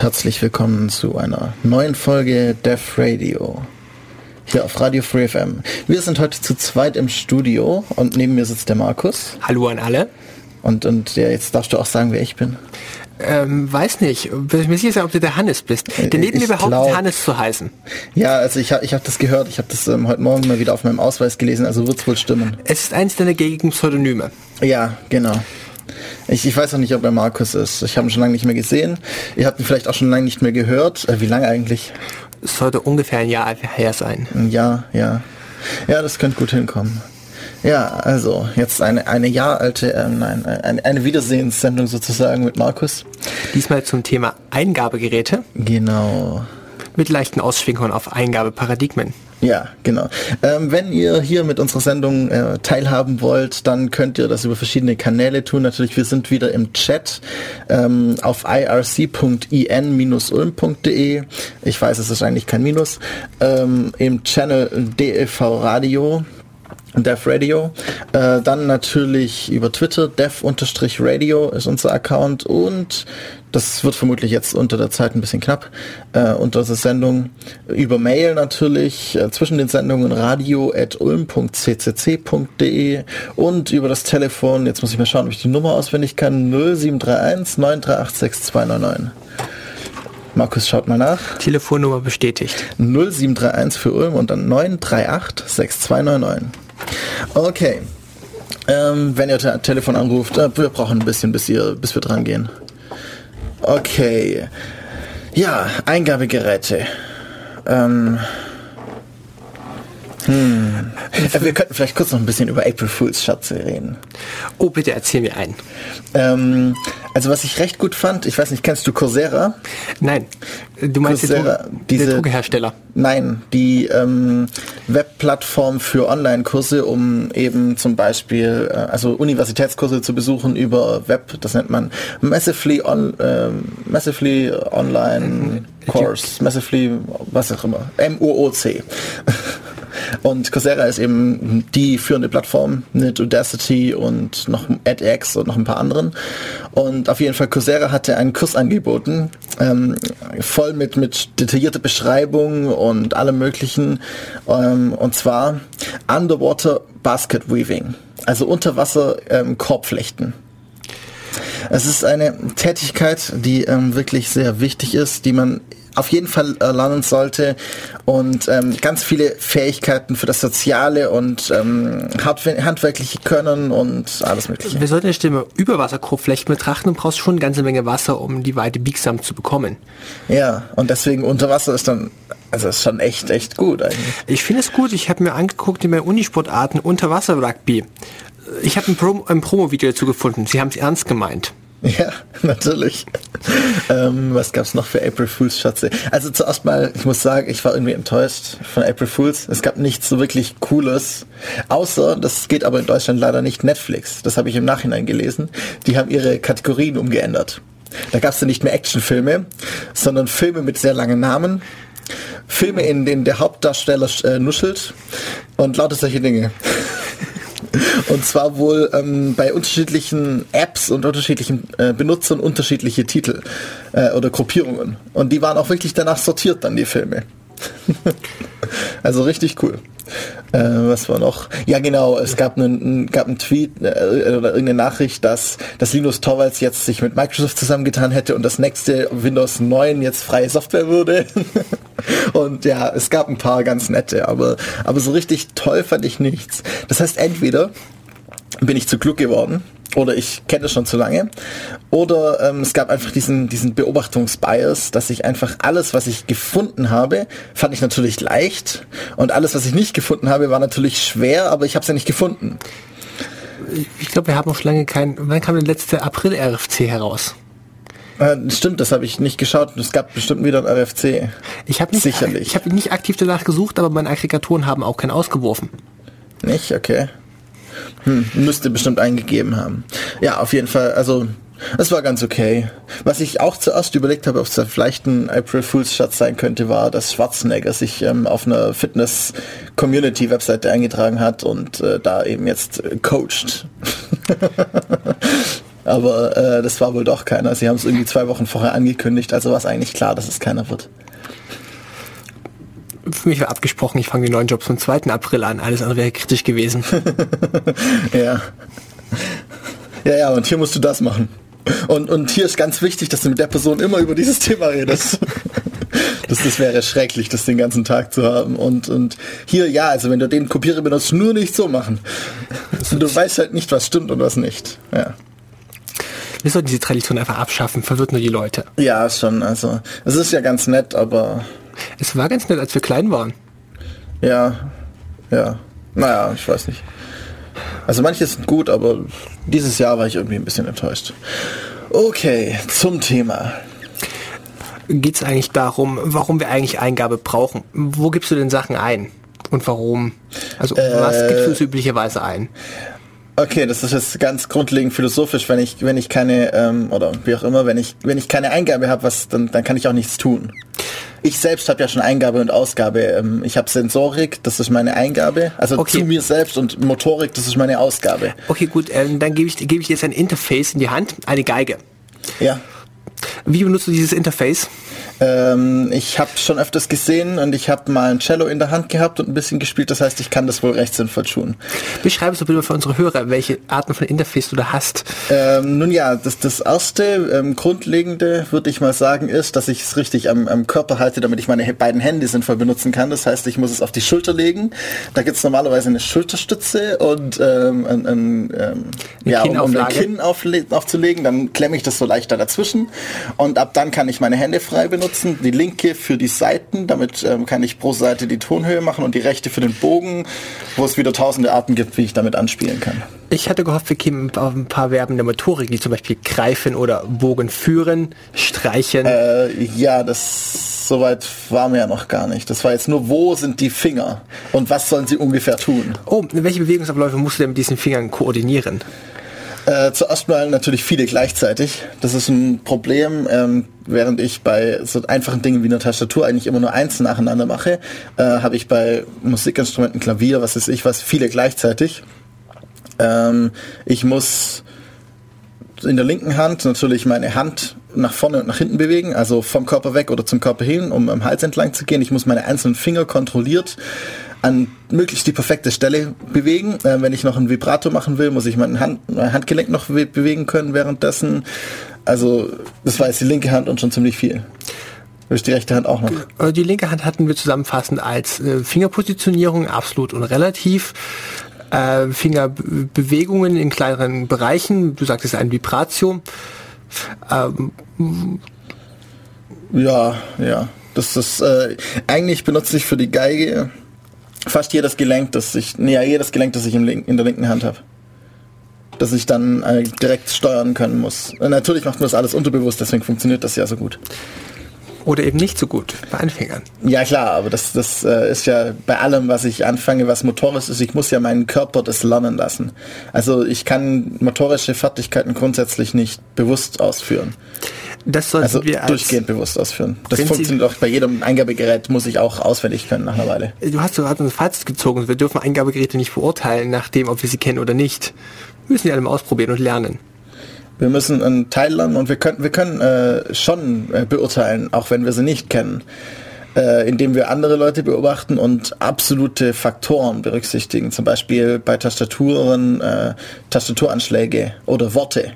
Herzlich willkommen zu einer neuen Folge Def Radio. Hier auf Radio Free FM. Wir sind heute zu zweit im Studio und neben mir sitzt der Markus. Hallo an alle. Und, und ja, jetzt darfst du auch sagen, wer ich bin. Ähm, weiß nicht. Bin mir sicher, ob du der Hannes bist. Der neben mir behauptet, glaub, Hannes zu heißen. Ja, also ich habe ich hab das gehört. Ich habe das ähm, heute Morgen mal wieder auf meinem Ausweis gelesen, also wird es wohl stimmen. Es ist eins deiner gängigen Pseudonyme. Ja, genau. Ich, ich weiß auch nicht, ob er Markus ist. Ich habe ihn schon lange nicht mehr gesehen. Ihr habt ihn vielleicht auch schon lange nicht mehr gehört. Äh, wie lange eigentlich? Es sollte ungefähr ein Jahr her sein. Ein Jahr, ja. Ja, das könnte gut hinkommen. Ja, also jetzt eine, eine Jahr alte, äh, nein, eine, eine Wiedersehenssendung sozusagen mit Markus. Diesmal zum Thema Eingabegeräte. Genau. Mit leichten Ausschwingungen auf Eingabeparadigmen. Ja, genau. Ähm, wenn ihr hier mit unserer Sendung äh, teilhaben wollt, dann könnt ihr das über verschiedene Kanäle tun. Natürlich, wir sind wieder im Chat ähm, auf irc.in-ulm.de. Ich weiß, es ist eigentlich kein Minus. Ähm, Im Channel DLV Radio Dev Radio. Äh, dann natürlich über Twitter, dev-radio ist unser Account und das wird vermutlich jetzt unter der Zeit ein bisschen knapp, äh, unter der Sendung über Mail natürlich, äh, zwischen den Sendungen radio.ulm.ccc.de und über das Telefon, jetzt muss ich mal schauen, ob ich die Nummer auswendig kann, 0731 938 6299. Markus schaut mal nach. Telefonnummer bestätigt. 0731 für Ulm und dann 938 6299. Okay. Ähm, wenn ihr te Telefon anruft, äh, wir brauchen ein bisschen, bis, ihr, bis wir dran gehen. Okay. Ja, Eingabegeräte. Ähm, hm. Äh, wir könnten vielleicht kurz noch ein bisschen über April Fools Schatze reden. Oh, bitte erzähl mir einen. Ähm, also was ich recht gut fand, ich weiß nicht, kennst du Coursera? Nein. Du meinst Coursera, diese Druckehersteller? Nein, die ähm, Webplattform für Online-Kurse, um eben zum Beispiel äh, also Universitätskurse zu besuchen über Web. Das nennt man Massively, on, äh, Massively Online Course, Massively was auch immer, M-O-O-C. Und Coursera ist eben die führende Plattform mit Udacity und noch edX und noch ein paar anderen. Und auf jeden Fall Coursera hatte einen Kurs angeboten, ähm, voll mit, mit detaillierter Beschreibung und allem möglichen. Ähm, und zwar Underwater Basket Weaving, also Unterwasser ähm, Korbflechten. Es ist eine Tätigkeit, die ähm, wirklich sehr wichtig ist, die man auf jeden Fall lernen sollte und ähm, ganz viele Fähigkeiten für das Soziale und ähm, handwerkliche Können und alles mögliche. Wir sollten die Stimme Überwasserkorbflächen betrachten und brauchst schon eine ganze Menge Wasser, um die Weite biegsam zu bekommen. Ja, und deswegen Unterwasser ist dann, also ist schon echt, echt gut eigentlich. Ich finde es gut, ich habe mir angeguckt in meinen Unisportarten Unterwasser-Rugby. Ich habe ein, Prom ein Promo-Video dazu gefunden, sie haben es ernst gemeint. Ja, natürlich. ähm, was gab's noch für April Fools Schatze? Also zuerst mal, ich muss sagen, ich war irgendwie enttäuscht von April Fools. Es gab nichts so wirklich Cooles. Außer, das geht aber in Deutschland leider nicht, Netflix. Das habe ich im Nachhinein gelesen. Die haben ihre Kategorien umgeändert. Da gab's dann nicht mehr Actionfilme, sondern Filme mit sehr langen Namen. Filme, in denen der Hauptdarsteller äh, nuschelt und lauter solche Dinge. Und zwar wohl ähm, bei unterschiedlichen Apps und unterschiedlichen äh, Benutzern unterschiedliche Titel äh, oder Gruppierungen. Und die waren auch wirklich danach sortiert, dann die Filme. also richtig cool. Äh, was war noch? Ja genau, es gab einen, gab einen Tweet äh, oder irgendeine Nachricht, dass, dass Linus Torvalds jetzt sich mit Microsoft zusammengetan hätte und das nächste Windows 9 jetzt freie Software würde. und ja, es gab ein paar ganz nette, aber, aber so richtig toll fand ich nichts. Das heißt, entweder bin ich zu klug geworden oder ich kenne es schon zu lange. Oder ähm, es gab einfach diesen, diesen Beobachtungsbias, dass ich einfach alles, was ich gefunden habe, fand ich natürlich leicht. Und alles, was ich nicht gefunden habe, war natürlich schwer, aber ich habe es ja nicht gefunden. Ich glaube, wir haben noch lange kein. Wann kam der letzte April-RFC heraus? Äh, stimmt, das habe ich nicht geschaut. Es gab bestimmt wieder ein RFC. Ich habe nicht, Sicherlich. Ich habe nicht aktiv danach gesucht, aber meine Aggregatoren haben auch keinen ausgeworfen. Nicht? Okay. Hm, müsste bestimmt eingegeben haben. Ja, auf jeden Fall, also es war ganz okay. Was ich auch zuerst überlegt habe, ob es vielleicht ein April Fool's Schatz sein könnte, war, dass Schwarzenegger sich ähm, auf einer Fitness-Community-Webseite eingetragen hat und äh, da eben jetzt äh, coacht. Aber äh, das war wohl doch keiner. Sie haben es irgendwie zwei Wochen vorher angekündigt, also war es eigentlich klar, dass es keiner wird. Für mich war abgesprochen, ich fange den neuen Job zum 2. April an. Alles andere wäre kritisch gewesen. ja. Ja, ja, und hier musst du das machen. Und, und hier ist ganz wichtig, dass du mit der Person immer über dieses Thema redest. Das, das wäre schrecklich, das den ganzen Tag zu haben. Und, und hier, ja, also wenn du den Kopierer benutzt, nur nicht so machen. Du weißt halt nicht, was stimmt und was nicht. Ja. Wir sollten diese Tradition einfach abschaffen, verwirrt nur die Leute. Ja, schon. Also, es ist ja ganz nett, aber. Es war ganz nett, als wir klein waren. Ja, ja. Naja, ich weiß nicht. Also manches sind gut, aber dieses Jahr war ich irgendwie ein bisschen enttäuscht. Okay, zum Thema geht es eigentlich darum, warum wir eigentlich Eingabe brauchen. Wo gibst du denn Sachen ein? Und warum? Also äh, was gibst du üblicherweise ein? Okay, das ist jetzt ganz grundlegend philosophisch, wenn ich, wenn ich keine, ähm, oder wie auch immer, wenn ich, wenn ich keine Eingabe habe, was, dann, dann kann ich auch nichts tun. Ich selbst habe ja schon Eingabe und Ausgabe. Ähm, ich habe Sensorik, das ist meine Eingabe, also okay. zu mir selbst und Motorik, das ist meine Ausgabe. Okay, gut, ähm, dann gebe ich, gebe ich jetzt ein Interface in die Hand, eine Geige. Ja. Wie benutzt du dieses Interface? Ähm, ich habe schon öfters gesehen und ich habe mal ein Cello in der Hand gehabt und ein bisschen gespielt. Das heißt, ich kann das wohl recht sinnvoll tun. Beschreib es doch bitte für unsere Hörer, welche Arten von Interface du da hast. Ähm, nun ja, das, das erste ähm, Grundlegende, würde ich mal sagen, ist, dass ich es richtig am, am, Körper halte, damit ich meine beiden Hände sinnvoll benutzen kann. Das heißt, ich muss es auf die Schulter legen. Da gibt es normalerweise eine Schulterstütze und ähm, ein, ein, ähm, ja, um, um ein Kinn aufzulegen. Dann klemme ich das so leichter dazwischen und ab dann kann ich meine Hände frei benutzen. Die linke für die Seiten, damit ähm, kann ich pro Seite die Tonhöhe machen und die rechte für den Bogen, wo es wieder tausende Arten gibt, wie ich damit anspielen kann. Ich hatte gehofft, wir kämen auf ein paar Verben der Motorik, die zum Beispiel greifen oder Bogen führen, streichen. Äh, ja, das soweit war mir ja noch gar nicht. Das war jetzt nur, wo sind die Finger und was sollen sie ungefähr tun? Oh, welche Bewegungsabläufe musst du denn mit diesen Fingern koordinieren? Äh, zuerst mal natürlich viele gleichzeitig. Das ist ein Problem, ähm, während ich bei so einfachen Dingen wie einer Tastatur eigentlich immer nur eins nacheinander mache, äh, habe ich bei Musikinstrumenten, Klavier, was weiß ich was, viele gleichzeitig. Ähm, ich muss in der linken Hand natürlich meine Hand nach vorne und nach hinten bewegen, also vom Körper weg oder zum Körper hin, um am Hals entlang zu gehen. Ich muss meine einzelnen Finger kontrolliert an möglichst die perfekte Stelle bewegen. Äh, wenn ich noch ein Vibrato machen will, muss ich mein, Hand, mein Handgelenk noch bewegen können währenddessen. Also das war jetzt die linke Hand und schon ziemlich viel. Ist die rechte Hand auch noch? Äh, die linke Hand hatten wir zusammenfassend als äh, Fingerpositionierung absolut und relativ. Äh, Fingerbewegungen in kleineren Bereichen. Du sagtest ein Vibratio. Ähm, ja, ja. Das ist äh, eigentlich benutze ich für die Geige fast jedes Gelenk, das ich, nee, ja, jedes Gelenk, das ich im in der linken Hand habe. Dass ich dann äh, direkt steuern können muss. Und natürlich macht man das alles unterbewusst, deswegen funktioniert das ja so gut. Oder eben nicht so gut bei Anfängern. Ja klar, aber das, das äh, ist ja bei allem, was ich anfange, was motorisch ist, ich muss ja meinen Körper das lernen lassen. Also ich kann motorische Fertigkeiten grundsätzlich nicht bewusst ausführen. Das sollten also wir durchgehend bewusst ausführen. Das Prinzip funktioniert auch bei jedem Eingabegerät, muss ich auch auswendig können nach einer Weile. Du hast so ein Fazit gezogen. Wir dürfen Eingabegeräte nicht beurteilen, nachdem, ob wir sie kennen oder nicht. Wir müssen die alle mal ausprobieren und lernen. Wir müssen einen Teil lernen und wir können, wir können äh, schon äh, beurteilen, auch wenn wir sie nicht kennen. Äh, indem wir andere Leute beobachten und absolute Faktoren berücksichtigen, zum Beispiel bei Tastaturen, äh, Tastaturanschläge oder Worte.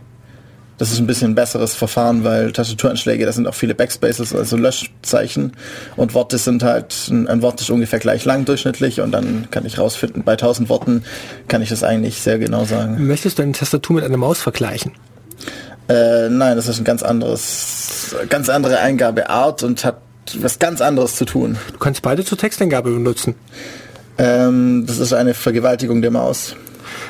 Das ist ein bisschen ein besseres Verfahren, weil Tastaturanschläge, da sind auch viele Backspaces, also Löschzeichen. Und Worte sind halt, ein, Wort ist ungefähr gleich lang durchschnittlich und dann kann ich rausfinden, bei 1000 Worten kann ich das eigentlich sehr genau sagen. Möchtest du eine Tastatur mit einer Maus vergleichen? Äh, nein, das ist ein ganz anderes, ganz andere Eingabeart und hat was ganz anderes zu tun. Du kannst beide zur Texteingabe benutzen. Ähm, das ist eine Vergewaltigung der Maus.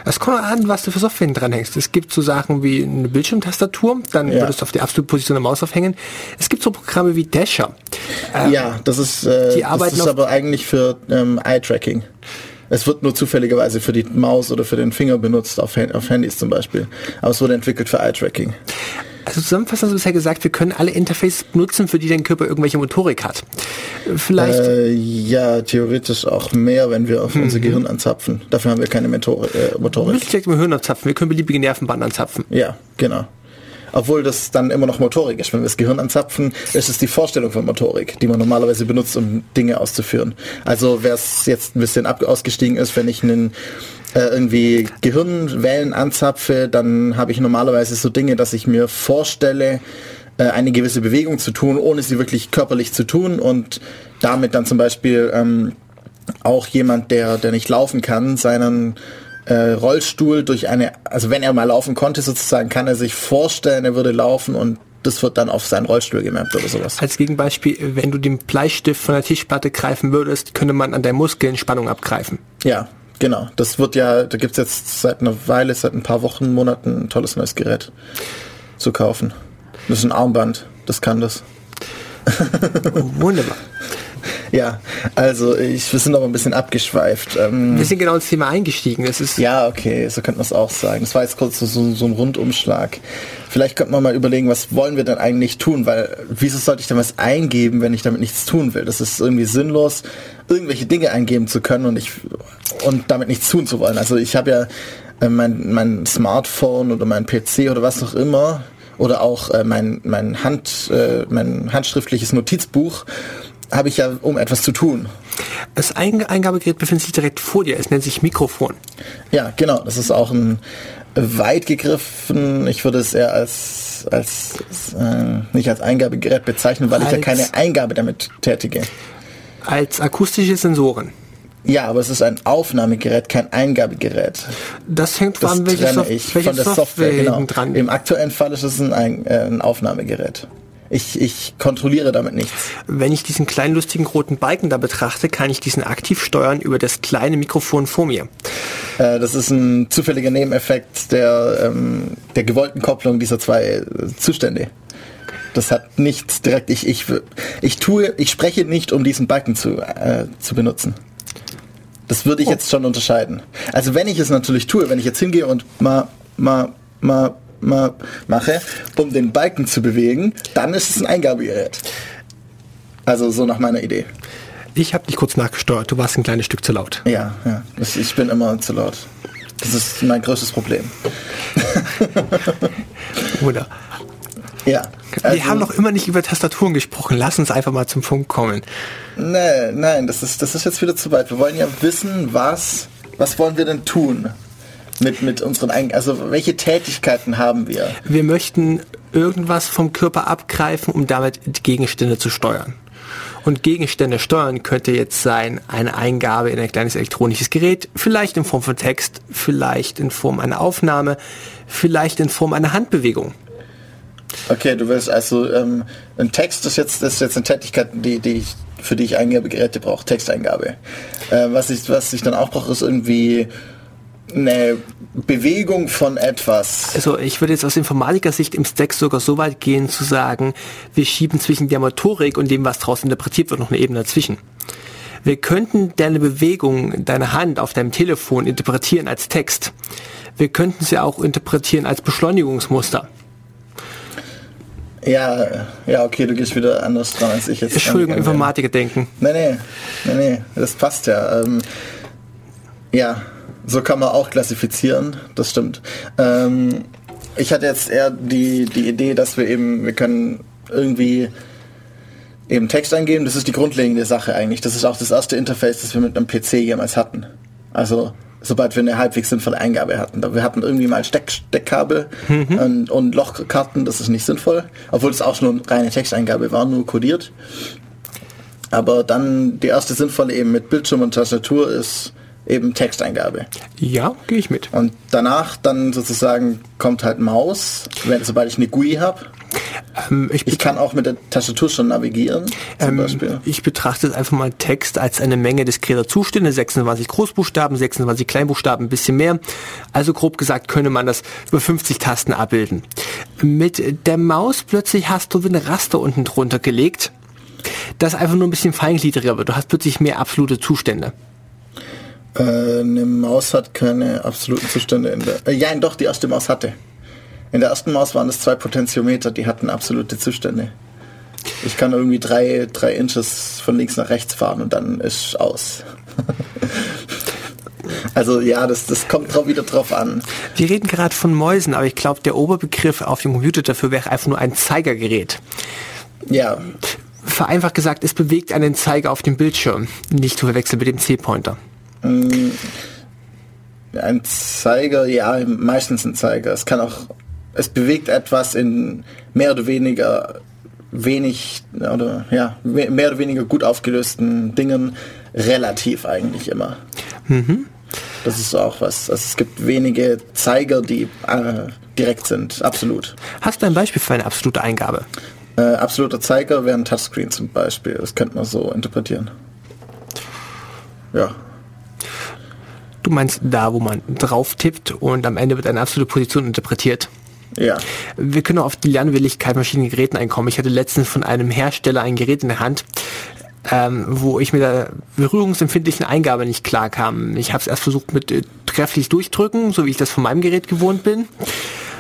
Es kommt an, was du für Software dranhängst. Es gibt so Sachen wie eine Bildschirmtastatur, dann ja. würdest du auf die absolute Position der Maus aufhängen. Es gibt so Programme wie Dasher. Ähm, ja, das ist, äh, das ist aber eigentlich für ähm, Eye-Tracking. Es wird nur zufälligerweise für die Maus oder für den Finger benutzt, auf, auf Handys zum Beispiel. Aber es wurde entwickelt für Eye-Tracking. Also zusammenfassend hast du bisher gesagt, wir können alle Interfaces benutzen, für die dein Körper irgendwelche Motorik hat. Vielleicht. Äh, ja, theoretisch auch mehr, wenn wir auf mhm. unser Gehirn anzapfen. Dafür haben wir keine Motor äh, Motorik. Wir müssen direkt im Hirn anzapfen. Wir können beliebige Nervenbahnen anzapfen. Ja, genau obwohl das dann immer noch Motorik ist. Wenn wir das Gehirn anzapfen, ist es die Vorstellung von Motorik, die man normalerweise benutzt, um Dinge auszuführen. Also wer es jetzt ein bisschen ab ausgestiegen ist, wenn ich einen äh, irgendwie Gehirnwellen anzapfe, dann habe ich normalerweise so Dinge, dass ich mir vorstelle, äh, eine gewisse Bewegung zu tun, ohne sie wirklich körperlich zu tun und damit dann zum Beispiel ähm, auch jemand, der, der nicht laufen kann, seinen äh, Rollstuhl durch eine, also wenn er mal laufen konnte sozusagen, kann er sich vorstellen, er würde laufen und das wird dann auf seinen Rollstuhl gemerkt oder sowas. Als Gegenbeispiel, wenn du den Bleistift von der Tischplatte greifen würdest, könnte man an der Muskeln Spannung abgreifen. Ja, genau. Das wird ja, da gibt es jetzt seit einer Weile, seit ein paar Wochen, Monaten ein tolles neues Gerät zu kaufen. Das ist ein Armband, das kann das. Wunderbar. Ja, also ich, wir sind aber ein bisschen abgeschweift. Ähm, wir sind genau ins Thema eingestiegen. Das ist ja, okay, so könnte man es auch sagen. Das war jetzt kurz so, so ein Rundumschlag. Vielleicht könnte man mal überlegen, was wollen wir denn eigentlich tun? Weil wieso sollte ich denn was eingeben, wenn ich damit nichts tun will? Das ist irgendwie sinnlos, irgendwelche Dinge eingeben zu können und ich und damit nichts tun zu wollen. Also ich habe ja äh, mein, mein Smartphone oder mein PC oder was auch immer oder auch äh, mein, mein, Hand, äh, mein handschriftliches Notizbuch habe ich ja, um etwas zu tun. Das Eingabegerät befindet sich direkt vor dir. Es nennt sich Mikrofon. Ja, genau. Das ist auch ein weit gegriffen. Ich würde es eher als, als äh, nicht als Eingabegerät bezeichnen, weil als, ich ja keine Eingabe damit tätige. Als akustische Sensoren. Ja, aber es ist ein Aufnahmegerät, kein Eingabegerät. Das hängt das an, welche, Sof ich welche von der Software, Software genau. dran. Im aktuellen Fall ist es ein, äh, ein Aufnahmegerät. Ich, ich kontrolliere damit nichts. Wenn ich diesen kleinen lustigen roten Balken da betrachte, kann ich diesen aktiv steuern über das kleine Mikrofon vor mir. Äh, das ist ein zufälliger Nebeneffekt der, ähm, der gewollten Kopplung dieser zwei äh, Zustände. Das hat nichts direkt. Ich, ich, ich tue, ich spreche nicht, um diesen Balken zu, äh, zu benutzen. Das würde ich oh. jetzt schon unterscheiden. Also wenn ich es natürlich tue, wenn ich jetzt hingehe und mal, mal, mal mal mache, um den Balken zu bewegen, dann ist es ein Eingabegerät. Also so nach meiner Idee. Ich habe dich kurz nachgesteuert, du warst ein kleines Stück zu laut. Ja, ja. Ich bin immer zu laut. Das ist mein größtes Problem. Oder? Ja. Also, Wir haben noch immer nicht über Tastaturen gesprochen. Lass uns einfach mal zum Punkt kommen. Nein, nein, das ist, das ist jetzt wieder zu weit. Wir wollen ja wissen, was, was wollen wir denn tun? Mit, mit unseren eigenen, also welche Tätigkeiten haben wir? Wir möchten irgendwas vom Körper abgreifen, um damit Gegenstände zu steuern. Und Gegenstände steuern könnte jetzt sein eine Eingabe in ein kleines elektronisches Gerät, vielleicht in Form von Text, vielleicht in Form einer Aufnahme, vielleicht in Form einer Handbewegung. Okay, du willst also ähm, ein Text ist jetzt das ist jetzt eine Tätigkeit, die, die ich, für die ich Eingabegeräte brauche, Texteingabe. Äh, was ich was ich dann auch brauche, ist irgendwie eine Bewegung von etwas. Also ich würde jetzt aus Informatiker-Sicht im Stack sogar so weit gehen zu sagen, wir schieben zwischen der Motorik und dem, was daraus interpretiert wird, noch eine Ebene dazwischen. Wir könnten deine Bewegung, deine Hand auf deinem Telefon interpretieren als Text. Wir könnten sie auch interpretieren als Beschleunigungsmuster. Ja, ja, okay, du gehst wieder anders dran als ich jetzt. Entschuldigung, Informatiker denken. Nee, nee, nee, nee, das passt ja. Ähm, ja, so kann man auch klassifizieren, das stimmt. Ähm, ich hatte jetzt eher die, die Idee, dass wir eben, wir können irgendwie eben Text eingeben, das ist die grundlegende Sache eigentlich. Das ist auch das erste Interface, das wir mit einem PC jemals hatten. Also sobald wir eine halbwegs sinnvolle Eingabe hatten. Wir hatten irgendwie mal Steck, Steckkabel mhm. und, und, Lochkarten, das ist nicht sinnvoll, obwohl es auch schon eine reine Texteingabe war, nur kodiert. Aber dann die erste sinnvolle eben mit Bildschirm und Tastatur ist eben Texteingabe. Ja, gehe ich mit. Und danach dann sozusagen kommt halt Maus, wenn, sobald ich eine GUI habe. Ähm, ich, ich, kann auch mit der Tastatur schon navigieren. Ähm, ich betrachte einfach mal Text als eine Menge diskreter Zustände, 26 Großbuchstaben, 26 Kleinbuchstaben, ein bisschen mehr. Also grob gesagt könne man das über 50 Tasten abbilden. Mit der Maus plötzlich hast du wie ein Raster unten drunter gelegt, das einfach nur ein bisschen feingliedriger wird. Du hast plötzlich mehr absolute Zustände. Äh, eine Maus hat keine absoluten Zustände in der. Äh, ja, doch, die erste Maus hatte. In der ersten Maus waren es zwei Potentiometer, die hatten absolute Zustände. Ich kann irgendwie drei, drei Inches von links nach rechts fahren und dann ist aus. also ja, das, das kommt drauf wieder drauf an. Wir reden gerade von Mäusen, aber ich glaube, der Oberbegriff auf dem Computer dafür wäre einfach nur ein Zeigergerät. Ja. Vereinfacht gesagt, es bewegt einen Zeiger auf dem Bildschirm, nicht zu verwechseln mit dem C-Pointer. Mm, ein Zeiger, ja, meistens ein Zeiger. Es kann auch, es bewegt etwas in mehr oder weniger wenig oder ja, mehr oder weniger gut aufgelösten Dingen relativ eigentlich immer. Mhm. Das ist auch was. Also es gibt wenige Zeiger, die äh, direkt sind, absolut. Hast du ein Beispiel für eine absolute Eingabe? Äh, absoluter Zeiger wäre ein Touchscreen zum Beispiel. Das könnte man so interpretieren. Ja. Du meinst da, wo man drauf tippt und am Ende wird eine absolute Position interpretiert? Ja. Wir können auf die Lernwilligkeit verschiedenen Geräten einkommen. Ich hatte letztens von einem Hersteller ein Gerät in der Hand, ähm, wo ich mit der berührungsempfindlichen Eingabe nicht klar kam. Ich habe es erst versucht mit äh, kräftig durchdrücken, so wie ich das von meinem Gerät gewohnt bin.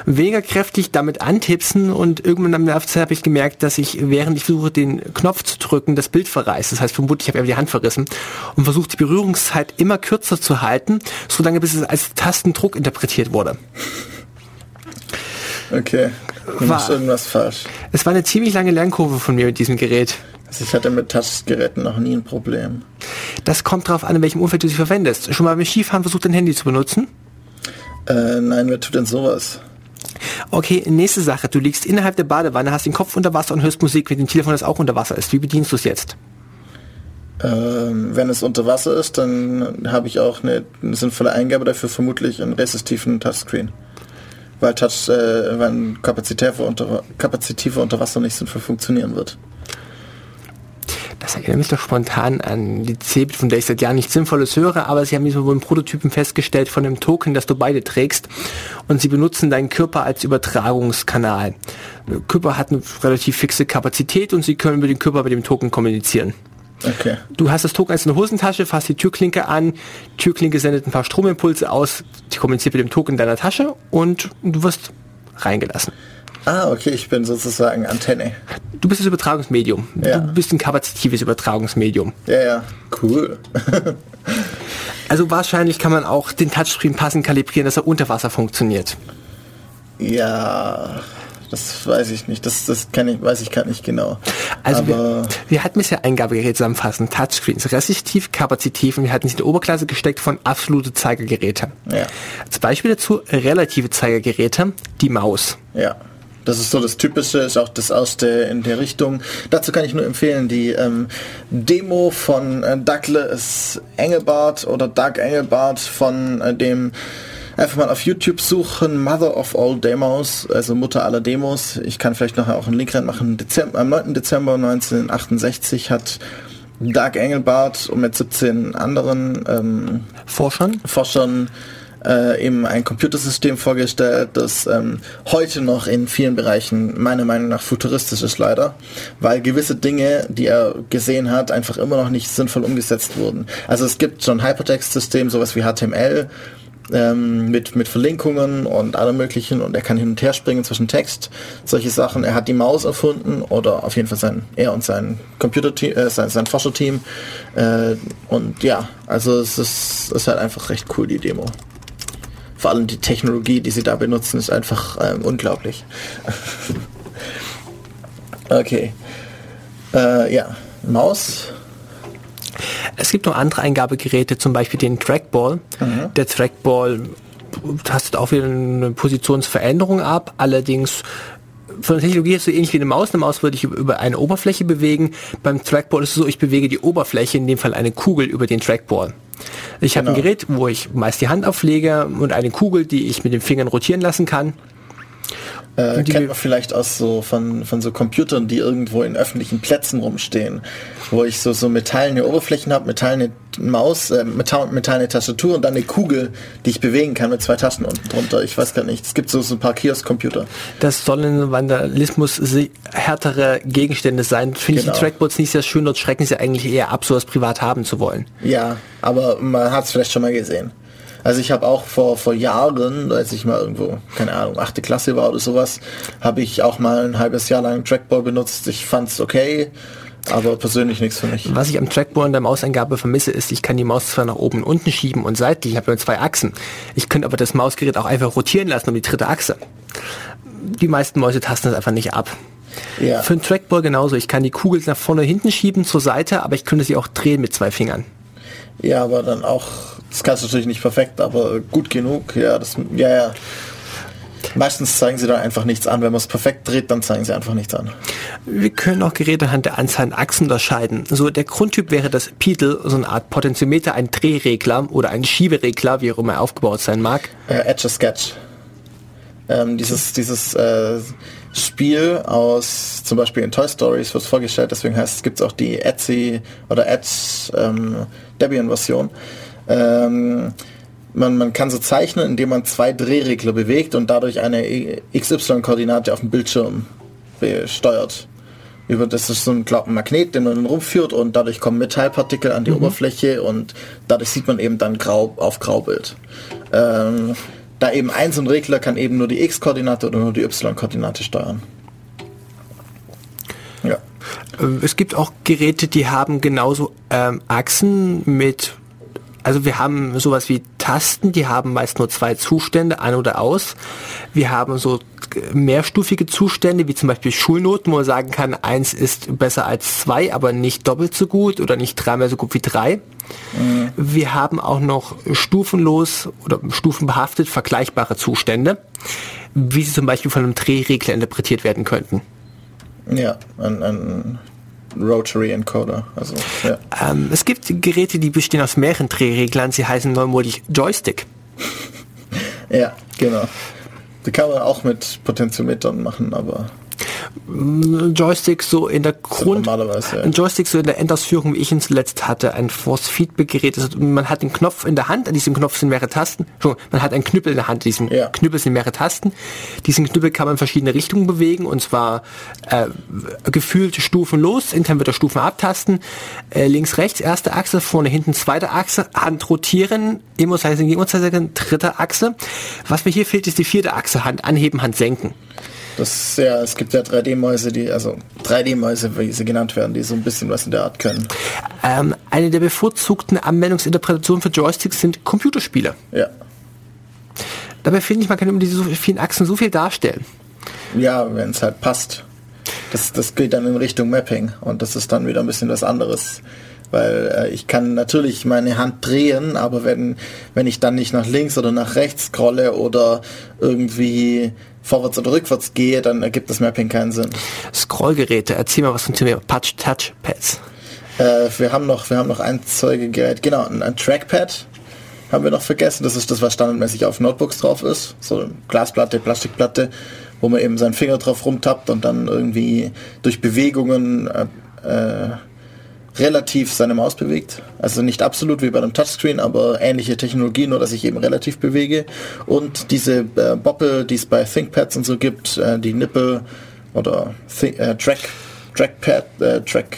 Weniger kräftig damit antipsen und irgendwann am Nerv habe ich gemerkt, dass ich, während ich versuche, den Knopf zu drücken, das Bild verreißt. Das heißt, vermutlich habe ich die Hand verrissen und versucht, die Berührungszeit immer kürzer zu halten, solange bis es als Tastendruck interpretiert wurde. Okay, du war, irgendwas falsch. Es war eine ziemlich lange Lernkurve von mir mit diesem Gerät. Also ich hatte mit Touchgeräten noch nie ein Problem. Das kommt darauf an, in welchem Umfeld du sie verwendest. Schon mal beim Skifahren versucht, dein Handy zu benutzen? Äh, nein, wer tut denn sowas? Okay, nächste Sache. Du liegst innerhalb der Badewanne, hast den Kopf unter Wasser und hörst Musik mit dem Telefon, das auch unter Wasser ist. Wie bedienst du es jetzt? Ähm, wenn es unter Wasser ist, dann habe ich auch eine, sinnvolle Eingabe dafür, vermutlich einen resistiven Touchscreen weil Touch, äh, weil kapazitive unter, kapazitive unter Wasser nicht sinnvoll funktionieren wird. Das erinnert mich doch spontan an die Cebit, von der ich seit Jahren nichts Sinnvolles höre, aber sie haben diesmal wohl einen Prototypen festgestellt von einem Token, das du beide trägst und sie benutzen deinen Körper als Übertragungskanal. Der Körper hat eine relativ fixe Kapazität und sie können mit dem Körper mit dem Token kommunizieren. Okay. Du hast das Token als eine Hosentasche, fasst die Türklinke an, Türklinke sendet ein paar Stromimpulse aus, die kommuniziert mit dem Token in deiner Tasche und du wirst reingelassen. Ah, okay, ich bin sozusagen Antenne. Du bist das Übertragungsmedium. Ja. Du bist ein kapazitives Übertragungsmedium. Ja, ja, cool. also wahrscheinlich kann man auch den Touchscreen passend kalibrieren, dass er unter Wasser funktioniert. Ja, das weiß ich nicht. Das, das kann ich, weiß ich gar nicht genau. Also wir, wir, hatten bisher Eingabegeräte zusammenfassen, Touchscreens, resistiv, kapazitiv und wir hatten sie in die Oberklasse gesteckt von absolute Zeigergeräte. Ja. Als Beispiel dazu relative Zeigergeräte, die Maus. Ja. Das ist so das Typische, ist auch das erste in der Richtung. Dazu kann ich nur empfehlen, die ähm, Demo von äh, Douglas Engelbart oder Doug Engelbart von äh, dem Einfach mal auf YouTube suchen, Mother of All Demos, also Mutter aller Demos. Ich kann vielleicht nachher auch einen Link reinmachen. Dezember, am 9. Dezember 1968 hat Doug Engelbart und mit 17 anderen ähm, Forschern, Forschern äh, eben ein Computersystem vorgestellt, das ähm, heute noch in vielen Bereichen meiner Meinung nach futuristisch ist leider, weil gewisse Dinge, die er gesehen hat, einfach immer noch nicht sinnvoll umgesetzt wurden. Also es gibt schon Hypertext-System, sowas wie HTML, ähm, mit, mit Verlinkungen und allem möglichen und er kann hin und her springen zwischen Text, solche Sachen. Er hat die Maus erfunden oder auf jeden Fall sein, er und sein Computerteam, äh, sein, sein Forscherteam. Äh, und ja, also es ist, ist halt einfach recht cool, die Demo. Vor allem die Technologie, die sie da benutzen, ist einfach ähm, unglaublich. okay. Äh, ja, Maus es gibt noch andere Eingabegeräte, zum Beispiel den Trackball. Mhm. Der Trackball tastet auch wieder eine Positionsveränderung ab, allerdings von der Technologie ist so ähnlich wie eine Maus. Eine Maus würde ich über eine Oberfläche bewegen. Beim Trackball ist es so, ich bewege die Oberfläche, in dem Fall eine Kugel über den Trackball. Ich genau. habe ein Gerät, wo ich meist die Hand auflege und eine Kugel, die ich mit den Fingern rotieren lassen kann. Äh, kennt man vielleicht aus so von, von so Computern, die irgendwo in öffentlichen Plätzen rumstehen, wo ich so, so metallene Oberflächen habe, metallene Maus, äh, metall, metallene Tastatur und dann eine Kugel, die ich bewegen kann mit zwei Tasten unten drunter. Ich weiß gar nicht. Es gibt so, so ein paar Kiosk-Computer. Das sollen Vandalismus härtere Gegenstände sein. Finde genau. ich die genau. Trackboards nicht sehr schön, dort schrecken sie eigentlich eher ab, sowas privat haben zu wollen. Ja, aber man hat es vielleicht schon mal gesehen. Also ich habe auch vor, vor Jahren, als ich mal irgendwo, keine Ahnung, achte Klasse war oder sowas, habe ich auch mal ein halbes Jahr lang Trackball benutzt. Ich fand es okay, aber persönlich nichts für mich. Was ich am Trackball in der Mauseingabe vermisse, ist, ich kann die Maus zwar nach oben und unten schieben und seitlich, ich habe nur zwei Achsen. Ich könnte aber das Mausgerät auch einfach rotieren lassen um die dritte Achse. Die meisten Mäuse tasten das einfach nicht ab. Ja. Für einen Trackball genauso. Ich kann die Kugel nach vorne hinten schieben, zur Seite, aber ich könnte sie auch drehen mit zwei Fingern. Ja, aber dann auch, das kannst du natürlich nicht perfekt, aber gut genug. Ja, das, ja, ja. Meistens zeigen sie dann einfach nichts an. Wenn man es perfekt dreht, dann zeigen sie einfach nichts an. Wir können auch Geräte anhand der Anzahl an Achsen unterscheiden. So der Grundtyp wäre das Pedal, so eine Art Potentiometer, ein Drehregler oder ein Schieberegler, wie auch immer er aufgebaut sein mag. Äh, a Sketch. Ähm, dieses dieses äh, Spiel aus zum Beispiel in Toy Stories wird vorgestellt, deswegen heißt es gibt es auch die Etsy oder Edge ähm, Debian Version. Ähm, man, man kann so zeichnen, indem man zwei Drehregler bewegt und dadurch eine XY-Koordinate auf dem Bildschirm steuert. Über das ist so ein, glaub, ein Magnet, den man dann rumführt und dadurch kommen Metallpartikel an die mhm. Oberfläche und dadurch sieht man eben dann grau auf Graubild. Ähm, da eben ein so ein Regler kann eben nur die X-Koordinate oder nur die Y-Koordinate steuern. Ja. Ähm, es gibt auch Geräte, die haben genauso ähm, Achsen mit also wir haben sowas wie Tasten, die haben meist nur zwei Zustände, an oder aus. Wir haben so mehrstufige Zustände, wie zum Beispiel Schulnoten, wo man sagen kann, eins ist besser als zwei, aber nicht doppelt so gut oder nicht dreimal so gut wie drei. Mhm. Wir haben auch noch stufenlos oder stufenbehaftet vergleichbare Zustände, wie sie zum Beispiel von einem Drehregler interpretiert werden könnten. Ja, ein, ein Rotary Encoder. Also, ja. ähm, es gibt Geräte, die bestehen aus mehreren Drehreglern. Sie heißen neumodig Joystick. ja, genau. Die kann man auch mit Potentiometern machen, aber Joystick so in der Grund, ja. ein Joystick so in der Endausführung, wie ich ihn zuletzt hatte, ein Force Feedback Gerät. Also man hat den Knopf in der Hand, an diesem Knopf sind mehrere Tasten. Man hat einen Knüppel in der Hand, an diesem ja. Knüppel sind mehrere Tasten. Diesen Knüppel kann man in verschiedene Richtungen bewegen und zwar äh, gefühlt stufenlos. Intern wird er Stufen abtasten. Äh, links, rechts, erste Achse, vorne, hinten, zweite Achse, Hand rotieren, Immobilizing, Immobilizing, dritte Achse. Was mir hier fehlt, ist die vierte Achse, Hand anheben, Hand senken. Das ja, es gibt ja 3D-Mäuse, die, also 3D-Mäuse, wie sie genannt werden, die so ein bisschen was in der Art können. Ähm, eine der bevorzugten Anwendungsinterpretationen für Joysticks sind Computerspiele. Ja. Dabei finde ich, man kann über diese so vielen Achsen so viel darstellen. Ja, wenn es halt passt. Das, das geht dann in Richtung Mapping und das ist dann wieder ein bisschen was anderes weil äh, ich kann natürlich meine Hand drehen, aber wenn, wenn ich dann nicht nach links oder nach rechts scrolle oder irgendwie vorwärts oder rückwärts gehe, dann ergibt das Mapping keinen Sinn. Scrollgeräte, erzähl mal was zum Thema Touch Touchpads. Äh, wir haben noch, wir haben noch ein Zeugegerät, genau, ein, ein Trackpad haben wir noch vergessen. Das ist das, was standardmäßig auf Notebooks drauf ist. So eine Glasplatte, Plastikplatte, wo man eben seinen Finger drauf rumtappt und dann irgendwie durch Bewegungen äh, äh relativ seine Maus bewegt. Also nicht absolut wie bei einem Touchscreen, aber ähnliche Technologie, nur dass ich eben relativ bewege. Und diese äh, Boppel, die es bei ThinkPads und so gibt, äh, die Nippel oder Think, äh, Track, Trackpad, äh, Trackballs.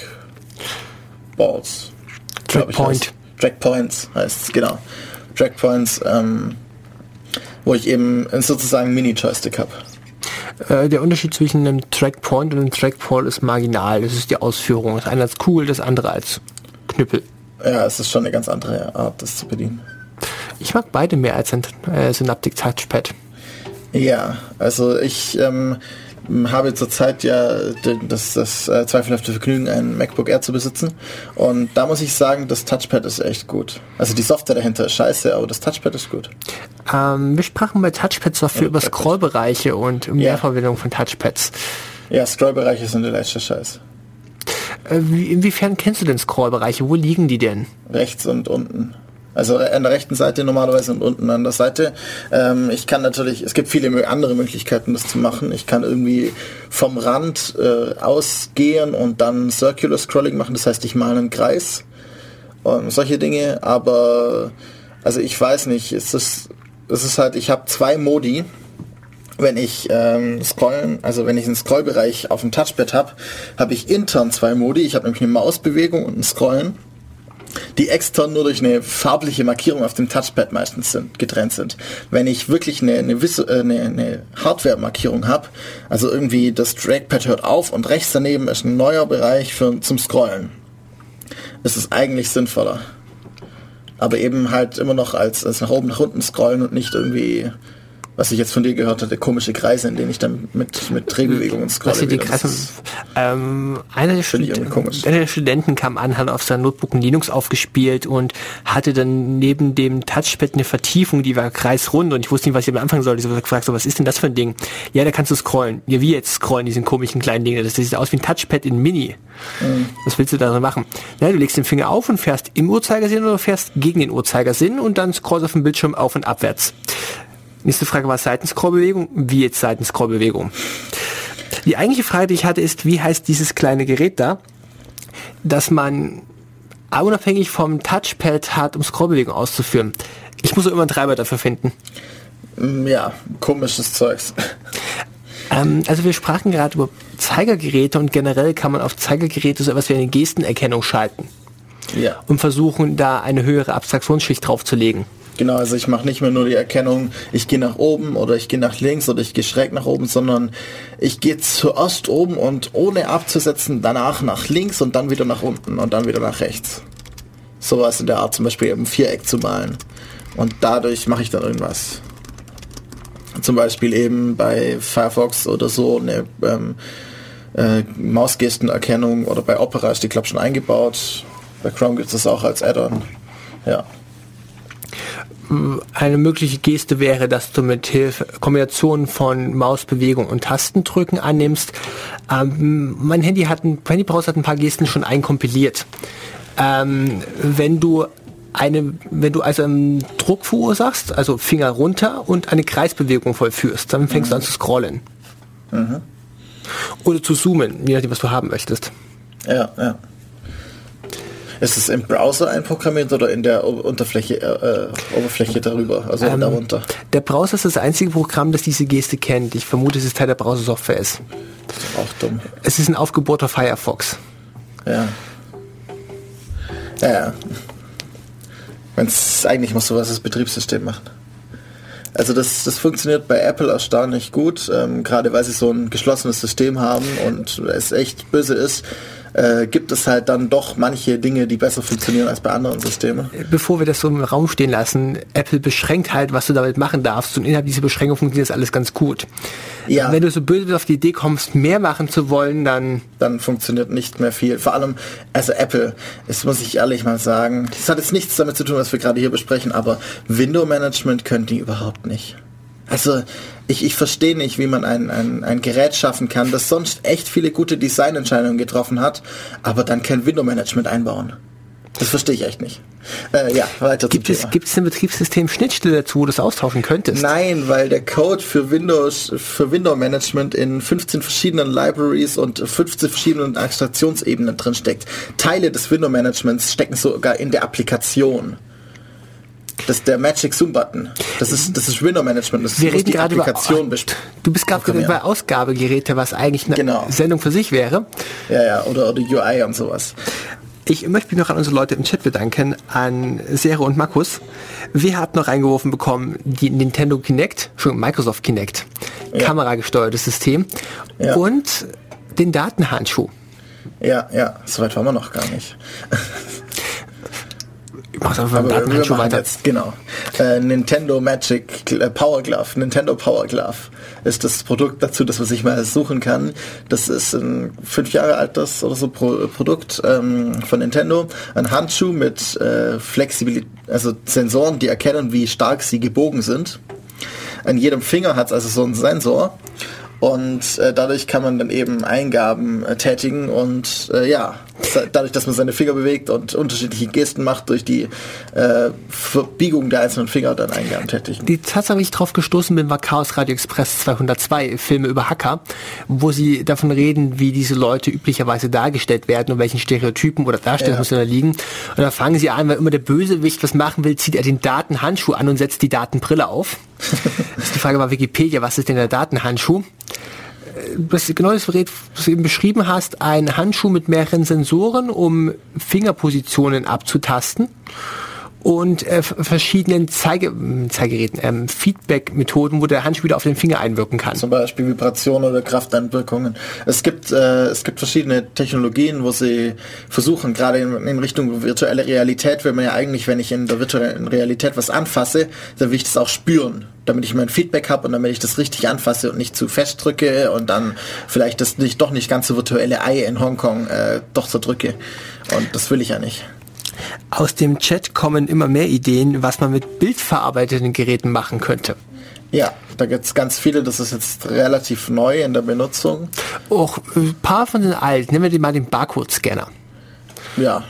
Trackpoint. Trackpoints heißt es, genau. Trackpoints, ähm, wo ich eben sozusagen Mini-Joystick habe. Äh, der Unterschied zwischen einem Trackpoint und einem Trackball ist marginal. Das ist die Ausführung. Das eine als Kugel, das andere als Knüppel. Ja, es ist schon eine ganz andere Art, das zu bedienen. Ich mag beide mehr als ein äh, Synaptic Touchpad. Ja, also ich ähm, habe zurzeit ja das, das äh, zweifelhafte Vergnügen, ein MacBook Air zu besitzen. Und da muss ich sagen, das Touchpad ist echt gut. Also die Software dahinter ist scheiße, aber das Touchpad ist gut. Ähm, wir sprachen bei Touchpads dafür ja, über Scrollbereiche und Mehrverwendung ja. von Touchpads. Ja, Scrollbereiche sind der letzte Scheiß. Äh, inwiefern kennst du denn Scrollbereiche? Wo liegen die denn? Rechts und unten. Also an der rechten Seite normalerweise und unten an der Seite. Ähm, ich kann natürlich, es gibt viele andere Möglichkeiten, das zu machen. Ich kann irgendwie vom Rand äh, ausgehen und dann Circular Scrolling machen. Das heißt, ich male einen Kreis und solche Dinge. Aber also ich weiß nicht, es ist, es ist halt, ich habe zwei Modi wenn ich ähm, scrollen, also wenn ich einen Scrollbereich auf dem Touchpad habe, habe ich intern zwei Modi. Ich habe nämlich eine Mausbewegung und ein Scrollen. Die extern nur durch eine farbliche Markierung auf dem Touchpad meistens sind, getrennt sind. Wenn ich wirklich eine, eine, äh, eine, eine Hardware-Markierung habe, also irgendwie das Trackpad hört auf und rechts daneben ist ein neuer Bereich für, zum Scrollen, ist es eigentlich sinnvoller. Aber eben halt immer noch als, als nach oben, nach unten scrollen und nicht irgendwie was ich jetzt von dir gehört hatte, komische Kreise, in denen ich dann mit, mit Drehbewegungen scrolle. Was die Kreise, ähm, einer, der Studenten, einer der Studenten kam an, hat auf seinem Notebook ein Linux aufgespielt und hatte dann neben dem Touchpad eine Vertiefung, die war kreisrund und ich wusste nicht, was ich am Anfang sollte. Ich habe gefragt, so, was ist denn das für ein Ding? Ja, da kannst du scrollen. Ja, wie jetzt scrollen, diesen komischen kleinen Dingen? Das sieht aus wie ein Touchpad in Mini. Mhm. Was willst du da machen? Na, du legst den Finger auf und fährst im Uhrzeigersinn oder fährst gegen den Uhrzeigersinn und dann scrollst auf dem Bildschirm auf und abwärts. Nächste Frage war Seitenscrollbewegung. Wie jetzt Seitenscrollbewegung? Die eigentliche Frage, die ich hatte, ist, wie heißt dieses kleine Gerät da, dass man unabhängig vom Touchpad hat, um Scrollbewegung auszuführen. Ich muss immer einen Treiber dafür finden. Mm, ja, komisches Zeugs. Ähm, also wir sprachen gerade über Zeigergeräte und generell kann man auf Zeigergeräte so etwas wie eine Gestenerkennung schalten. Ja. Und versuchen, da eine höhere Abstraktionsschicht draufzulegen. Genau, also ich mache nicht mehr nur die Erkennung, ich gehe nach oben oder ich gehe nach links oder ich gehe schräg nach oben, sondern ich gehe zuerst oben und ohne abzusetzen danach nach links und dann wieder nach unten und dann wieder nach rechts. Sowas in der Art, zum Beispiel im Viereck zu malen. Und dadurch mache ich dann irgendwas. Zum Beispiel eben bei Firefox oder so eine ähm, äh, Mausgestenerkennung oder bei Opera ist die, glaube schon eingebaut. Bei Chrome gibt es das auch als Add-on. Ja eine mögliche Geste wäre, dass du mit Hilfe Kombination von Mausbewegung und Tastendrücken annimmst. Ähm, mein Handy hat ein Handybrowser hat ein paar Gesten schon einkompiliert. Ähm, wenn du eine, wenn du also einen Druck verursachst, also Finger runter und eine Kreisbewegung vollführst, dann fängst mhm. du an zu scrollen. Mhm. Oder zu zoomen, je nachdem, was du haben möchtest. Ja, ja. Ist es im Browser einprogrammiert oder in der Unterfläche, äh, äh, Oberfläche darüber, also ähm, darunter? Der Browser ist das einzige Programm, das diese Geste kennt. Ich vermute, es ist Teil der Browser-Software ist. Das ist auch dumm. Es ist ein aufgebohrter Firefox. Ja. Ja, ja. Eigentlich muss sowas das Betriebssystem machen. Also das, das funktioniert bei Apple erstaunlich gut, ähm, gerade weil sie so ein geschlossenes System haben und es echt böse ist, äh, gibt es halt dann doch manche Dinge, die besser funktionieren als bei anderen Systemen. Bevor wir das so im Raum stehen lassen, Apple beschränkt halt, was du damit machen darfst und innerhalb dieser Beschränkung funktioniert das alles ganz gut. Ja. Wenn du so böse auf die Idee kommst, mehr machen zu wollen, dann... Dann funktioniert nicht mehr viel. Vor allem, also Apple, das muss ich ehrlich mal sagen, das hat jetzt nichts damit zu tun, was wir gerade hier besprechen, aber Window-Management können die überhaupt nicht. Also ich, ich verstehe nicht, wie man ein, ein, ein Gerät schaffen kann, das sonst echt viele gute Designentscheidungen getroffen hat, aber dann kein Window-Management einbauen. Das verstehe ich echt nicht. Äh, ja, weiter gibt es, Gibt es ein Betriebssystem Schnittstelle dazu, wo du das austauschen könntest? Nein, weil der Code für Windows, für Window Management in 15 verschiedenen Libraries und 15 verschiedenen Abstraktionsebenen drin steckt. Teile des Window Managements stecken sogar in der Applikation. Das ist der Magic Zoom Button. Das ist, das ist Window Management. Das Wir reden gerade Applikation über, Du bist gerade bei Ausgabegeräte, was eigentlich eine genau. Sendung für sich wäre. Ja, ja, oder, oder UI und sowas. Ich möchte mich noch an unsere Leute im Chat bedanken, an Sere und Markus. Wir hatten noch eingeworfen bekommen die Nintendo Kinect, schon Microsoft Kinect, ja. kameragesteuertes System ja. und den Datenhandschuh. Ja, ja, soweit waren wir noch gar nicht. Mach's einfach beim Datenhandschuh weiter. Jetzt, genau. Äh, Nintendo Magic äh, Power Glove, Nintendo Power Glove ist das Produkt dazu, das man sich mal suchen kann. Das ist ein fünf Jahre altes oder so Pro Produkt ähm, von Nintendo. Ein Handschuh mit äh, Flexibilität, also Sensoren, die erkennen, wie stark sie gebogen sind. An jedem Finger hat es also so einen Sensor und äh, dadurch kann man dann eben Eingaben äh, tätigen und äh, ja, dadurch, dass man seine Finger bewegt und unterschiedliche Gesten macht, durch die äh, Verbiegung der einzelnen Finger dann Eingaben tätigen. Die Tatsache, wie ich drauf gestoßen bin, war Chaos Radio Express 202, Filme über Hacker, wo sie davon reden, wie diese Leute üblicherweise dargestellt werden und welchen Stereotypen oder Darstellungen ja. da liegen. Und da fangen sie an, weil immer der Bösewicht was machen will, zieht er den Datenhandschuh an und setzt die Datenbrille auf. die Frage war Wikipedia, was ist denn der Datenhandschuh? Das genau das Gerät, was du eben beschrieben hast, ein Handschuh mit mehreren Sensoren, um Fingerpositionen abzutasten und äh, verschiedenen Zeige, Zeigeräten, ähm, Feedback-Methoden, wo der Handschuh wieder auf den Finger einwirken kann. Zum Beispiel Vibrationen oder Krafteinwirkungen. Es gibt, äh, es gibt verschiedene Technologien, wo sie versuchen, gerade in, in, Richtung virtuelle Realität, will man ja eigentlich, wenn ich in der virtuellen Realität was anfasse, dann will ich das auch spüren, damit ich mein Feedback habe und damit ich das richtig anfasse und nicht zu fest drücke und dann vielleicht das nicht doch nicht ganz so virtuelle Ei in Hongkong äh, doch so drücke. Und das will ich ja nicht. Aus dem Chat kommen immer mehr Ideen, was man mit bildverarbeiteten Geräten machen könnte. Ja, da gibt es ganz viele, das ist jetzt relativ neu in der Benutzung. Auch ein paar von den alten, nehmen wir mal den Barcode-Scanner. Ja,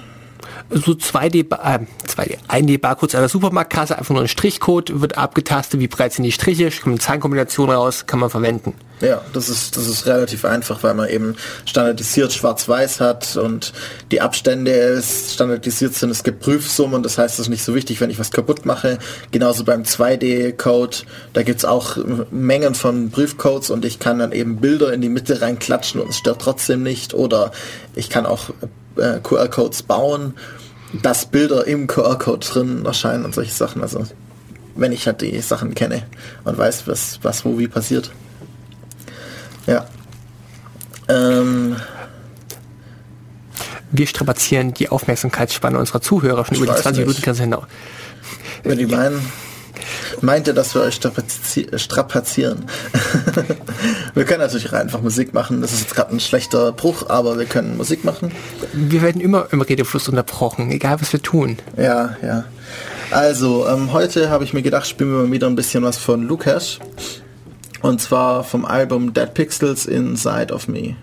so 2D, äh, 2D, 1D Barcodes an der Supermarktkasse, einfach nur ein Strichcode, wird abgetastet, wie breit sind die Striche, kommt Zahlenkombination raus, kann man verwenden. Ja, das ist, das ist relativ einfach, weil man eben standardisiert schwarz-weiß hat und die Abstände standardisiert sind. Es gibt Prüfsummen, das heißt, es ist nicht so wichtig, wenn ich was kaputt mache. Genauso beim 2D-Code, da gibt's auch Mengen von Prüfcodes und ich kann dann eben Bilder in die Mitte reinklatschen und es stört trotzdem nicht. Oder ich kann auch äh, QR-Codes bauen, dass Bilder im QR-Code drin erscheinen und solche Sachen. Also wenn ich halt die Sachen kenne und weiß, was, was wo wie passiert. Ja. Ähm, wir strapazieren die Aufmerksamkeitsspanne unserer Zuhörer schon über die 20 Minuten ganz hinaus. Wenn die meinen, meinte, dass wir euch strapazieren. wir können natürlich einfach Musik machen. Das ist jetzt gerade ein schlechter Bruch, aber wir können Musik machen. Wir werden immer im Redefluss unterbrochen, egal was wir tun. Ja, ja. Also, ähm, heute habe ich mir gedacht, spielen wir mal wieder ein bisschen was von Lukas. Und zwar vom Album Dead Pixels Inside of Me.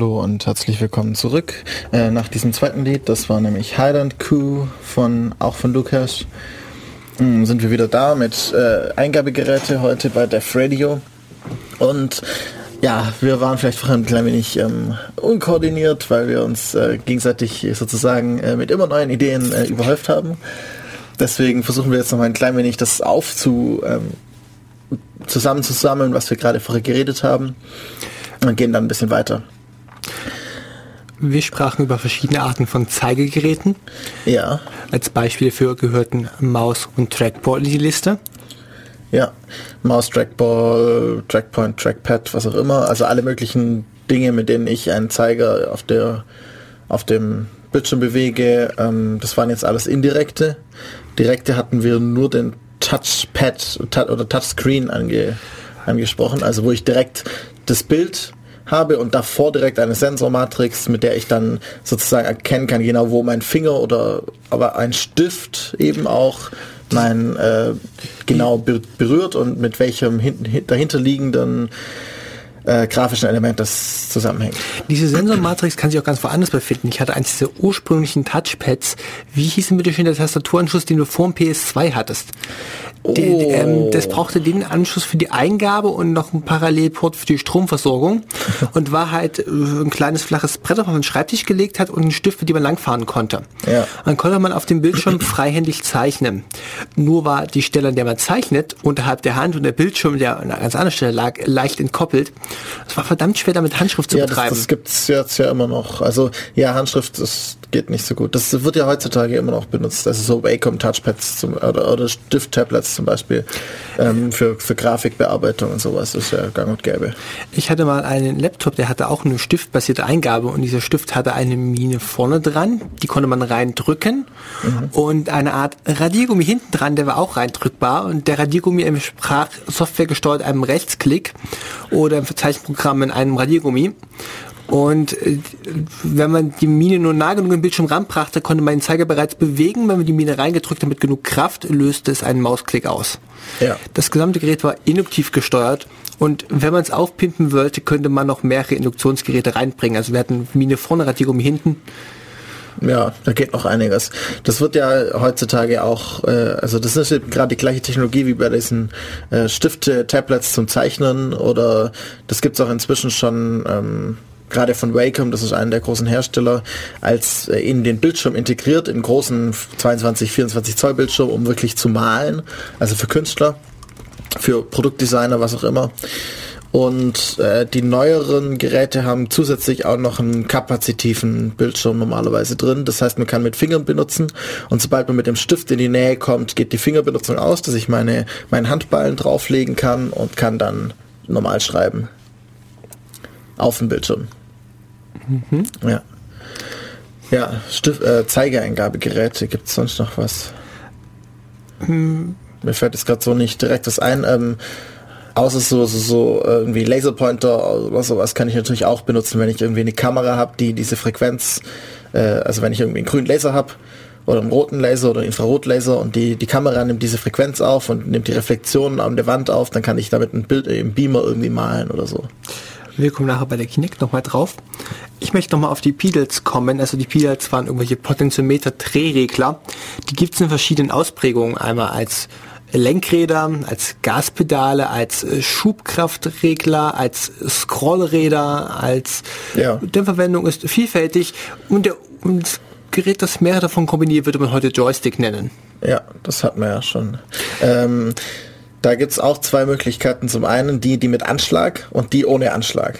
Hallo und herzlich willkommen zurück äh, nach diesem zweiten Lied. Das war nämlich Highland Coup von auch von Lukas. Hm, sind wir wieder da mit äh, Eingabegeräte heute bei Def Radio und ja, wir waren vielleicht vorher ein klein wenig ähm, unkoordiniert, weil wir uns äh, gegenseitig sozusagen äh, mit immer neuen Ideen äh, überhäuft haben. Deswegen versuchen wir jetzt noch mal ein klein wenig das aufzu ähm, zusammenzusammeln, was wir gerade vorher geredet haben und gehen dann ein bisschen weiter. Wir sprachen über verschiedene Arten von Zeigegeräten. Ja. Als Beispiel für gehörten Maus und Trackball in die Liste. Ja, Maus, Trackball, Trackpoint, Trackpad, was auch immer. Also alle möglichen Dinge, mit denen ich einen Zeiger auf der auf dem Bildschirm bewege. Ähm, das waren jetzt alles indirekte. Direkte hatten wir nur den Touchpad oder Touchscreen ange, angesprochen, also wo ich direkt das Bild habe und davor direkt eine Sensormatrix, mit der ich dann sozusagen erkennen kann, genau wo mein Finger oder aber ein Stift eben auch mein äh, genau berührt und mit welchem hin, dahinterliegenden äh, grafischen Element das zusammenhängt. Diese Sensormatrix kann sich auch ganz woanders befinden. Ich hatte eins dieser ursprünglichen Touchpads. Wie hieß denn bitte schön der Tastaturanschluss, den du vor dem PS2 hattest? Oh. Die, ähm, das brauchte den Anschluss für die Eingabe und noch einen Parallelport für die Stromversorgung und war halt äh, ein kleines flaches Brett, auf den Schreibtisch gelegt hat und einen Stift, für den man langfahren konnte. Ja. Dann konnte man auf dem Bildschirm freihändig zeichnen. Nur war die Stelle, an der man zeichnet, unterhalb der Hand und der Bildschirm, der an einer ganz anderen Stelle lag, leicht entkoppelt. Es war verdammt schwer, damit Handschrift zu ja, betreiben. Das, das gibt's jetzt ja immer noch. Also ja, Handschrift, das geht nicht so gut. Das wird ja heutzutage immer noch benutzt. Also so Wacom Touchpads zum, oder, oder Stift-Tablets zum Beispiel ähm, für, für Grafikbearbeitung und sowas ist ja gang und gäbe. Ich hatte mal einen Laptop, der hatte auch eine stiftbasierte Eingabe und dieser Stift hatte eine Mine vorne dran, die konnte man reindrücken mhm. und eine Art Radiergummi hinten dran, der war auch reindrückbar und der Radiergummi entsprach Software gesteuert einem Rechtsklick oder im Verzeichnisprogramm in einem Radiergummi und äh, wenn man die Mine nur nah genug im Bildschirm ranbrachte, konnte man den Zeiger bereits bewegen. Wenn man die Mine reingedrückt hat mit genug Kraft, löste es einen Mausklick aus. Ja. Das gesamte Gerät war induktiv gesteuert und wenn man es aufpimpen wollte, könnte man noch mehrere Induktionsgeräte reinbringen. Also wir hatten Mine vorne, Radiergummi hinten. Ja, da geht noch einiges. Das wird ja heutzutage auch, äh, also das ist gerade die gleiche Technologie wie bei diesen äh, Stifte-Tablets zum Zeichnen oder das gibt's auch inzwischen schon ähm, gerade von Wacom, das ist einer der großen Hersteller, als äh, in den Bildschirm integriert, in großen 22, 24 Zoll Bildschirm, um wirklich zu malen, also für Künstler, für Produktdesigner, was auch immer. Und äh, die neueren Geräte haben zusätzlich auch noch einen kapazitiven Bildschirm normalerweise drin. Das heißt, man kann mit Fingern benutzen und sobald man mit dem Stift in die Nähe kommt, geht die Fingerbenutzung aus, dass ich meine meinen Handballen drauflegen kann und kann dann normal schreiben auf dem Bildschirm. Mhm. Ja. Ja, Stift, äh, Zeigeeingabegeräte, gibt es sonst noch was? Mhm. Mir fällt jetzt gerade so nicht direkt das ein. Ähm, außer so, so, so irgendwie Laserpointer oder sowas kann ich natürlich auch benutzen, wenn ich irgendwie eine Kamera habe, die diese Frequenz, äh, also wenn ich irgendwie einen grünen Laser habe oder einen roten Laser oder einen Infrarotlaser und die, die Kamera nimmt diese Frequenz auf und nimmt die Reflexionen an der Wand auf, dann kann ich damit ein Bild im Beamer irgendwie malen oder so. Wir kommen nachher bei der Kinect nochmal drauf. Ich möchte nochmal auf die Pedals kommen. Also die Pedals waren irgendwelche Potentiometer-Drehregler. Die gibt es in verschiedenen Ausprägungen. Einmal als Lenkräder, als Gaspedale, als äh, Schubkraftregler, als Scrollräder, als ja. Dämpferwendung ist vielfältig und der und das Gerät, das mehrere davon kombiniert, würde man heute Joystick nennen. Ja, das hat man ja schon. Ähm, da gibt's auch zwei Möglichkeiten. Zum einen die, die mit Anschlag und die ohne Anschlag.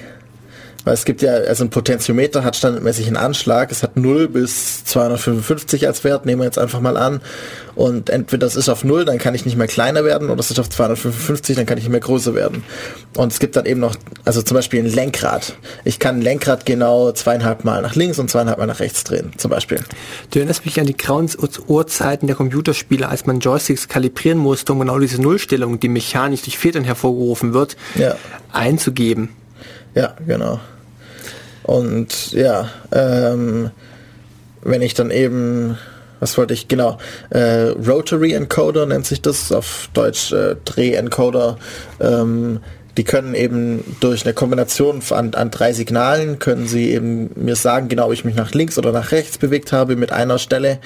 Weil es gibt ja, also ein Potentiometer hat standardmäßig einen Anschlag. Es hat 0 bis 255 als Wert, nehmen wir jetzt einfach mal an. Und entweder das ist auf 0, dann kann ich nicht mehr kleiner werden, oder es ist auf 255, dann kann ich nicht mehr größer werden. Und es gibt dann eben noch, also zum Beispiel ein Lenkrad. Ich kann ein Lenkrad genau zweieinhalb Mal nach links und zweieinhalb Mal nach rechts drehen, zum Beispiel. Du erinnerst mich an die grauen Uhrzeiten der Computerspiele, als man Joysticks kalibrieren musste, um genau diese Nullstellung, die mechanisch durch Federn hervorgerufen wird, ja. einzugeben. Ja, genau. Und ja, ähm, wenn ich dann eben, was wollte ich, genau, äh, Rotary Encoder nennt sich das, auf Deutsch äh, Drehencoder, ähm, die können eben durch eine Kombination an, an drei Signalen, können sie eben mir sagen, genau, ob ich mich nach links oder nach rechts bewegt habe mit einer Stelle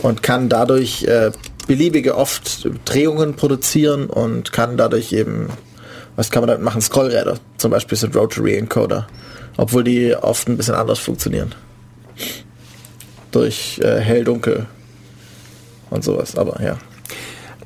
und kann dadurch äh, beliebige oft Drehungen produzieren und kann dadurch eben, was kann man damit machen, Scrollräder zum Beispiel sind Rotary Encoder, obwohl die oft ein bisschen anders funktionieren. Durch äh, hell-dunkel und sowas, aber ja.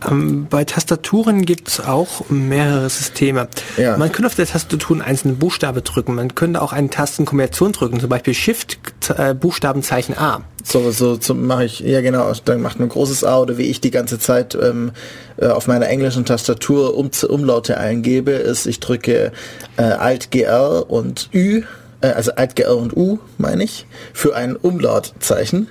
Ähm, bei Tastaturen gibt es auch mehrere Systeme. Ja. Man könnte auf der Tastatur einen einzelnen Buchstabe drücken. Man könnte auch eine Tastenkombination drücken, zum Beispiel Shift äh, Buchstabenzeichen A. So, so, so mache ich, ja genau, dann macht man ein großes A oder wie ich die ganze Zeit ähm, äh, auf meiner englischen Tastatur um, Umlaute eingebe, ist, ich drücke äh, Alt GR und Ü, äh, also Alt GR und U, meine ich, für ein Umlautzeichen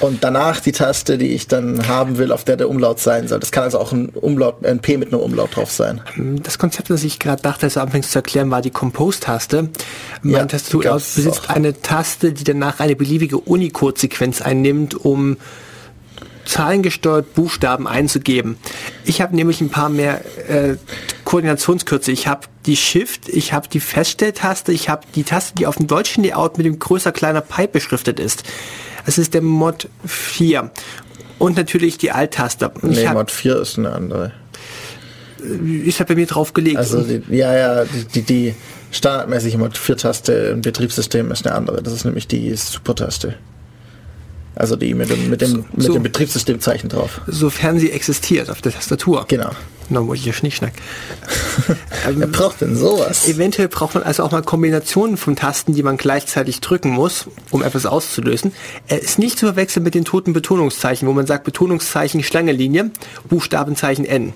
und danach die Taste, die ich dann haben will, auf der der Umlaut sein soll. Das kann also auch ein Umlaut, ein P mit einem Umlaut drauf sein. Das Konzept, das ich gerade dachte, es anfängst zu erklären, war die Compose-Taste. Meine ja, Tastatur besitzt auch. eine Taste, die danach eine beliebige Unicode-Sequenz einnimmt, um zahlengesteuert Buchstaben einzugeben. Ich habe nämlich ein paar mehr äh, Koordinationskürze. Ich habe die Shift, ich habe die Feststelltaste, ich habe die Taste, die auf dem deutschen Layout mit dem größer kleiner Pipe beschriftet ist. Das ist der Mod 4. Und natürlich die Alt-Taste. Nee, Mod 4 ist eine andere. Ich habe bei mir drauf gelegt. Also die, ja, ja, die, die, die standardmäßige Mod 4-Taste im Betriebssystem ist eine andere. Das ist nämlich die Super-Taste. Also die mit dem, mit dem, so, mit dem Betriebssystemzeichen drauf. Sofern sie existiert auf der Tastatur. Genau. Na, muss ich ja Schnickschnack. ähm, Wer braucht denn sowas? Eventuell braucht man also auch mal Kombinationen von Tasten, die man gleichzeitig drücken muss, um etwas auszulösen. Er ist nicht zu verwechseln mit den toten Betonungszeichen, wo man sagt Betonungszeichen Schlangenlinie, Buchstabenzeichen N.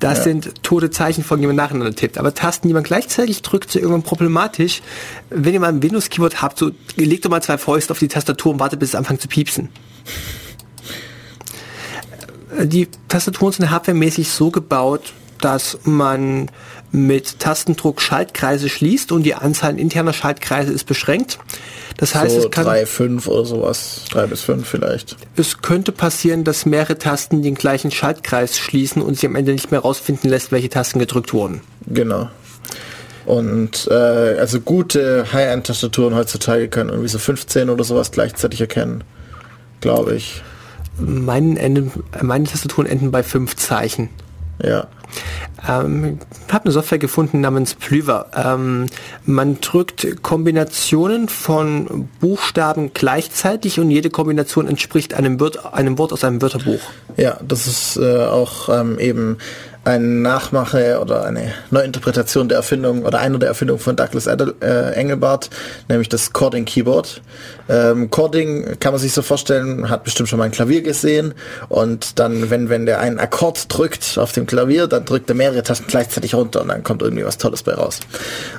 Das ja. sind tote Zeichen, von denen man nacheinander tippt. Aber Tasten, die man gleichzeitig drückt, sind irgendwann problematisch. Wenn ihr mal ein Windows-Keyboard habt, so legt doch mal zwei Fäuste auf die Tastatur und wartet, bis es anfängt zu piepsen. Die Tastaturen sind hardwaremäßig so gebaut, dass man mit Tastendruck Schaltkreise schließt und die Anzahl interner Schaltkreise ist beschränkt. Das heißt, so es kann drei, fünf oder sowas, drei bis fünf vielleicht. Es könnte passieren, dass mehrere Tasten den gleichen Schaltkreis schließen und sich am Ende nicht mehr rausfinden lässt, welche Tasten gedrückt wurden. Genau. Und äh, also gute High-End-Tastaturen heutzutage können irgendwie so 15 oder sowas gleichzeitig erkennen, glaube ich. Meinen enden, meine Tastaturen enden bei fünf Zeichen. Ja. Ähm, habe eine Software gefunden namens Plyver. Ähm, man drückt Kombinationen von Buchstaben gleichzeitig und jede Kombination entspricht einem, Wort, einem Wort aus einem Wörterbuch. Ja, das ist äh, auch ähm, eben ein Nachmache oder eine Neuinterpretation der Erfindung oder einer der Erfindungen von Douglas Adel, äh, Engelbart, nämlich das Chording Keyboard. Ähm, Chording kann man sich so vorstellen, hat bestimmt schon mal ein Klavier gesehen und dann, wenn, wenn der einen Akkord drückt auf dem Klavier, dann drückt er mehrere Tasten gleichzeitig runter und dann kommt irgendwie was Tolles bei raus.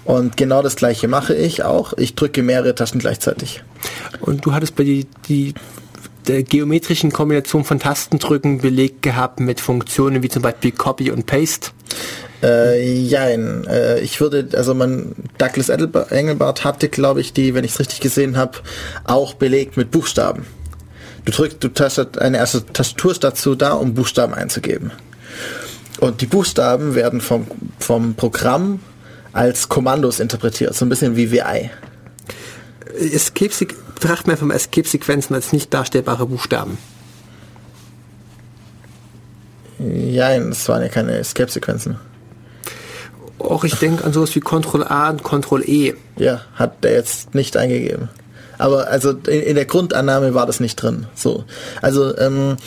Und genau das gleiche mache ich auch. Ich drücke mehrere Tasten gleichzeitig. Und du hattest bei die, die der geometrischen Kombination von Tastendrücken belegt gehabt mit Funktionen wie zum Beispiel Copy und Paste? Äh, jein. Äh, ich würde, also man, Douglas Engelbart hatte, glaube ich, die, wenn ich es richtig gesehen habe, auch belegt mit Buchstaben. Du drückst, du tastet eine erste Tastatur dazu da, um Buchstaben einzugeben. Und die Buchstaben werden vom, vom Programm als Kommandos interpretiert, so ein bisschen wie VI. Escape betrachten wir vom Escape-Sequenzen als nicht darstellbare Buchstaben. Ja, das waren ja keine Escape-Sequenzen. Auch ich denke an sowas wie Ctrl A und Ctrl E. Ja, hat der jetzt nicht eingegeben. Aber also in, in der Grundannahme war das nicht drin. So. Also ähm,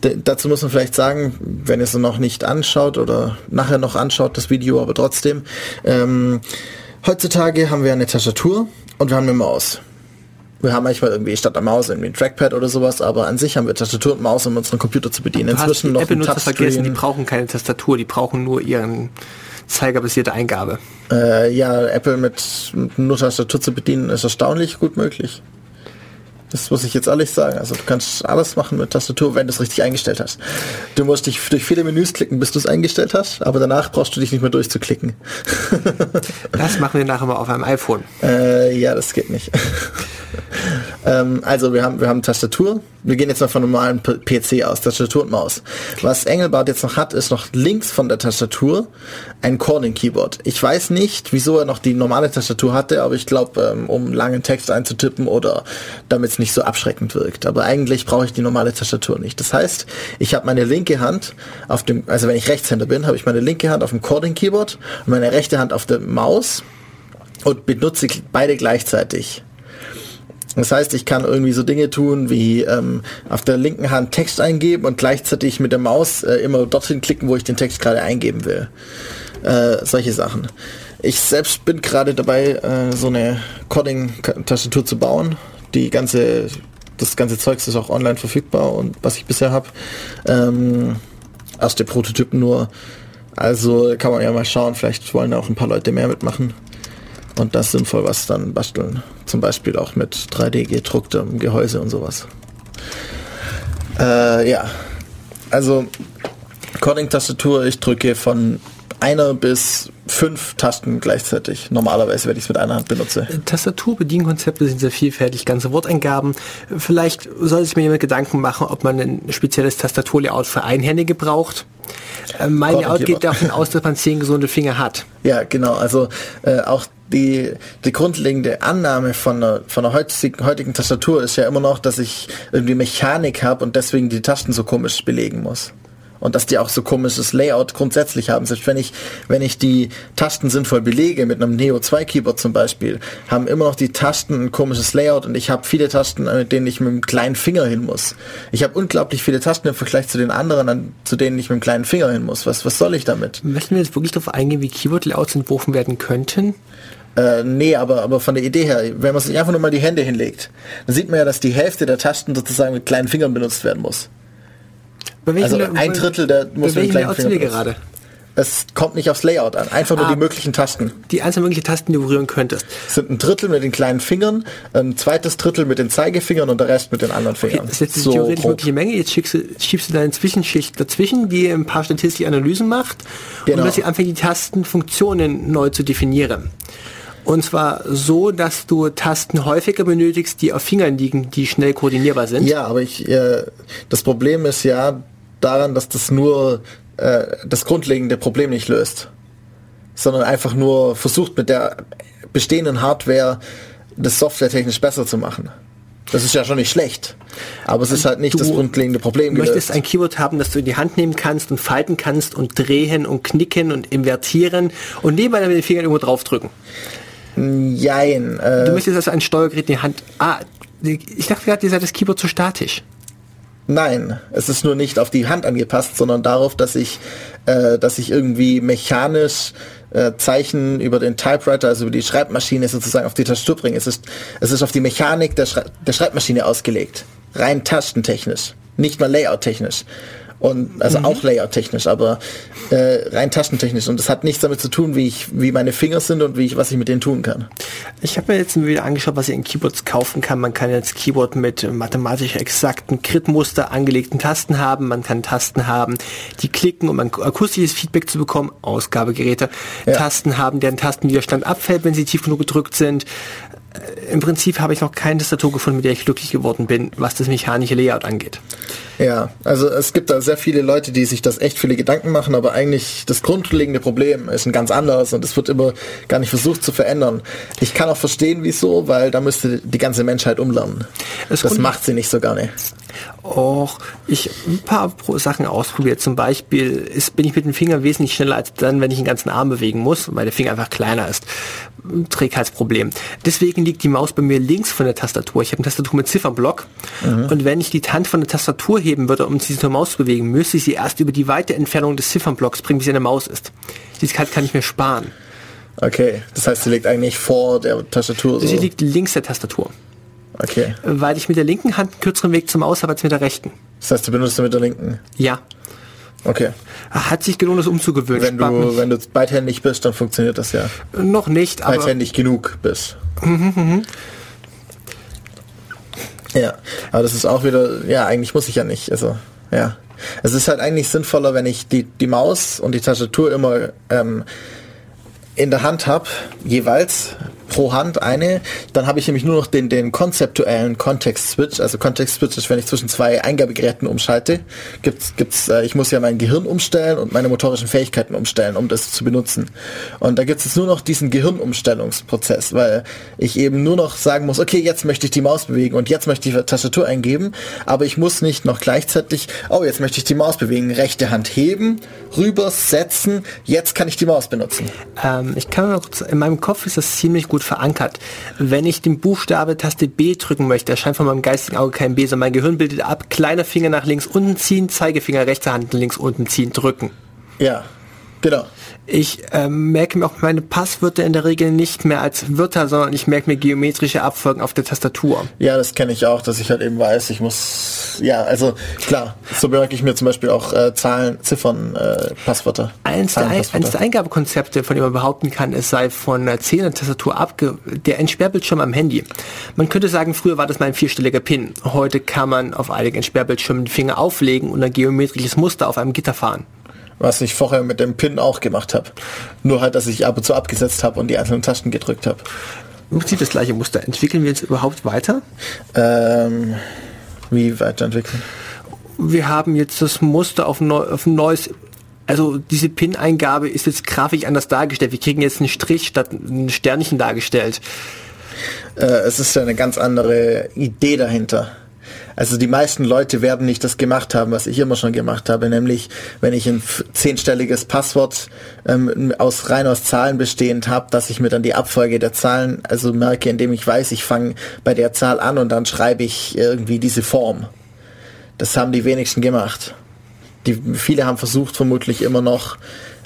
dazu muss man vielleicht sagen, wenn ihr es noch nicht anschaut oder nachher noch anschaut, das Video, aber trotzdem, ähm, heutzutage haben wir eine Tastatur und wir haben eine Maus. Wir haben manchmal irgendwie statt der Maus irgendwie ein Trackpad oder sowas, aber an sich haben wir Tastatur und Maus, um unseren Computer zu bedienen. Du Inzwischen noch ein vergessen, die brauchen keine Tastatur, die brauchen nur ihren zeigerbasierte Eingabe. Äh, ja, Apple mit, mit nur Tastatur zu bedienen ist erstaunlich gut möglich. Das muss ich jetzt ehrlich sagen. Also du kannst alles machen mit Tastatur, wenn du es richtig eingestellt hast. Du musst dich durch viele Menüs klicken, bis du es eingestellt hast, aber danach brauchst du dich nicht mehr durchzuklicken. das machen wir nachher mal auf einem iPhone. Äh, ja, das geht nicht. ähm, also wir haben, wir haben Tastatur. Wir gehen jetzt mal von normalen PC aus, Tastatur und Maus. Was Engelbart jetzt noch hat, ist noch links von der Tastatur ein Calling Keyboard. Ich weiß nicht, wieso er noch die normale Tastatur hatte, aber ich glaube, ähm, um langen Text einzutippen oder damit es nicht so abschreckend wirkt. Aber eigentlich brauche ich die normale Tastatur nicht. Das heißt, ich habe meine linke Hand auf dem, also wenn ich Rechtshänder bin, habe ich meine linke Hand auf dem Calling Keyboard und meine rechte Hand auf der Maus und benutze beide gleichzeitig. Das heißt, ich kann irgendwie so Dinge tun wie ähm, auf der linken Hand Text eingeben und gleichzeitig mit der Maus äh, immer dorthin klicken, wo ich den Text gerade eingeben will. Äh, solche Sachen. Ich selbst bin gerade dabei, äh, so eine Coding-Tastatur zu bauen. Die ganze, das ganze Zeugs ist auch online verfügbar und was ich bisher habe. Ähm, erste Prototypen nur. Also kann man ja mal schauen, vielleicht wollen auch ein paar Leute mehr mitmachen und das sinnvoll was dann basteln. Zum Beispiel auch mit 3D gedrucktem Gehäuse und sowas. Äh, ja, also Coding-Tastatur, ich drücke von einer bis fünf Tasten gleichzeitig. Normalerweise, wenn ich es mit einer Hand benutze. Tastatur-Bedienkonzepte sind sehr vielfältig, ganze Worteingaben. Vielleicht sollte sich mir jemand Gedanken machen, ob man ein spezielles Tastaturlayout für Einhändige braucht. Äh, mein Layout geht davon aus, dass man zehn gesunde Finger hat. Ja, genau. Also äh, auch die, die grundlegende Annahme von einer, von einer heutigen, heutigen Tastatur ist ja immer noch, dass ich irgendwie Mechanik habe und deswegen die Tasten so komisch belegen muss und dass die auch so komisches Layout grundsätzlich haben. Selbst wenn ich, wenn ich die Tasten sinnvoll belege, mit einem Neo 2 Keyboard zum Beispiel, haben immer noch die Tasten ein komisches Layout und ich habe viele Tasten, mit denen ich mit dem kleinen Finger hin muss. Ich habe unglaublich viele Tasten im Vergleich zu den anderen, an, zu denen ich mit dem kleinen Finger hin muss. Was, was soll ich damit? Möchten wir jetzt wirklich darauf eingehen, wie Keyboard-Layouts entworfen werden könnten? Äh, nee, aber, aber von der Idee her, wenn man sich einfach nur mal die Hände hinlegt, dann sieht man ja, dass die Hälfte der Tasten sozusagen mit kleinen Fingern benutzt werden muss also ein Drittel der muss mit kleinen Finger gerade? Es kommt nicht aufs Layout an, einfach nur ah, die möglichen Tasten. Die einzelnen möglichen Tasten, die du berühren könntest. Es sind ein Drittel mit den kleinen Fingern, ein zweites Drittel mit den Zeigefingern und der Rest mit den anderen Fingern. Okay, das ist jetzt so theoretisch grob. eine Menge. Jetzt schiebst du, schiebst du deine Zwischenschicht dazwischen, die ein paar statistische Analysen macht genau. und dass sie anfängt, die Tastenfunktionen neu zu definieren. Und zwar so, dass du Tasten häufiger benötigst, die auf Fingern liegen, die schnell koordinierbar sind. Ja, aber ich, äh, das Problem ist ja daran, dass das nur äh, das grundlegende Problem nicht löst, sondern einfach nur versucht mit der bestehenden Hardware das softwaretechnisch besser zu machen. Das ist ja schon nicht schlecht. Aber es ist halt nicht du das grundlegende Problem. Du möchtest ein Keyboard haben, das du in die Hand nehmen kannst und falten kannst und drehen und knicken und invertieren und nebenbei mit den Fingern irgendwo draufdrücken. Jein. Äh du möchtest also ein Steuergerät in die Hand. Ah, ich dachte gerade, ihr seid das Keyboard zu statisch. Nein, es ist nur nicht auf die Hand angepasst, sondern darauf, dass ich, äh, dass ich irgendwie mechanisch äh, Zeichen über den Typewriter, also über die Schreibmaschine sozusagen auf die Tastatur bringe. Es ist, es ist auf die Mechanik der, Schrei der Schreibmaschine ausgelegt. Rein tastentechnisch, nicht mal layout-technisch und also mhm. auch layout-technisch, aber äh, rein taschentechnisch. Und das hat nichts damit zu tun, wie ich, wie meine Finger sind und wie ich, was ich mit denen tun kann. Ich habe mir jetzt wieder angeschaut, was ich in Keyboards kaufen kann. Man kann jetzt Keyboard mit mathematisch exakten Kritmuster angelegten Tasten haben. Man kann Tasten haben, die klicken, um ein akustisches Feedback zu bekommen. Ausgabegeräte. Ja. Tasten haben, deren Tastenwiderstand abfällt, wenn sie tief genug gedrückt sind. Äh, Im Prinzip habe ich noch keine Tastatur gefunden, mit der ich glücklich geworden bin, was das mechanische Layout angeht. Ja, also es gibt da sehr viele Leute, die sich das echt viele Gedanken machen, aber eigentlich das grundlegende Problem ist ein ganz anderes und es wird immer gar nicht versucht zu verändern. Ich kann auch verstehen, wieso, weil da müsste die ganze Menschheit umlernen. Das, das macht sie nicht so gerne. Och, ich ein paar Sachen ausprobiert. Zum Beispiel ist, bin ich mit dem Finger wesentlich schneller als dann, wenn ich den ganzen Arm bewegen muss, weil der Finger einfach kleiner ist. Trägheitsproblem. Deswegen liegt die Maus bei mir links von der Tastatur. Ich habe eine Tastatur mit Ziffernblock mhm. und wenn ich die Hand von der Tastatur heben würde, um sie zur Maus zu bewegen, müsste ich sie erst über die weite Entfernung des Ziffernblocks bringen, bis sie eine Maus ist. Diese Karte kann ich mir sparen. Okay, das heißt, sie liegt eigentlich vor der Tastatur. So. Sie liegt links der Tastatur. Okay. Weil ich mit der linken Hand einen kürzeren Weg zum Maus habe als mit der rechten. Das heißt, du benutzt sie mit der linken? Ja. Okay. Hat sich gelohnt, das umzugewöhnen. Wenn du, wenn du beidhändig bist, dann funktioniert das ja. Noch nicht, aber... Beidhändig genug bist. Mhm, mhm. Ja, aber das ist auch wieder, ja, eigentlich muss ich ja nicht. Also, ja. Es ist halt eigentlich sinnvoller, wenn ich die, die Maus und die Tastatur immer ähm, in der Hand habe, jeweils pro Hand eine. Dann habe ich nämlich nur noch den, den konzeptuellen Kontext-Switch. Also Kontext-Switch ist, wenn ich zwischen zwei Eingabegeräten umschalte. Gibt's, gibt's, äh, ich muss ja mein Gehirn umstellen und meine motorischen Fähigkeiten umstellen, um das zu benutzen. Und da gibt es nur noch diesen Gehirnumstellungsprozess, weil ich eben nur noch sagen muss, okay, jetzt möchte ich die Maus bewegen und jetzt möchte ich die Tastatur eingeben, aber ich muss nicht noch gleichzeitig, oh, jetzt möchte ich die Maus bewegen, rechte Hand heben, rüber, setzen, jetzt kann ich die Maus benutzen. Ähm, ich kann noch, in meinem Kopf ist das ziemlich gut gut verankert. Wenn ich den Buchstabe Taste B drücken möchte, erscheint von meinem geistigen Auge kein B, sondern mein Gehirn bildet ab, kleiner Finger nach links unten ziehen, Zeigefinger rechte Hand links unten ziehen, drücken. Ja, genau. Ich ähm, merke mir auch meine Passwörter in der Regel nicht mehr als Wörter, sondern ich merke mir geometrische Abfolgen auf der Tastatur. Ja, das kenne ich auch, dass ich halt eben weiß, ich muss, ja, also klar, so merke ich mir zum Beispiel auch äh, Zahlen, Ziffern, äh, Passwörter. Eins der, Ein, eins der Eingabekonzepte, von dem man behaupten kann, es sei von der Zählentastatur abge... der Entsperrbildschirm am Handy. Man könnte sagen, früher war das mal ein vierstelliger Pin. Heute kann man auf einigen Entsperrbildschirmen die Finger auflegen und ein geometrisches Muster auf einem Gitter fahren was ich vorher mit dem Pin auch gemacht habe. Nur halt, dass ich ab und zu abgesetzt habe und die einzelnen Tasten gedrückt habe. Im Prinzip das gleiche Muster. Entwickeln wir jetzt überhaupt weiter? Ähm, wie weiterentwickeln? Wir haben jetzt das Muster auf, neu, auf ein neues also diese PIN-Eingabe ist jetzt grafisch anders dargestellt. Wir kriegen jetzt einen Strich statt ein Sternchen dargestellt. Äh, es ist ja eine ganz andere Idee dahinter. Also die meisten Leute werden nicht das gemacht haben, was ich immer schon gemacht habe, nämlich wenn ich ein zehnstelliges Passwort ähm, aus rein aus Zahlen bestehend habe, dass ich mir dann die Abfolge der Zahlen also merke, indem ich weiß, ich fange bei der Zahl an und dann schreibe ich irgendwie diese Form. Das haben die wenigsten gemacht. Die, viele haben versucht vermutlich immer noch,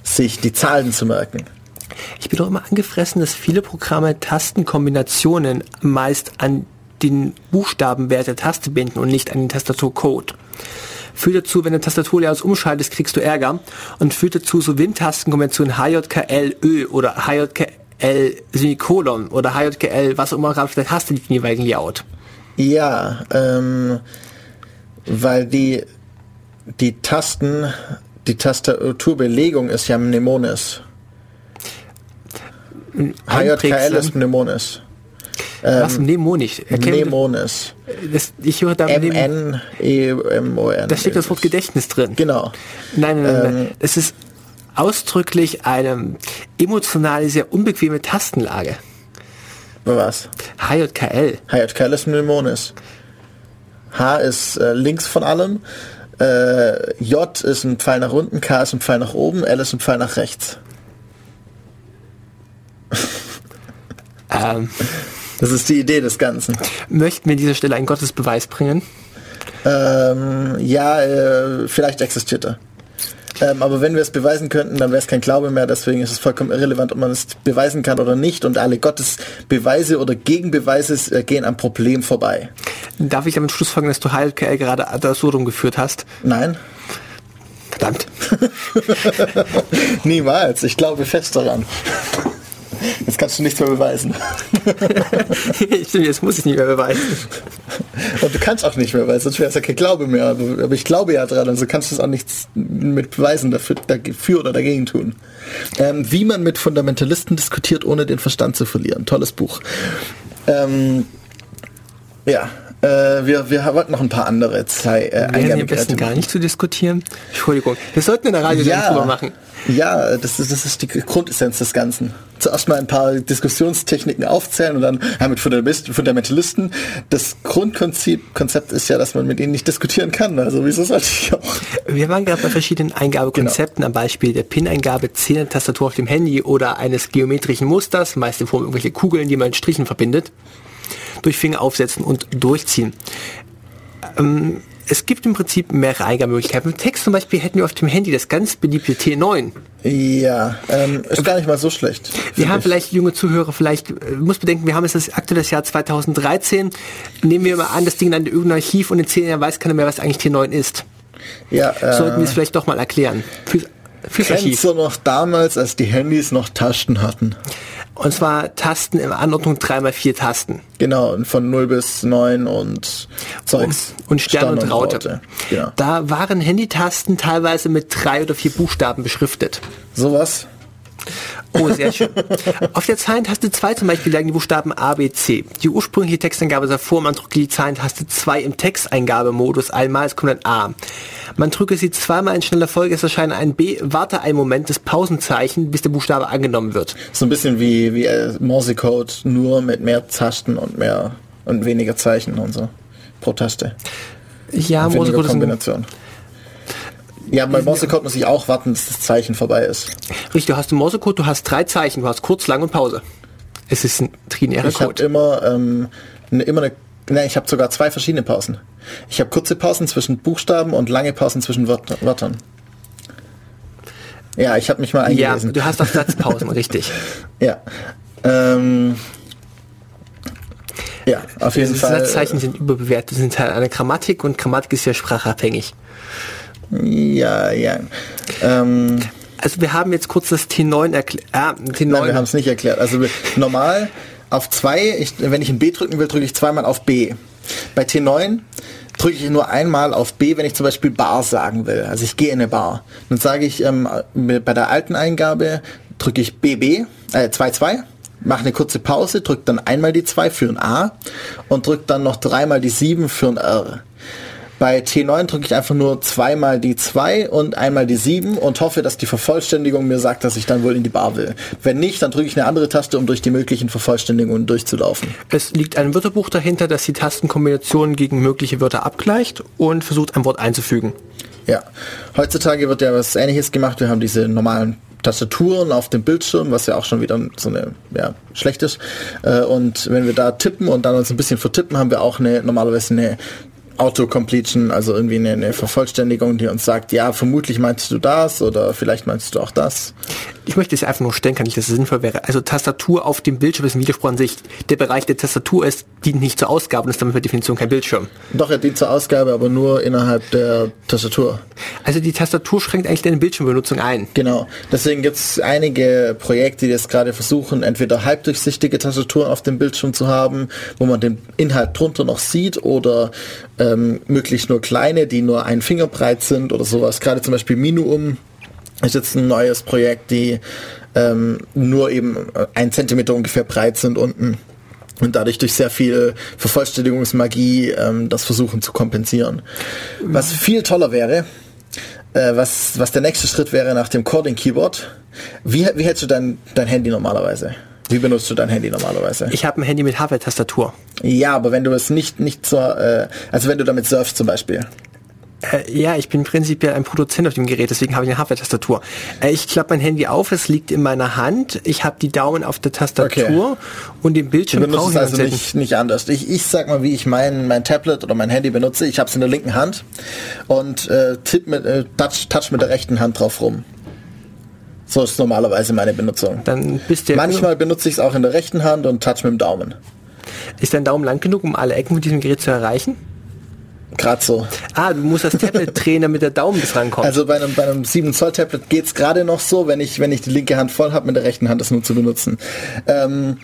sich die Zahlen zu merken. Ich bin doch immer angefressen, dass viele Programme Tastenkombinationen meist an den Buchstabenwert der Taste binden und nicht an den Tastaturcode. Führt dazu, wenn du Tastaturlayout umschaltest, kriegst du Ärger und führt dazu so Win-Tastenkonventionen HJKL oder HJKL Semikolon oder HJKL, was auch immer gerade auf der Taste liegt, jeweiligen Layout. Ja, ähm, weil die, die Tasten, die Tastaturbelegung ist ja Mnemonis. HJKL ist Mnemonis. Was? Mnemonik? Mnemonis. Das, ich höre da M-N-E-M-O-N. Da steht das Wort Gedächtnis drin. Genau. Nein, nein, nein. Ähm, es ist ausdrücklich eine emotionale, sehr unbequeme Tastenlage. Was? HJKL. HJKL ist Mnemonis. H ist äh, links von allem. Äh, J ist ein Pfeil nach unten, K ist ein Pfeil nach oben, L ist ein Pfeil nach rechts. ähm. Das ist die Idee des Ganzen. Möchten wir an dieser Stelle einen Gottesbeweis bringen? Ähm, ja, äh, vielleicht existiert er. Ähm, aber wenn wir es beweisen könnten, dann wäre es kein Glaube mehr. Deswegen ist es vollkommen irrelevant, ob man es beweisen kann oder nicht. Und alle Gottesbeweise oder Gegenbeweise äh, gehen am Problem vorbei. Darf ich damit schlussfolgern, dass du HLKL gerade ad absurdum geführt hast? Nein. Verdammt. Niemals. Ich glaube fest daran. Jetzt kannst du nichts mehr beweisen. Stimmt, jetzt muss ich nicht mehr beweisen. Und du kannst auch nicht mehr, weil sonst wäre es ja kein Glaube mehr. Aber ich glaube ja dran, also kannst du es auch nichts mit Beweisen dafür, dafür oder dagegen tun. Ähm, wie man mit Fundamentalisten diskutiert, ohne den Verstand zu verlieren. Tolles Buch. Ähm, ja, äh, wir, wir wollten noch ein paar andere Zei äh, Wir am besten gar nicht zu diskutieren. Entschuldigung. Wir sollten in der Radio ja, drüber machen. Ja, das ist, das ist die Grundessenz des Ganzen. Zuerst mal ein paar Diskussionstechniken aufzählen und dann ja, mit Fundamentalisten. Das Grundkonzept Konzept ist ja, dass man mit ihnen nicht diskutieren kann. Also wieso sollte ich auch? Wir waren gerade bei verschiedenen Eingabekonzepten, genau. am Beispiel der PIN-Eingabe, Zählentastatur auf dem Handy oder eines geometrischen Musters, meist in Form irgendwelche Kugeln, die man in Strichen verbindet durch Finger aufsetzen und durchziehen. Ähm, es gibt im Prinzip mehrere Eingabemöglichkeiten. Mit Text zum Beispiel hätten wir auf dem Handy das ganz beliebte T9. Ja, ähm, ist gar nicht mal so schlecht. Wir haben ich. vielleicht junge Zuhörer, vielleicht, äh, muss bedenken, wir haben jetzt das aktuelle Jahr 2013. Nehmen wir mal an, das Ding dann in irgendein Archiv und in zehn Jahren weiß keiner mehr, was eigentlich T9 ist. Ja, äh, Sollten wir es vielleicht doch mal erklären. Für, fürs Archiv. du noch damals, als die Handys noch Tasten hatten? Und zwar Tasten in Anordnung 3x4 Tasten. Genau, von 0 bis 9 und Zeugs. Und Stern, und Raute. Genau. Da waren Handytasten teilweise mit drei oder vier Buchstaben beschriftet. Sowas? Oh, sehr schön. Auf der Zahlentaste 2 zum Beispiel lagen die Buchstaben A, B, C. Die ursprüngliche Texteingabe sah vor, man drücke die Zahlentaste 2 im Texteingabemodus einmal, es kommt ein A. Man drücke sie zweimal in schneller Folge, es erscheint ein B, warte einen Moment, das Pausenzeichen, bis der Buchstabe angenommen wird. So ein bisschen wie, wie äh, Morsecode, nur mit mehr Tasten und mehr und weniger Zeichen und so pro Taste. Ja, Morsecode Kombination. Ist ein ja, bei Morsecode muss ich auch warten, bis das Zeichen vorbei ist. Richtig, du hast im Morsecode, du hast drei Zeichen, du hast kurz, lang und Pause. Es ist ein trinärer ich Code. Ich habe immer, ähm, ne, immer eine, ne, ich habe sogar zwei verschiedene Pausen. Ich habe kurze Pausen zwischen Buchstaben und lange Pausen zwischen Wört Wörtern. Ja, ich habe mich mal eingelesen. Ja, du hast auch Satzpausen, richtig. Ja. Ähm, ja, auf jeden Fall. Satzzeichen sind überbewertet, sind Teil einer Grammatik und Grammatik ist ja sprachabhängig. Ja, ja. Ähm, also wir haben jetzt kurz das T9 erklärt. Ah, T9. Nein, wir haben es nicht erklärt. Also normal auf 2, wenn ich ein B drücken will, drücke ich zweimal auf B. Bei T9 drücke ich nur einmal auf B, wenn ich zum Beispiel Bar sagen will. Also ich gehe in eine Bar. Dann sage ich ähm, bei der alten Eingabe drücke ich BB, äh, 2-2, mache eine kurze Pause, drücke dann einmal die 2 für ein A und drücke dann noch dreimal die 7 für ein R. Bei T9 drücke ich einfach nur zweimal die 2 und einmal die 7 und hoffe, dass die Vervollständigung mir sagt, dass ich dann wohl in die Bar will. Wenn nicht, dann drücke ich eine andere Taste, um durch die möglichen Vervollständigungen durchzulaufen. Es liegt ein Wörterbuch dahinter, das die Tastenkombinationen gegen mögliche Wörter abgleicht und versucht, ein Wort einzufügen. Ja, heutzutage wird ja was ähnliches gemacht. Wir haben diese normalen Tastaturen auf dem Bildschirm, was ja auch schon wieder so eine, ja, schlecht ist. Äh, und wenn wir da tippen und dann uns ein bisschen vertippen, haben wir auch eine, normalerweise eine Autocompletion, also irgendwie eine, eine, Vervollständigung, die uns sagt, ja, vermutlich meinst du das oder vielleicht meinst du auch das. Ich möchte es einfach nur stellen, kann ich, dass es sinnvoll wäre. Also Tastatur auf dem Bildschirm ist ein Widerspruch an sich. Der Bereich der Tastatur ist, dient nicht zur Ausgabe und ist damit per Definition kein Bildschirm. Doch, er dient zur Ausgabe, aber nur innerhalb der Tastatur. Also die Tastatur schränkt eigentlich deine Bildschirmbenutzung ein. Genau. Deswegen gibt es einige Projekte, die jetzt gerade versuchen, entweder halbdurchsichtige Tastaturen auf dem Bildschirm zu haben, wo man den Inhalt drunter noch sieht oder ähm, möglichst nur kleine, die nur ein Finger breit sind oder sowas. Gerade zum Beispiel Minuum ist jetzt ein neues Projekt, die ähm, nur eben ein Zentimeter ungefähr breit sind unten und dadurch durch sehr viel Vervollständigungsmagie ähm, das versuchen zu kompensieren. Was viel toller wäre, äh, was, was der nächste Schritt wäre nach dem Coding Keyboard, wie, wie hältst du dein, dein Handy normalerweise? Wie benutzt du dein Handy normalerweise? Ich habe ein Handy mit Hardware-Tastatur. Ja, aber wenn du es nicht, nicht zur, äh, also wenn du damit surfst zum Beispiel. Äh, ja, ich bin prinzipiell ein Produzent auf dem Gerät, deswegen habe ich eine Hardware-Tastatur. Äh, ich klappe mein Handy auf, es liegt in meiner Hand, ich habe die Daumen auf der Tastatur okay. und den Bildschirm du benutzt es also nicht, nicht anders. Ich, ich sag mal, wie ich mein, mein Tablet oder mein Handy benutze. Ich habe es in der linken Hand und äh, tipp mit, äh, touch, touch mit der rechten Hand drauf rum. So ist normalerweise meine Benutzung. Dann bist du Manchmal benutze ich es auch in der rechten Hand und touch mit dem Daumen. Ist dein Daumen lang genug, um alle Ecken mit diesem Gerät zu erreichen? Gerade so. Ah, du musst das Tablet drehen, damit der Daumen bis rankommt. Also bei einem, bei einem 7 Zoll Tablet geht es gerade noch so, wenn ich, wenn ich die linke Hand voll habe, mit der rechten Hand das nur zu benutzen. Ähm,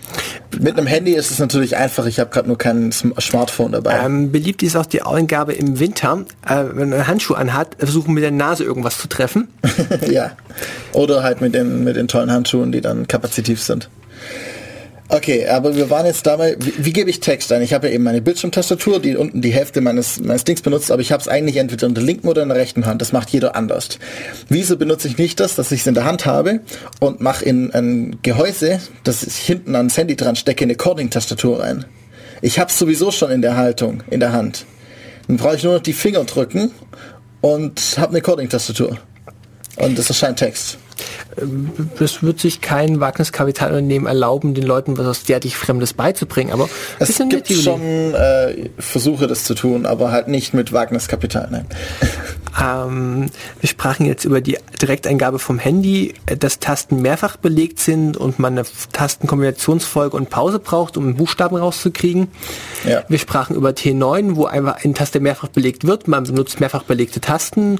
mit einem Handy ist es natürlich einfach, ich habe gerade nur kein Smartphone dabei. Ähm, beliebt ist auch die Eingabe im Winter, äh, wenn man einen Handschuh anhat, versuchen mit der Nase irgendwas zu treffen. ja. Oder halt mit den, mit den tollen Handschuhen, die dann kapazitiv sind. Okay, aber wir waren jetzt dabei, wie, wie gebe ich Text ein? Ich habe ja eben meine Bildschirmtastatur, die unten die Hälfte meines, meines Dings benutzt, aber ich habe es eigentlich entweder in der linken oder in der rechten Hand. Das macht jeder anders. Wieso benutze ich nicht das, dass ich es in der Hand habe und mache in ein Gehäuse, das ich hinten ans Handy dran stecke, eine Cording-Tastatur rein? Ich habe es sowieso schon in der Haltung, in der Hand. Dann brauche ich nur noch die Finger drücken und habe eine Cording-Tastatur. Und das erscheint Text es wird sich kein Wagniskapitalunternehmen erlauben, den Leuten was derartig Fremdes beizubringen. Aber es gibt schon äh, Versuche, das zu tun, aber halt nicht mit Wagniskapital. Nein. Ähm, wir sprachen jetzt über die Direkteingabe vom Handy, dass Tasten mehrfach belegt sind und man eine Tastenkombinationsfolge und Pause braucht, um einen Buchstaben rauszukriegen. Ja. Wir sprachen über T9, wo einfach eine Taste mehrfach belegt wird. Man benutzt mehrfach belegte Tasten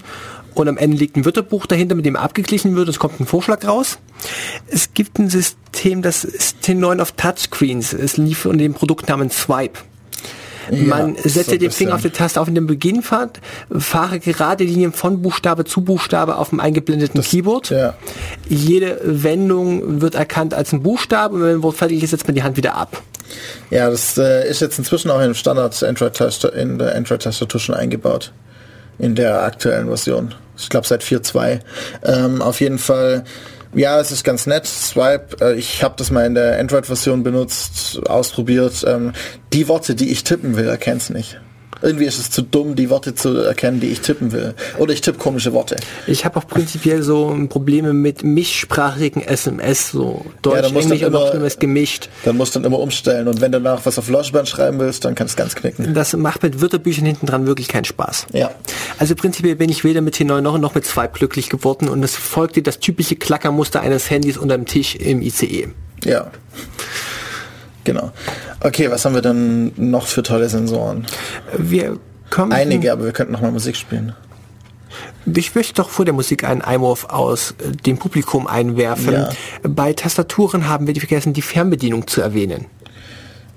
und am Ende liegt ein Wörterbuch dahinter, mit dem abgeglichen wird, es kommt ein Vorschlag raus. Es gibt ein System, das ist T9 auf Touchscreens. Es lief unter dem Produkt namens Swipe. Man Ja, setze so den Finger auf die. Taste auf in den Beginn, fahrt, fahre gerade Linien von Buchstabe zu Buchstabe auf dem eingeblendeten Keyboard. Ja. Jede Wendung wird erkannt als ein Buchstabe und wenn ein Wort fertig ist, setzt man die Hand wieder ab. Ja, das äh, ist jetzt inzwischen auch im Standard Android-Tastatur in der Android-Tastatur schon eingebaut. In der aktuellen Version. Ich glaube seit 4.2. Ähm, auf jeden Fall, ja, es ist ganz nett. Swipe, äh, ich habe das mal in der Android-Version benutzt, ausprobiert. Ähm, die Worte, die ich tippen will, erkennt's nicht. Irgendwie ist es zu dumm, die Worte zu erkennen, die ich tippen will. Oder ich tippe komische Worte. Ich habe auch prinzipiell so Probleme mit mischsprachigen SMS, so Deutsch, du Englisch und immer- noch schlimmes gemischt. Dann musst du dann immer umstellen. Und wenn du danach was auf Lauschband schreiben willst, dann kann es ganz knicken. Das macht mit Wörterbüchern hinten dran wirklich keinen Spaß. Ja. Also prinzipiell bin ich weder mit T9 noch, noch mit Swipe glücklich geworden und es folgte das typische Klackermuster eines Handys unterm Tisch im ICE. Ja. Genau. Okay, was haben wir denn noch für tolle Sensoren? Wir kommen... Einige, aber wir könnten noch mal Musik spielen. Ich möchte doch vor der Musik einen Einwurf aus dem Publikum einwerfen. Ja. Bei Tastaturen haben wir vergessen, die Fernbedienung zu erwähnen.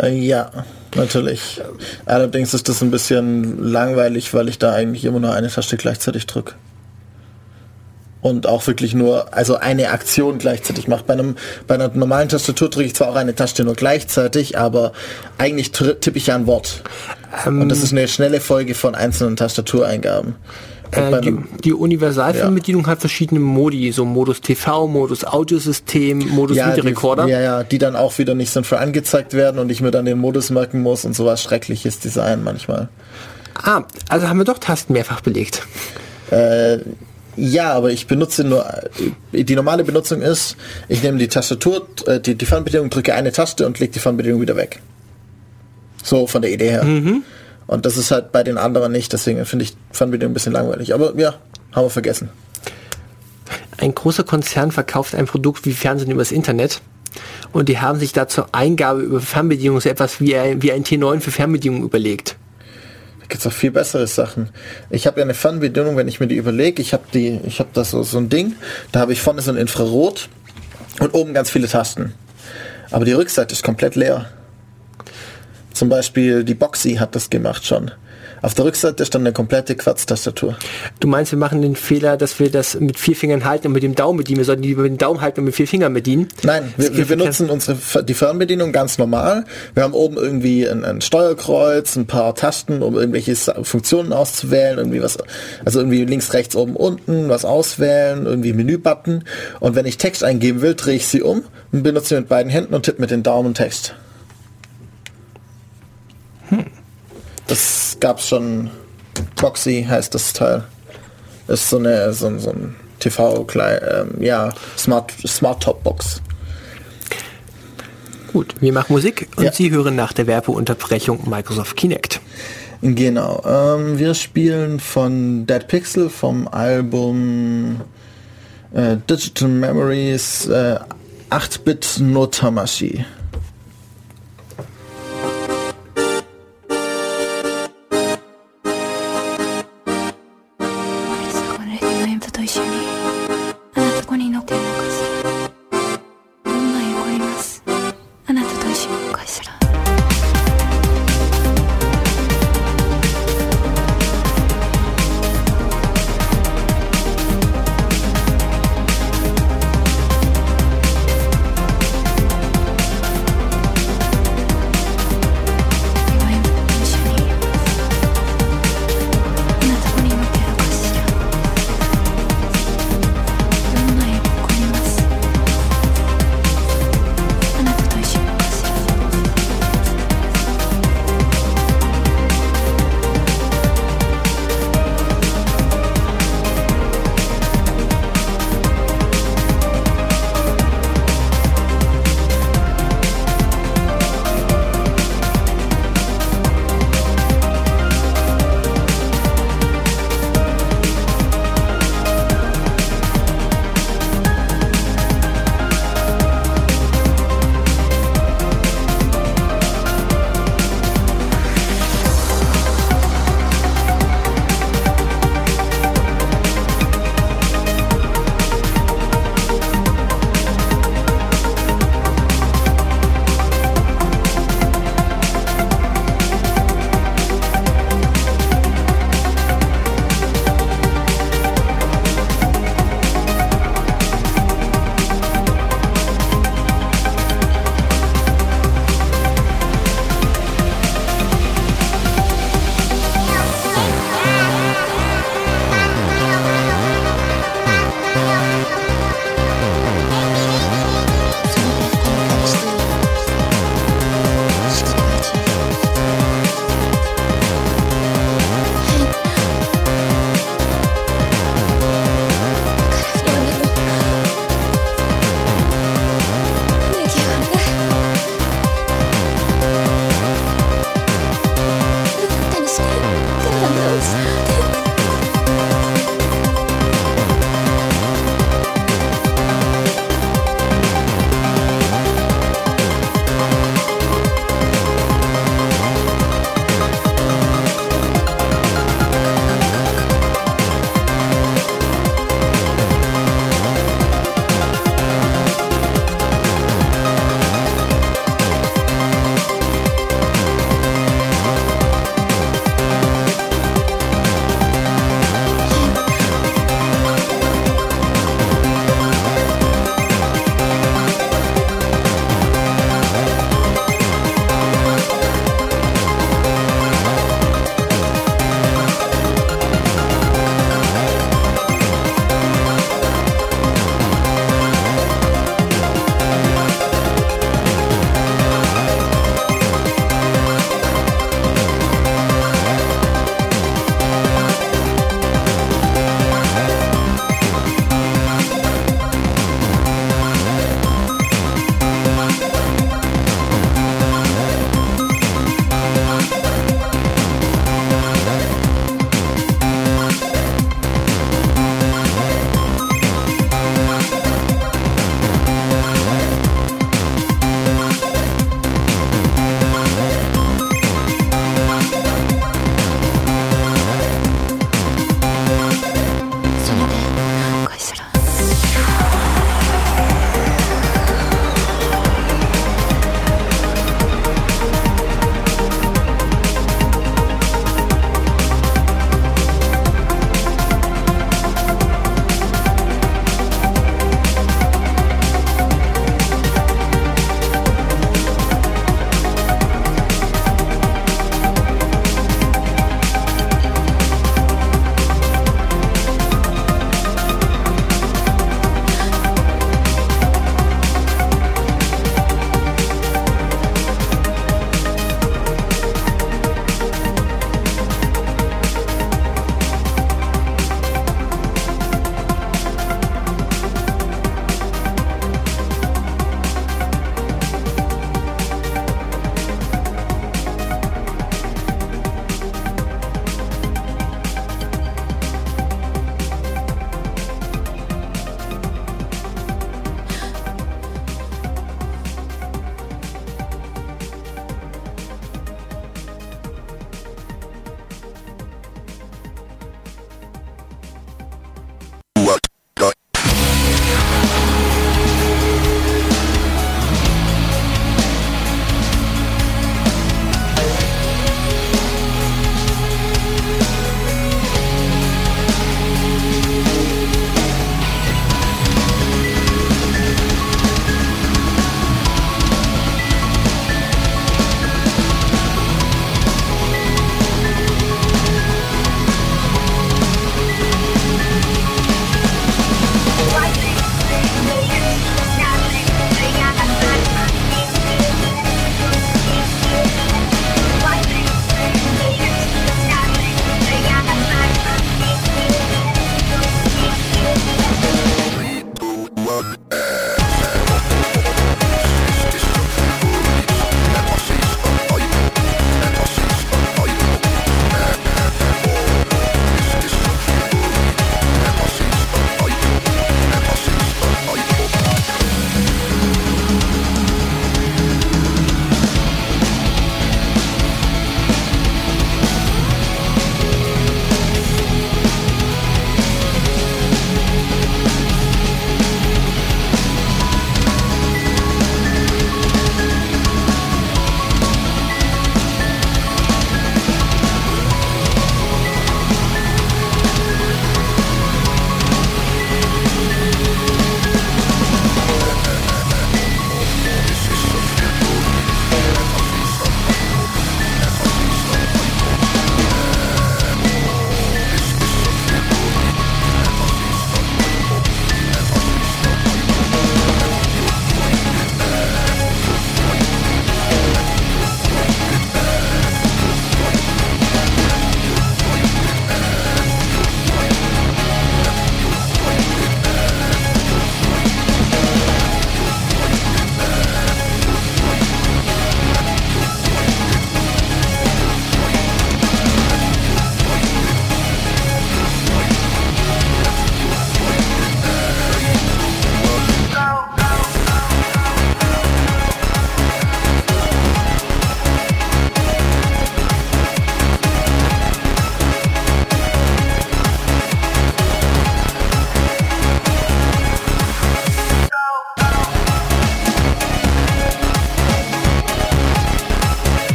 Äh, ja, natürlich. Allerdings ist das ein bisschen langweilig, weil ich da eigentlich immer nur eine Taste gleichzeitig drücke. Und auch wirklich nur, also eine Aktion gleichzeitig mache. Bei, einem, bei einer normalen Tastatur drücke ich zwar auch eine Taste nur gleichzeitig, aber eigentlich tippe ich ja ein Wort. Und das ist eine schnelle Folge von einzelnen Tastatureingaben. Äh, die, die Universalfernbedienung hat verschiedene Modi, so Modus TV, Modus Audiosystem, Modus Videorekorder. Die, ja, ja, die dann auch wieder nicht sinnvoll angezeigt werden und ich mir dann den Modus merken muss und sowas schreckliches Design manchmal. Ah, also haben wir doch Tasten mehrfach belegt. Äh, ja, aber ich benutze nur, äh, die normale Benutzung ist, ich nehme die Tastatur, äh, die, die Fernbedienung, drücke eine Taste und lege die Fernbedienung wieder weg. So von der Idee her. Und das ist halt bei den anderen nicht, deswegen finde ich Fernbedienung ein bisschen langweilig. Aber ja, haben wir vergessen. Ein großer Konzern verkauft ein Produkt wie Fernsehen übers Internet und die haben sich da zur Eingabe über Fernbedienung so etwas wie ein, wie ein T9 für Fernbedienung überlegt. Da gibt's auch viel bessere Sachen. Ich habe ja eine Fernbedienung, wenn ich mir die überlege, ich habe die, ich habe das so, so ein Ding, da habe ich vorne so ein Infrarot und oben ganz viele Tasten. Aber die Rückseite ist komplett leer. Zum Beispiel die Boxy hat das gemacht schon. Auf der Rückseite ist dann eine komplette Quarz-Tastatur. Du meinst, wir machen den Fehler, dass wir das mit vier Fingern halten und mit dem Daumen bedienen. Wir sollten die mit dem Daumen halten und mit vier Fingern bedienen. Nein, wir, wir benutzen unsere die Fernbedienung ganz normal. Wir haben oben irgendwie ein, ein Steuerkreuz, ein paar Tasten, um irgendwelche Funktionen auszuwählen, irgendwie was, also irgendwie links, rechts, oben, unten, was auswählen, irgendwie Menübutton. Und wenn ich Text eingeben will, drehe ich sie um und benutze sie mit beiden Händen und tippe mit den Daumen Text. Das gab's schon. Boxy heißt das Teil. Ist so eine so, ein- so ein TV ähm, ja Smart Smart Top Box. Gut, wir machen Musik und Ja. Sie hören nach der Werbeunterbrechung Microsoft Kinect. Genau. Ähm, wir spielen von Dead Pixel vom Album äh, Digital Memories äh, 8-Bit no Tamashi.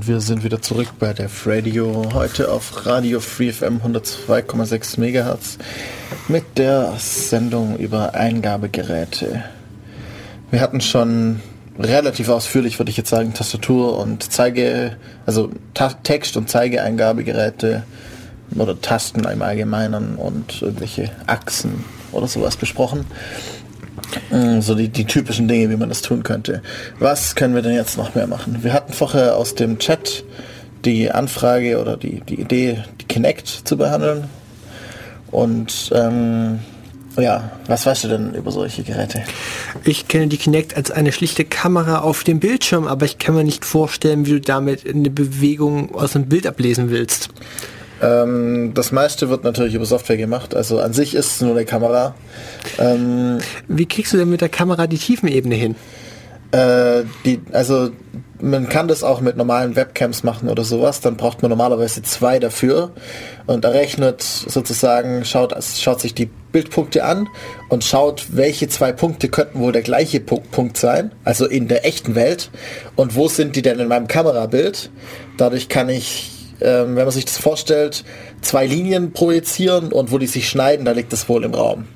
Und wir sind wieder zurück bei der Radio, heute auf Radio Free FM 102,6 MHz mit der Sendung über Eingabegeräte. Wir hatten schon relativ ausführlich, würde ich jetzt sagen, Tastatur und Zeige, also Ta Text- und Zeigeeingabegeräte oder Tasten im Allgemeinen und irgendwelche Achsen oder sowas besprochen. Mm, So die, die typischen Dinge, wie man das tun könnte. Was können wir denn jetzt noch mehr machen? Wir hatten vorher aus dem Chat die Anfrage oder die, die Idee, die Kinect zu behandeln. Und ähm, ja, was weißt du denn über solche Geräte? Ich kenne die Kinect als eine schlichte Kamera auf dem Bildschirm, aber ich kann mir nicht vorstellen, wie du damit eine Bewegung aus dem Bild ablesen willst. Ähm, das meiste wird natürlich über Software gemacht. Also an sich ist es nur eine Kamera. Ähm, Wie kriegst du denn mit der Kamera die Tiefenebene hin? Äh, die, also man kann das auch mit normalen Webcams machen oder sowas, dann braucht man normalerweise zwei dafür und errechnet sozusagen, schaut, schaut sich die Bildpunkte an und schaut, welche zwei Punkte könnten wohl der gleiche Punkt, Punkt sein, also in der echten Welt und wo sind die denn in meinem Kamerabild. Dadurch kann ich, ähm, wenn man sich das vorstellt, zwei Linien projizieren und wo die sich schneiden, da liegt das wohl im Raum.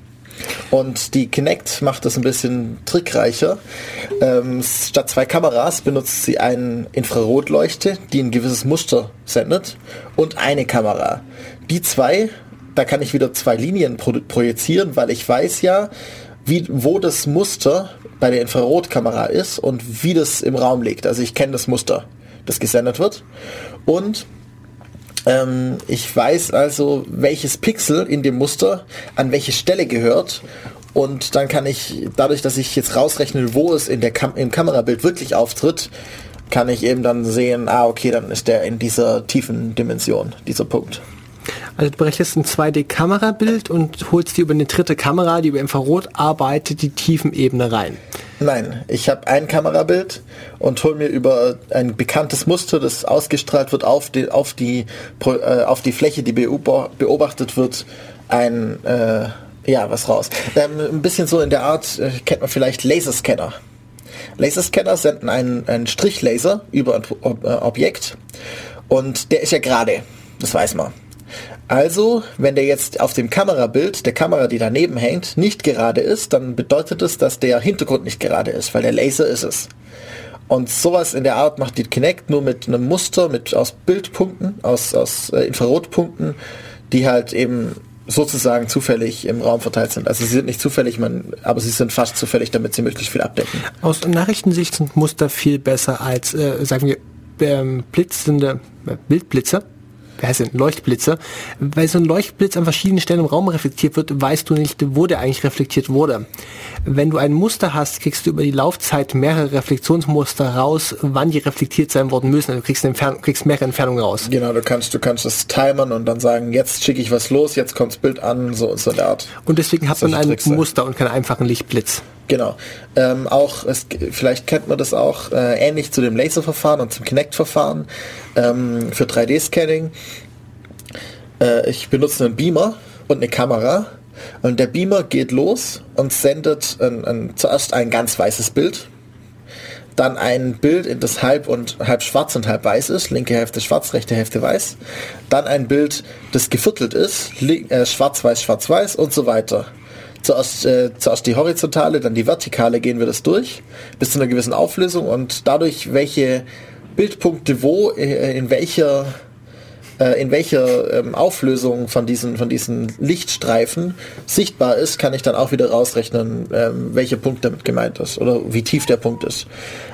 Und die Kinect macht das ein bisschen trickreicher. Ähm, statt zwei Kameras benutzt sie eine Infrarotleuchte, die ein gewisses Muster sendet, und eine Kamera. Die zwei, da kann ich wieder zwei Linien pro projizieren, weil ich weiß ja, wie, wo das Muster bei der Infrarotkamera ist und wie das im Raum liegt. Also ich kenne das Muster, das gesendet wird. Und ähm, ich weiß also, welches Pixel in dem Muster an welche Stelle gehört. Und dann kann ich, dadurch, dass ich jetzt rausrechne, wo es in der Kam im Kamerabild wirklich auftritt, kann ich eben dann sehen, ah, okay, dann ist der in dieser tiefen Dimension, dieser Punkt. Also du berechnest ein 2D-Kamerabild und holst dir über eine dritte Kamera, die über Infrarot arbeitet, die Tiefenebene rein. Nein, ich habe ein Kamerabild und hole mir über ein bekanntes Muster, das ausgestrahlt wird auf die, auf die, äh, auf die Fläche, die beob- beobachtet wird, ein, äh, ja, was raus. Ähm, ein bisschen so in der Art, äh, kennt man vielleicht Laserscanner. Laserscanner senden einen, einen Strichlaser über ein Ob- äh, Objekt und der ist ja gerade, das weiß man. Also, wenn der jetzt auf dem Kamerabild der Kamera, die daneben hängt, nicht gerade ist, dann bedeutet es, dass der Hintergrund nicht gerade ist, weil der Laser ist es. Und sowas in der Art macht die Kinect nur mit einem Muster, mit aus Bildpunkten, aus, aus äh, Infrarotpunkten, die halt eben sozusagen zufällig im Raum verteilt sind. Also sie sind nicht zufällig, man, aber sie sind fast zufällig, damit sie möglichst viel abdecken. Aus Nachrichtensicht sind Muster viel besser als, äh, sagen wir, ähm, blitzende äh, Bildblitze. Wie heißt denn? Leuchtblitze. Weil so ein Leuchtblitz an verschiedenen Stellen im Raum reflektiert wird, weißt du nicht, wo der eigentlich reflektiert wurde. Wenn du ein Muster hast, kriegst du über die Laufzeit mehrere Reflexionsmuster raus, wann die reflektiert sein worden müssen. Also du kriegst, Entfern kriegst mehrere Entfernungen raus. Genau, du kannst, du kannst das timern und dann sagen, jetzt schicke ich was los, jetzt kommt das Bild an, so, so eine Art. Und deswegen hat man ein. Muster und keinen einfachen Lichtblitz. Genau. Ähm, auch, es, vielleicht kennt man das auch äh, ähnlich zu dem Laserverfahren und zum Kinect-Verfahren ähm, für 3D-Scanning. Äh, ich benutze einen Beamer und eine Kamera und der Beamer geht los und sendet ein, ein, zuerst ein ganz weißes Bild, dann ein Bild, in das halb und halb schwarz und halb weiß ist, linke Hälfte schwarz, rechte Hälfte weiß, dann ein Bild, das geviertelt ist, äh, schwarz, weiß, schwarz, weiß und so weiter. Zuerst, äh, zuerst die horizontale, dann die vertikale gehen wir das durch, bis zu einer gewissen Auflösung und dadurch, welche Bildpunkte wo, äh, in welcher äh, in welcher ähm, Auflösung von diesen, von diesen Lichtstreifen sichtbar ist, kann ich dann auch wieder rausrechnen, ähm, welcher Punkt damit gemeint ist oder wie tief der Punkt ist.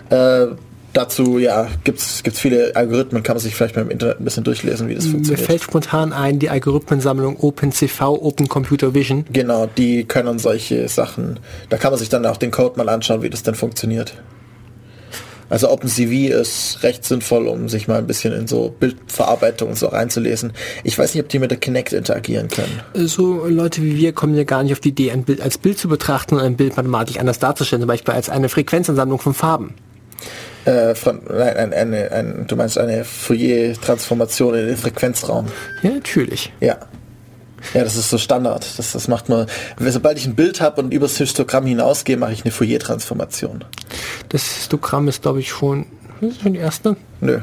Äh, dazu ja gibt's gibt's viele Algorithmen, kann man sich vielleicht mal im Internet ein bisschen durchlesen, wie das Mir funktioniert. fällt spontan ein, die Algorithmensammlung OpenCV, Open Computer Vision. Genau, die können solche Sachen. Da kann man sich dann auch den Code mal anschauen, wie das denn funktioniert. Also OpenCV ist recht sinnvoll, um sich mal ein bisschen in so Bildverarbeitung und so reinzulesen. Ich weiß nicht, ob die mit der Kinect interagieren können. So Leute wie wir kommen ja gar nicht auf die Idee, ein Bild als Bild zu betrachten und ein Bild mathematisch anders darzustellen, zum Beispiel als eine Frequenzansammlung von Farben. Äh, von, nein, ein, eine, ein, du meinst eine Fourier-Transformation in den Frequenzraum. Ja, natürlich. Ja. Ja, das ist so Standard. Das, das macht man. Sobald ich ein Bild habe und übers Histogramm hinausgehe, mache ich eine Fourier-Transformation. Das Histogramm ist, glaube ich, schon, das ist schon die erste. Nö.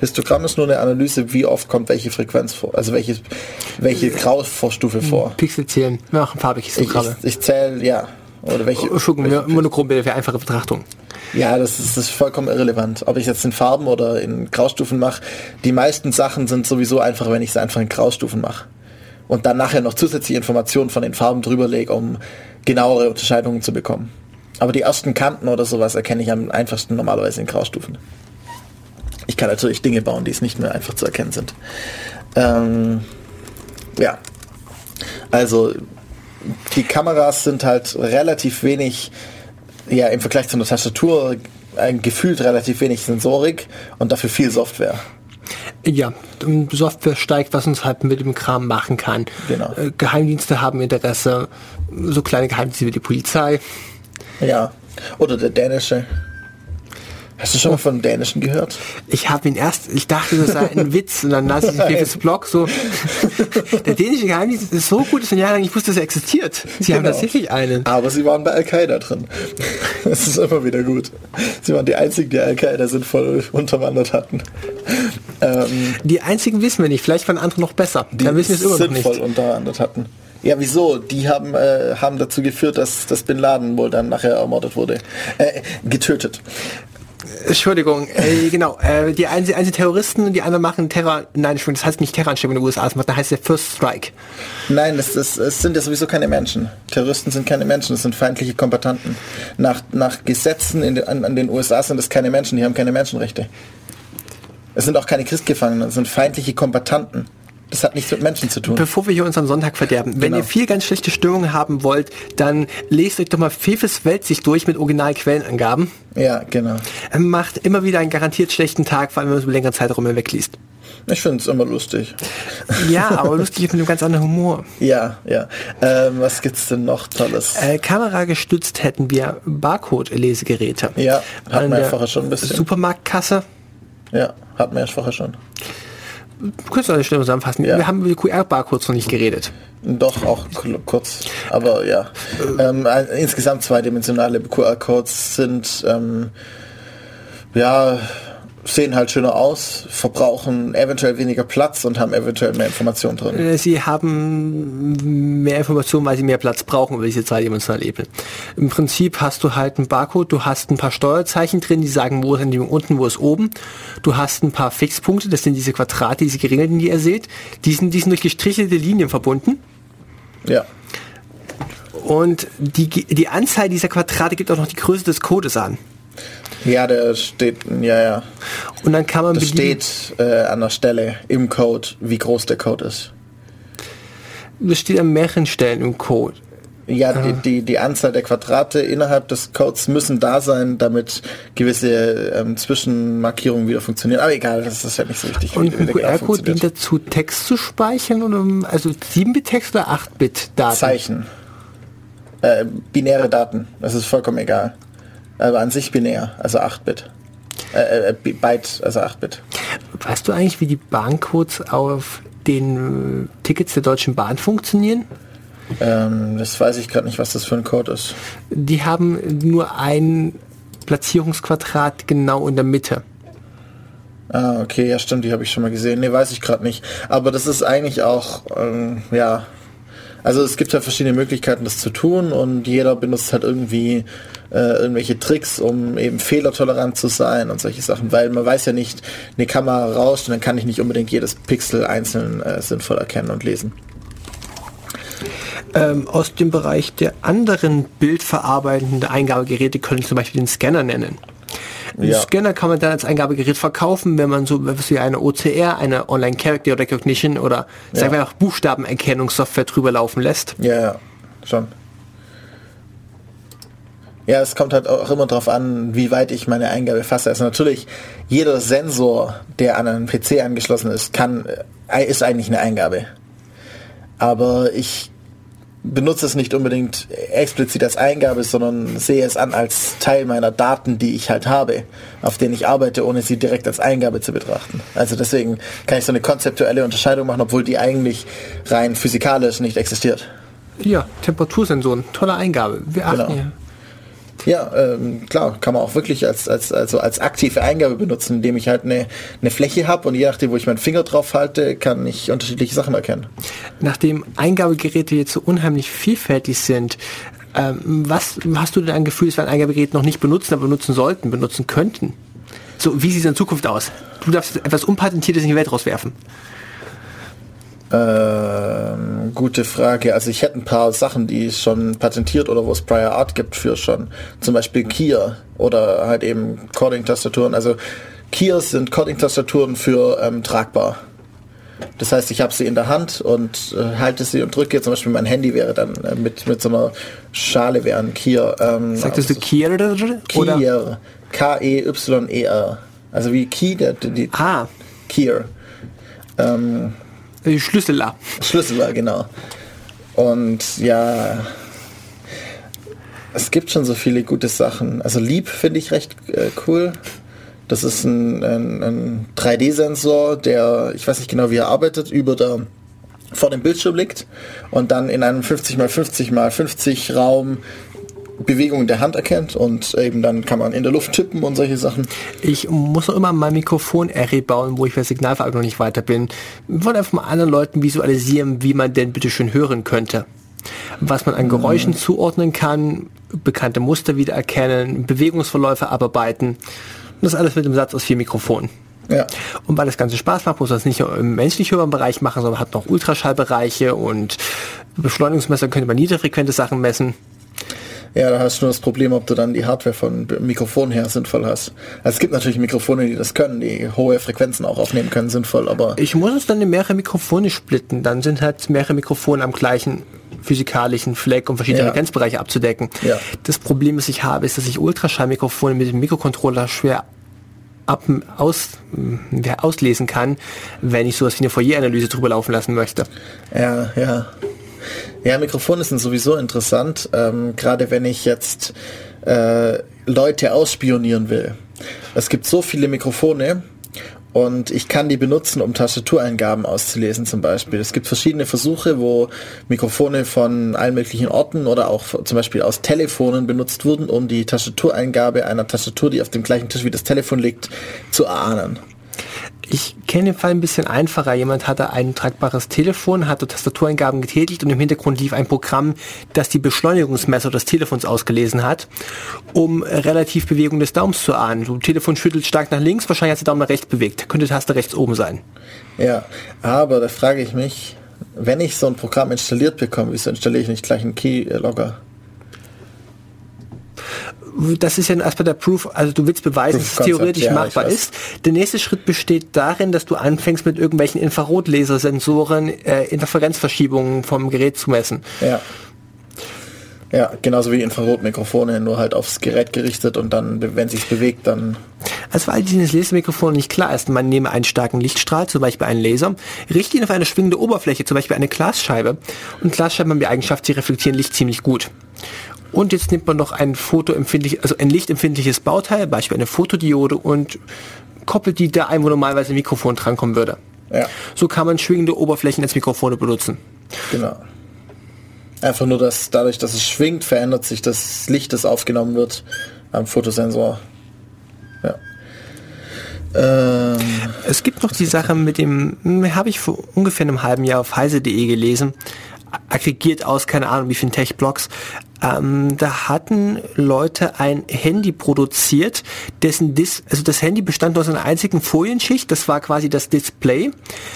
Histogramm ist nur eine Analyse, wie oft kommt welche Frequenz vor, also welche, welche Grauvorstufe vor. Pixel zählen. Wir machen farbige Ich, Histogramme. ich, ich zähle, ja. Oder welche. Entschuldigung, welche wir- Monochrombilder für einfache Betrachtung. Ja, das ist, das ist vollkommen irrelevant. Ob ich jetzt in Farben oder in Graustufen mache. Die meisten Sachen sind sowieso einfach, wenn ich sie einfach in Graustufen mache. Und dann nachher noch zusätzliche Informationen von den Farben drüber lege, um genauere Unterscheidungen zu bekommen. Aber die ersten Kanten oder sowas erkenne ich am einfachsten normalerweise in Graustufen. Ich kann natürlich Dinge bauen, die es nicht mehr einfach zu erkennen sind. Ähm, ja. Also die Kameras sind halt relativ wenig, ja, im Vergleich zu einer Tastatur ein gefühlt relativ wenig Sensorik und dafür viel Software. Ja, Software steigt, was uns halt mit dem Kram machen kann. Genau. Äh, Geheimdienste haben Interesse, so kleine Geheimdienste wie die Polizei. Ja. Oder der dänische. Hast du schon mal von dänischen gehört? Ich habe ihn erst, ich dachte, das sei ein Witz und dann las ich den Blog so, der dänische Geheimdienst ist so gut, dass ein Jahr lang nicht wusste, dass er existiert. Sie haben Genau. tatsächlich einen. Aber sie waren bei Al-Qaida drin. Das ist immer wieder gut. Sie waren die einzigen, die Al-Qaida sinnvoll unterwandert hatten. Ähm, Die einzigen wissen wir nicht, vielleicht waren andere noch besser. die Dann wissen wir es immer noch sinnvoll nicht. unterwandert hatten. Ja, wieso? Die haben, äh, haben dazu geführt, dass, dass Bin Laden wohl dann nachher ermordet wurde. Äh, getötet. Entschuldigung, äh, genau. Äh, die einen, sind Terroristen und die anderen machen Terror. Nein, das heißt nicht Terroranschläge in den USA, das das heißt der First Strike. Nein, das, das, es sind ja sowieso keine Menschen. Terroristen sind keine Menschen, das sind feindliche Kombattanten. Nach, nach Gesetzen in den, an, an den USA sind es keine Menschen, die haben keine Menschenrechte. Es sind auch keine Christgefangenen, es sind feindliche Kombattanten. Das hat nichts mit Menschen zu tun. Bevor wir hier unseren Sonntag verderben, wenn Genau. ihr viel ganz schlechte Stimmung haben wollt, dann lest euch doch mal Fefes Weltsicht durch mit Originalquellenangaben. Ja, genau. Er Macht immer wieder einen garantiert schlechten Tag, vor allem wenn man es über längere Zeitraum hinwegliest. Ich finde es immer lustig. Ja, aber lustig ist mit einem ganz anderen Humor. Ja, ja. Ähm, was gibt's denn noch Tolles? Äh, Kamera gestützt hätten wir Barcode-Lesegeräte. Ja, hatten wir vorher schon ein bisschen. Supermarktkasse. Ja, hatten wir ja vorher schon. Du kannst eine Stelle zusammenfassen. Ja. Wir haben über QR-Barcodes noch nicht geredet. Doch, auch kurz. Aber ja. Ähm, ein- insgesamt zweidimensionale QR-Codes sind ähm, ja sehen halt schöner aus, verbrauchen eventuell weniger Platz und haben eventuell mehr Informationen drin. Äh, Sie haben mehr Informationen, weil sie mehr Platz brauchen über diese zweidimensionale Ebene. Im Prinzip hast du halt einen Barcode, du hast ein paar Steuerzeichen drin, die sagen, wo ist dem unten, wo ist oben. Du hast ein paar Fixpunkte, das sind diese Quadrate, diese geringelten, die ihr seht. Die sind, die sind durch gestrichelte Linien verbunden. Ja. Und die, die Anzahl dieser Quadrate gibt auch noch die Größe des Codes an. Ja, der steht, ja, ja. Und dann kann man Das steht äh, an der Stelle im Code, wie groß der Code ist. das steht an mehreren Stellen im Code. Ja, die, die, die Anzahl der Quadrate innerhalb des Codes müssen da sein, damit gewisse ähm, Zwischenmarkierungen wieder funktionieren. Aber egal, das ist ja nicht so wichtig. wie- Und ein QR-Code dient dazu, Text zu speichern, oder, also 7-Bit-Text oder 8-Bit-Daten? Zeichen. Äh, binäre Daten, das ist vollkommen egal. Aber an sich binär, also 8-Bit. Äh, äh, Byte, also 8-Bit. Weißt du eigentlich, wie die Barcodes auf den äh, Tickets der Deutschen Bahn funktionieren? Ähm, das weiß ich gerade nicht, was das für ein Code ist. Die haben nur ein Platzierungsquadrat genau in der Mitte. Ah, okay, ja stimmt, die habe ich schon mal gesehen. Nee, weiß ich gerade nicht. Aber das ist eigentlich auch, ähm, ja, also es gibt ja verschiedene Möglichkeiten, das zu tun und jeder benutzt halt irgendwie äh, irgendwelche Tricks, um eben fehlertolerant zu sein und solche Sachen, weil man weiß ja nicht, eine Kamera rauscht und dann kann ich nicht unbedingt jedes Pixel einzeln äh, sinnvoll erkennen und lesen. Ähm, aus dem Bereich der anderen bildverarbeitenden Eingabegeräte können zum Beispiel den Scanner nennen. Den Ja. Scanner kann man dann als Eingabegerät verkaufen, wenn man so was wie eine OCR, eine Online Character Recognition oder sagen wir auch Buchstabenerkennungssoftware drüber laufen lässt. Ja, ja, schon. Ja, es kommt halt auch immer darauf an, wie weit ich meine Eingabe fasse. Also natürlich, jeder Sensor, der an einen PC angeschlossen ist, kann, äh, ist eigentlich eine Eingabe. Aber ich benutze es nicht unbedingt explizit als Eingabe, sondern sehe es an als Teil meiner Daten, die ich halt habe, auf denen ich arbeite, ohne sie direkt als Eingabe zu betrachten. Also deswegen kann ich so eine konzeptuelle Unterscheidung machen, obwohl die eigentlich rein physikalisch nicht existiert. Ja, Temperatursensoren, tolle Eingabe. Wir achten Genau. hier. Ja, ähm, klar, kann man auch wirklich als, als, also als aktive Eingabe benutzen, indem ich halt eine, eine Fläche habe und je nachdem, wo ich meinen Finger drauf halte, kann ich unterschiedliche Sachen erkennen. Nachdem Eingabegeräte jetzt so unheimlich vielfältig sind, ähm, was hast du denn ein Gefühl, dass wir ein Eingabegerät noch nicht benutzen, aber benutzen sollten, benutzen könnten? So, wie sieht es in Zukunft aus? Du darfst etwas Unpatentiertes in die Welt rauswerfen. Ähm, gute Frage. Also ich hätte ein paar Sachen, die es schon patentiert oder wo es Prior Art gibt für schon. Zum Beispiel Keyer oder halt eben Coding-Tastaturen. Also Keys sind Coding-Tastaturen für ähm, tragbar. Das heißt, ich habe sie in der Hand und äh, halte sie und drücke. Zum Beispiel mein Handy wäre dann äh, mit, mit so einer Schale wäre ein Keyer. Ähm, Sagtest du Kier oder? Keyer. K-E-Y-E-R. Also wie Key, der, die Ah, Keyer. Ähm, Schlüsseler. Schlüssel war, genau. Und ja, es gibt schon so viele gute Sachen. Also Leap finde ich recht äh, cool. Das ist ein, ein, ein 3D-Sensor, der, ich weiß nicht genau, wie er arbeitet, über der vor dem Bildschirm liegt und dann in einem 50 x 50 x 50 Raum Bewegungen der Hand erkennt und eben dann kann man in der Luft tippen und solche Sachen. Ich muss noch immer mein Mikrofon-Array bauen, wo ich bei Signalverarbeitung noch nicht weiter bin. Ich wollte einfach mal anderen Leuten visualisieren, wie man denn bitte schön hören könnte. Was man an Geräuschen zuordnen kann, bekannte Muster wiedererkennen, Bewegungsverläufe abarbeiten. Und das alles mit dem Satz aus vier Mikrofonen. Ja. Und weil das Ganze Spaß macht, muss man es nicht nur im menschlich hörbaren Bereich machen, sondern hat noch Ultraschallbereiche und Beschleunigungsmesser könnte man niederfrequente Sachen messen. Ja, da hast du nur das Problem, ob du dann die Hardware von Mikrofon her sinnvoll hast. Also es gibt natürlich Mikrofone, die das können, die hohe Frequenzen auch aufnehmen können, sinnvoll, aber Ich muss es dann in mehrere Mikrofone splitten. Dann sind halt mehrere Mikrofone am gleichen physikalischen Fleck, um verschiedene Ja. Frequenzbereiche abzudecken. Ja. Das Problem, das ich habe, ist, dass ich Ultraschallmikrofone mit dem Mikrocontroller schwer ab, aus, auslesen kann, wenn ich sowas wie eine Fourier-Analyse drüber laufen lassen möchte. ja, ja. Ja, Mikrofone sind sowieso interessant, ähm, gerade wenn ich jetzt äh, Leute ausspionieren will. Es gibt so viele Mikrofone und ich kann die benutzen, um Tastatureingaben auszulesen zum Beispiel. Es gibt verschiedene Versuche, wo Mikrofone von allen möglichen Orten oder auch zum Beispiel aus Telefonen benutzt wurden, um die Tastatureingabe einer Tastatur, die auf dem gleichen Tisch wie das Telefon liegt, zu erahnen. Ich kenne den Fall ein bisschen einfacher. Jemand hatte ein tragbares Telefon, hatte Tastatureingaben getätigt und im Hintergrund lief ein Programm, das die Beschleunigungsmesser des Telefons ausgelesen hat, um relativ Bewegung des Daums zu ahnen. Du Telefon schüttelt stark nach links, wahrscheinlich hat der Daumen nach rechts bewegt. Könnte Taste rechts oben sein. Ja, aber da frage ich mich, wenn ich so ein Programm installiert bekomme, wieso installiere ich nicht gleich einen Keylogger? Das ist ja erstmal der Proof, also du willst beweisen, dass es theoretisch ja, machbar ist. Der nächste Schritt besteht darin, dass du anfängst mit irgendwelchen Infrarotlasersensoren äh, Interferenzverschiebungen vom Gerät zu messen. Ja. Ja, genauso wie Infrarotmikrofone, nur halt aufs Gerät gerichtet und dann, wenn sich bewegt, dann. Also weil dieses Lasermikrofon nicht klar ist, man nehme einen starken Lichtstrahl, zum Beispiel einen Laser, richte ihn auf eine schwingende Oberfläche, zum Beispiel eine Glasscheibe. Und Glasscheiben haben die Eigenschaft, sie reflektieren Licht ziemlich gut. Und jetzt nimmt man noch ein fotoempfindlich, also ein lichtempfindliches Bauteil, Beispiel eine Fotodiode und koppelt die da ein, wo normalerweise ein Mikrofon drankommen würde. Ja. So kann man schwingende Oberflächen als Mikrofone benutzen. Genau. Einfach nur, dass dadurch, dass es schwingt, verändert sich das Licht, das aufgenommen wird am Fotosensor. Ja. Ähm, es gibt noch die Sache mit dem, hm, habe ich vor ungefähr einem halben Jahr auf heise.de gelesen, aggregiert aus, keine Ahnung wie vielen Tech-Blogs, ähm, da hatten Leute ein Handy produziert, dessen Dis also das Handy bestand aus einer einzigen Folienschicht, das war quasi das Display.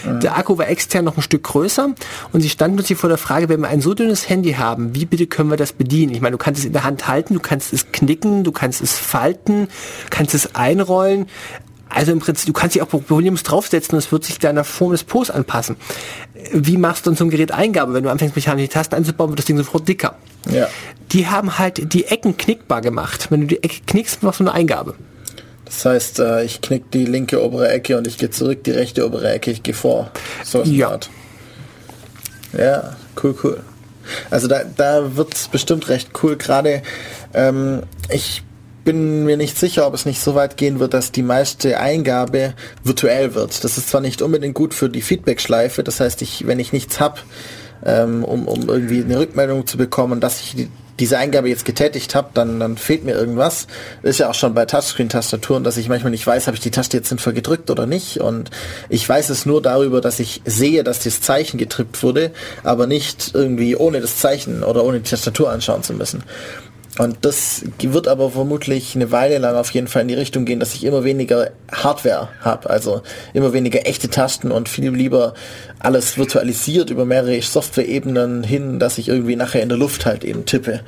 Mhm. Der Akku war extern noch ein Stück größer und sie standen plötzlich vor der Frage, wenn wir ein so dünnes Handy haben, wie bitte können wir das bedienen? Ich meine, du kannst es in der Hand halten, du kannst es knicken, du kannst es falten, kannst es einrollen. Also im Prinzip, du kannst dich auch problemlos draufsetzen und es wird sich deiner Form des Pos anpassen. Wie machst du dann zum Gerät Eingabe? Wenn du anfängst, mechanisch die Tasten einzubauen, wird das Ding sofort dicker. Ja. Die haben halt die Ecken knickbar gemacht. Wenn du die Ecke knickst, machst du eine Eingabe. Das heißt, äh, ich knick die linke obere Ecke und ich gehe zurück, die rechte obere Ecke, ich gehe vor. So ja. Art. Ja, cool, cool. Also da, da wird es bestimmt recht cool. Gerade ähm, ich bin mir nicht sicher, ob es nicht so weit gehen wird, dass die meiste Eingabe virtuell wird. Das ist zwar nicht unbedingt gut für die Feedback-Schleife, das heißt, ich, wenn ich nichts habe, ähm, um, um irgendwie eine Rückmeldung zu bekommen, dass ich die, diese Eingabe jetzt getätigt habe, dann, dann fehlt mir irgendwas. Ist ja auch schon bei Touchscreen-Tastaturen, dass ich manchmal nicht weiß, habe ich die Taste jetzt sinnvoll gedrückt oder nicht. Und ich weiß es nur darüber, dass ich sehe, dass das Zeichen getrippt wurde, aber nicht irgendwie ohne das Zeichen oder ohne die Tastatur anschauen zu müssen. Und das wird aber vermutlich eine Weile lang auf jeden Fall in die Richtung gehen, dass ich immer weniger Hardware habe, also immer weniger echte Tasten und viel lieber alles virtualisiert über mehrere Software-Ebenen hin, dass ich irgendwie nachher in der Luft halt eben tippe.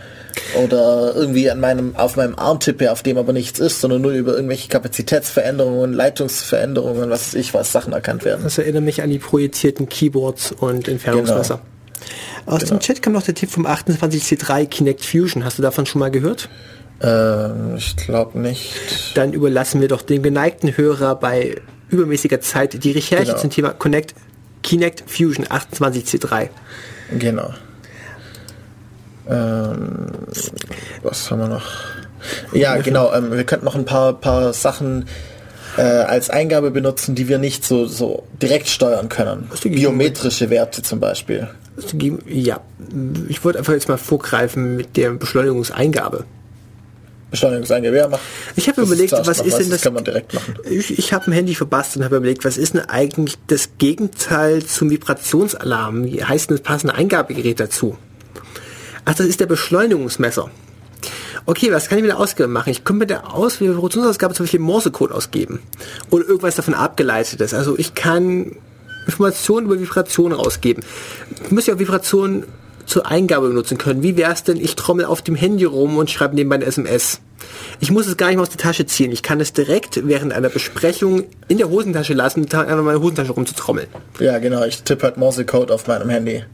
Oder irgendwie an meinem, auf meinem Arm tippe, auf dem aber nichts ist, sondern nur über irgendwelche Kapazitätsveränderungen, Leitungsveränderungen, was weiß ich, was Sachen erkannt werden. Das erinnert mich an die projizierten Keyboards und Entfernungsmesser. Genau. Aus genau. dem Chat kam noch der Tipp vom 28C3 Kinect Fusion. Hast du davon schon mal gehört? Ähm, ich glaube nicht. Dann überlassen wir doch dem geneigten Hörer bei übermäßiger Zeit die Recherche genau. zum Thema Connect, Kinect Fusion 28C3. Genau. Ähm, was haben wir noch? Ja, genau. Ähm, wir könnten noch ein paar, paar Sachen äh, als Eingabe benutzen, die wir nicht so, so direkt steuern können. Biometrische Werte zum Beispiel. Ja, ich wollte einfach jetzt mal vorgreifen mit der Beschleunigungseingabe. Beschleunigungseingabe, ja, mach. Ich habe überlegt, was ist denn das? Das kann man direkt machen. Ich, ich habe ein Handy verbastelt und habe überlegt, was ist denn eigentlich das Gegenteil zum Vibrationsalarm? Wie heißt denn das passende Eingabegerät dazu? Ach, das ist der Beschleunigungsmesser. Okay, was kann ich mit der Ausgabe machen? Ich könnte mit der Aus Vibrationsausgabe zum Beispiel Morsecode ausgeben. Oder irgendwas davon abgeleitetes. Also ich kann Informationen über Vibrationen rausgeben. Ich muss ja auch Vibrationen zur Eingabe benutzen können. Wie wäre es denn, ich trommel auf dem Handy rum und schreibe nebenbei eine SMS. Ich muss es gar nicht mehr aus der Tasche ziehen. Ich kann es direkt während einer Besprechung in der Hosentasche lassen, einfach meine Hosentasche rumzutrommeln. Ja, genau. Ich tippe halt Morsecode auf meinem Handy.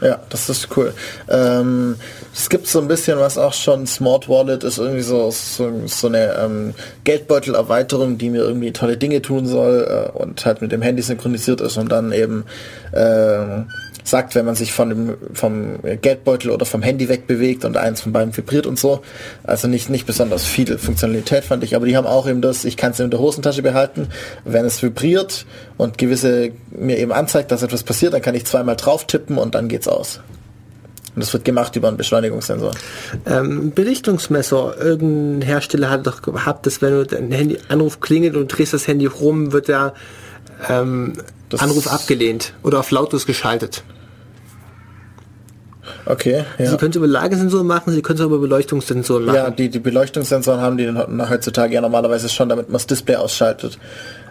Ja, das ist cool. Ähm, es gibt so ein bisschen was auch schon, Smart Wallet ist irgendwie so, so, so eine ähm, Geldbeutel-Erweiterung, die mir irgendwie tolle Dinge tun soll äh, und halt mit dem Handy synchronisiert ist und dann eben äh, sagt, wenn man sich von dem, vom Geldbeutel oder vom Handy wegbewegt und eins von beiden vibriert und so. Also nicht, nicht besonders viel Funktionalität fand ich, aber die haben auch eben das, ich kann es in der Hosentasche behalten. Wenn es vibriert und gewisse mir eben anzeigt, dass etwas passiert, dann kann ich zweimal drauf tippen und dann geht's aus. Und das wird gemacht über einen Beschleunigungssensor. Ähm, Belichtungsmesser. Irgendein Hersteller hat doch gehabt, dass wenn du dein Handy Anruf klingelt und drehst das Handy rum, wird der ähm, Anruf abgelehnt oder auf lautlos geschaltet. Okay, Sie ja. können es über Lagesensoren machen, Sie können es über Beleuchtungssensoren machen. Ja, die, die Beleuchtungssensoren haben die dann heutzutage ja normalerweise schon, damit man das Display ausschaltet.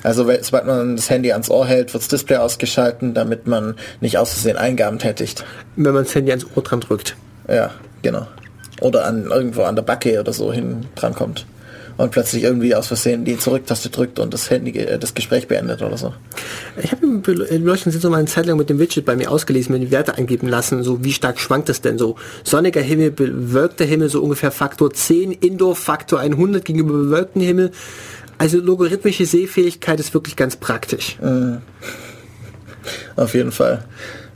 Also sobald man das Handy ans Ohr hält, wird das Display ausgeschalten, damit man nicht aus Versehen Eingaben tätigt. Wenn man das Handy ans Ohr dran drückt. Ja, genau. Oder an irgendwo an der Backe oder so hin dran kommt. Und plötzlich irgendwie aus Versehen die Zurücktaste drückt und das Handy äh, das Gespräch beendet oder so. Ich habe im Beleuchtungssensor mal eine Zeit lang mit dem Widget bei mir ausgelesen, mir die Werte eingeben lassen, so wie stark schwankt das denn so. Sonniger Himmel, bewölkter Himmel, so ungefähr Faktor 10, Indoor Faktor 100 gegenüber bewölkten Himmel. Also logarithmische Sehfähigkeit ist wirklich ganz praktisch. Auf jeden Fall.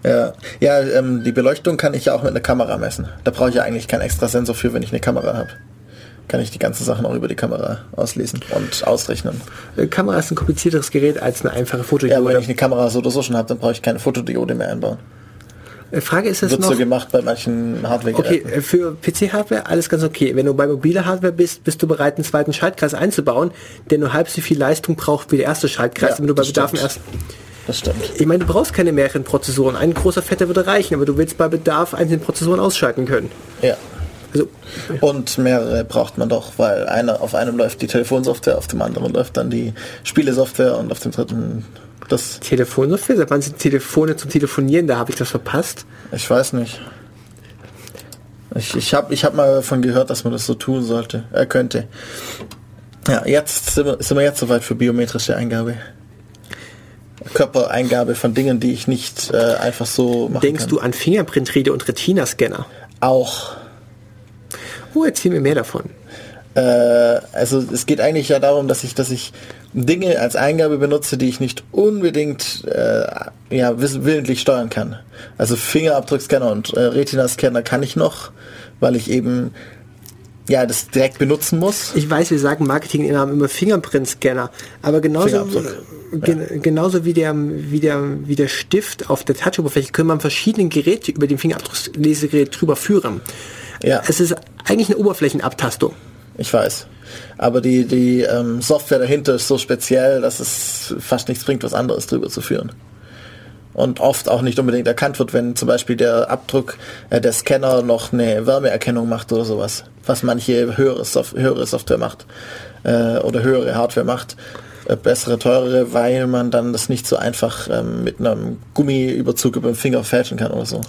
Ja, ja ähm, die Beleuchtung kann ich ja auch mit einer Kamera messen. Da brauche ich ja eigentlich keinen extra Sensor für, wenn ich eine Kamera habe. Kann ich die ganzen Sachen auch über die Kamera auslesen und ausrechnen. Äh, Kamera ist ein komplizierteres Gerät als eine einfache Ja, Fotodiode. aber wenn ich eine Kamera so oder so schon habe, dann brauche ich keine Fotodiode mehr einbauen. Äh, Frage ist es Wird noch... so gemacht bei manchen hardware Okay, äh, für PC-Hardware alles ganz okay. Wenn du bei mobiler Hardware bist, bist du bereit, einen zweiten Schaltkreis einzubauen, der nur halb so viel Leistung braucht wie der erste Schaltkreis, Ja, wenn du bei Bedarf erst Das stimmt. Ich meine, du brauchst keine mehreren Prozessoren. Ein großer Fetter würde reichen, aber du willst bei Bedarf einzelne Prozessoren ausschalten können. Ja. Also, Und mehrere braucht man doch, weil einer auf einem läuft die Telefonsoftware, auf dem anderen läuft dann die Spielesoftware und auf dem dritten das. Telefonsoftware, seit wann sind Telefone zum Telefonieren? Da habe ich das verpasst. Ich weiß nicht. Ich, ich habe ich hab mal davon gehört, dass man das so tun sollte. Er könnte. Ja, jetzt sind wir, sind wir jetzt soweit für biometrische Eingabe. Körpereingabe von Dingen, die ich nicht äh, einfach so machen Denkst kann. du an Fingerprint-Reader und Retina-Scanner? auch? Oh, erzähl mir mehr davon. Äh, also es geht eigentlich ja darum, dass ich, dass ich Dinge als Eingabe benutze, die ich nicht unbedingt äh, ja, willentlich steuern kann. Also Fingerabdruckscanner und äh, Retina-Scanner kann ich noch, weil ich eben ja das direkt benutzen muss. Ich weiß, wir sagen Marketing-Inhaber immer Fingerprint-Scanner, aber genauso, gen, genauso wie der, wie, der, wie der Stift auf der Touch-Oberfläche können man verschiedene Geräte über den Fingerabdrucklesegerät drüber führen. Ja. Es ist eigentlich eine Oberflächenabtastung. Ich weiß. Aber die, die ähm, Software dahinter ist so speziell, dass es fast nichts bringt, was anderes drüber zu führen. Und oft auch nicht unbedingt erkannt wird, wenn zum Beispiel der Abdruck, äh, der Scanner noch eine Wärmeerkennung macht oder sowas. Was manche höhere, Sof höhere Software macht. Äh, oder höhere Hardware macht. Äh, bessere, teurere, weil man dann das nicht so einfach ähm, mit einem Gummiüberzug über den Finger fälschen kann oder so.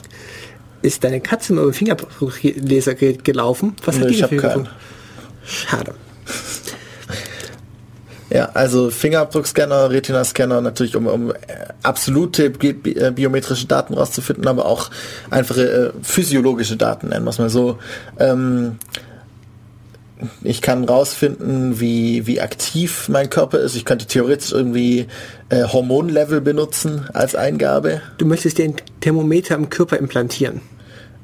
Ist deine Katze mal über Fingerabdrucklesergerät gelaufen? Was hat die ich für? Schade. Ja, also Fingerabdruckscanner, Retina-Scanner natürlich, um, um äh, absolute bi äh, biometrische Daten rauszufinden, aber auch einfache äh, physiologische Daten, nennen wir es mal so. Ähm, ich kann rausfinden, wie, wie aktiv mein Körper ist. Ich könnte theoretisch irgendwie äh, Hormonlevel benutzen als Eingabe. Du möchtest dir ein Thermometer im Körper implantieren.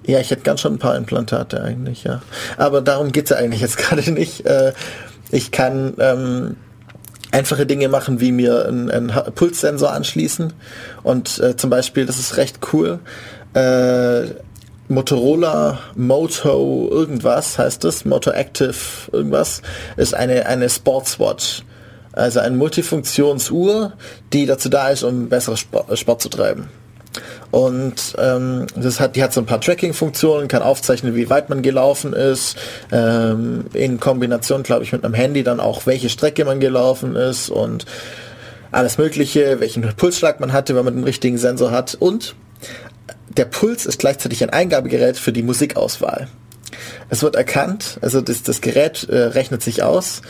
Ja, ich hätte ganz schon ein paar Implantate eigentlich, ja. Aber darum geht's ja eigentlich jetzt gerade nicht. Äh, ich kann ähm, einfache Dinge machen, wie mir einen, einen Pulssensor anschließen. Und äh, zum Beispiel, das ist recht cool, äh, Motorola Moto irgendwas heißt es, Moto Active irgendwas, ist eine, eine Sportswatch. Also eine Multifunktionsuhr, die dazu da ist, um bessere Sport, Sport zu treiben. Und ähm, das hat, die hat so ein paar Tracking-Funktionen, kann aufzeichnen, wie weit man gelaufen ist, ähm, in Kombination, glaube ich, mit einem Handy dann auch, welche Strecke man gelaufen ist und alles Mögliche, welchen Pulsschlag man hatte, wenn man den richtigen Sensor hat. Und der Puls ist gleichzeitig ein Eingabegerät für die Musikauswahl. Es wird erkannt, also das, das Gerät äh, rechnet sich aus,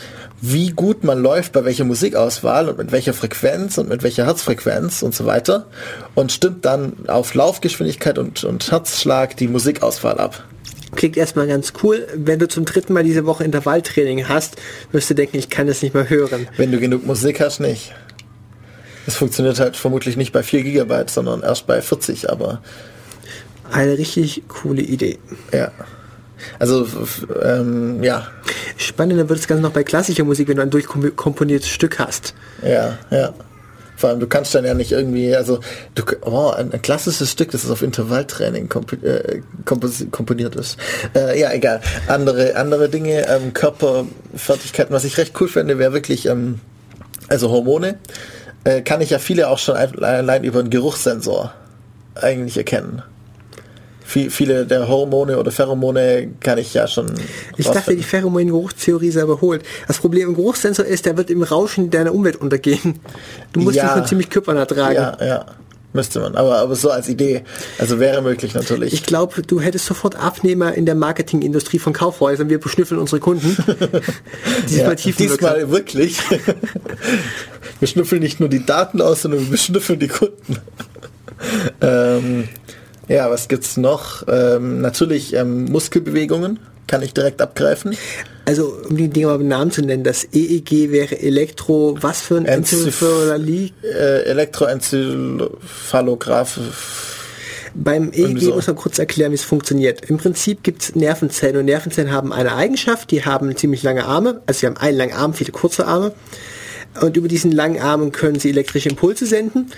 wie gut man läuft bei welcher Musikauswahl und mit welcher Frequenz und mit welcher Herzfrequenz und so weiter und stimmt dann auf Laufgeschwindigkeit und, und Herzschlag die Musikauswahl ab. Klingt erstmal ganz cool. Wenn du zum dritten Mal diese Woche Intervalltraining hast, wirst du denken, ich kann das nicht mehr hören. Wenn du genug Musik hast, nicht. Es funktioniert halt vermutlich nicht bei 4 GB, sondern erst bei 40, aber Eine richtig coole Idee. ja. Also, ähm, ja, Spannender wird das Ganze noch bei klassischer Musik, wenn du ein durchkomponiertes Stück hast. ja, ja. Vor allem, du kannst dann ja nicht irgendwie, also, du, oh, ein, ein klassisches Stück, das ist auf Intervalltraining komp äh, komponiert ist. Äh, ja, egal. Andere, andere Dinge, ähm, Körperfertigkeiten, was ich recht cool finde, wäre wirklich, ähm, also Hormone, äh, kann ich ja viele auch schon ein- allein über einen Geruchssensor eigentlich erkennen. Viel, viele der Hormone oder Pheromone kann ich ja schon. Ich dachte, die Pheromon-Geruchstheorie sei überholt. Das Problem im Geruchssensor ist, der wird im Rauschen deiner Umwelt untergehen. Du musst Ja. ihn schon ziemlich körpernah tragen. Ja, ja. Müsste man. Aber, aber so als Idee. Also wäre möglich natürlich. Ich glaube, du hättest sofort Abnehmer in der Marketingindustrie von Kaufhäusern. Wir beschnüffeln unsere Kunden. Diesmal ja, diesmal wirklich. wir schnüffeln nicht nur die Daten aus, sondern wir schnüffeln die Kunden. ähm, ja, was gibt's noch? Ähm, natürlich ähm, Muskelbewegungen kann ich direkt abgreifen. Also, um die Dinge mal mit Namen zu nennen, das EEG wäre Elektro, was für ein Enzeph- Enzephalographie? Äh, Elektroencephalograph. Beim EEG so. muss man kurz erklären, wie es funktioniert. Im Prinzip gibt es Nervenzellen und Nervenzellen haben eine Eigenschaft, die haben ziemlich lange Arme, also sie haben einen langen Arm, viele kurze Arme. Und über diesen langen Armen können sie elektrische Impulse senden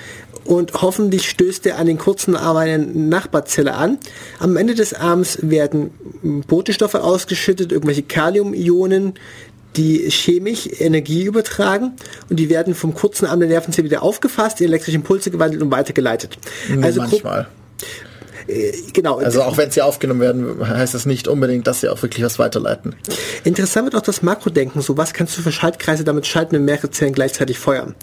und hoffentlich stößt er an den kurzen Arm eine Nachbarzelle an. Am Ende des Arms werden Botenstoffe ausgeschüttet, irgendwelche Kaliumionen, die chemisch Energie übertragen und die werden vom kurzen Arm der Nervenzelle wieder aufgefasst, in elektrische Impulse gewandelt und weitergeleitet. Nur Also grob- manchmal. genau. Also auch wenn sie aufgenommen werden, heißt das nicht unbedingt, dass sie auch wirklich was weiterleiten. Interessant wird auch das Makrodenken. So was kannst du für Schaltkreise damit schalten, wenn mehrere Zellen gleichzeitig feuern.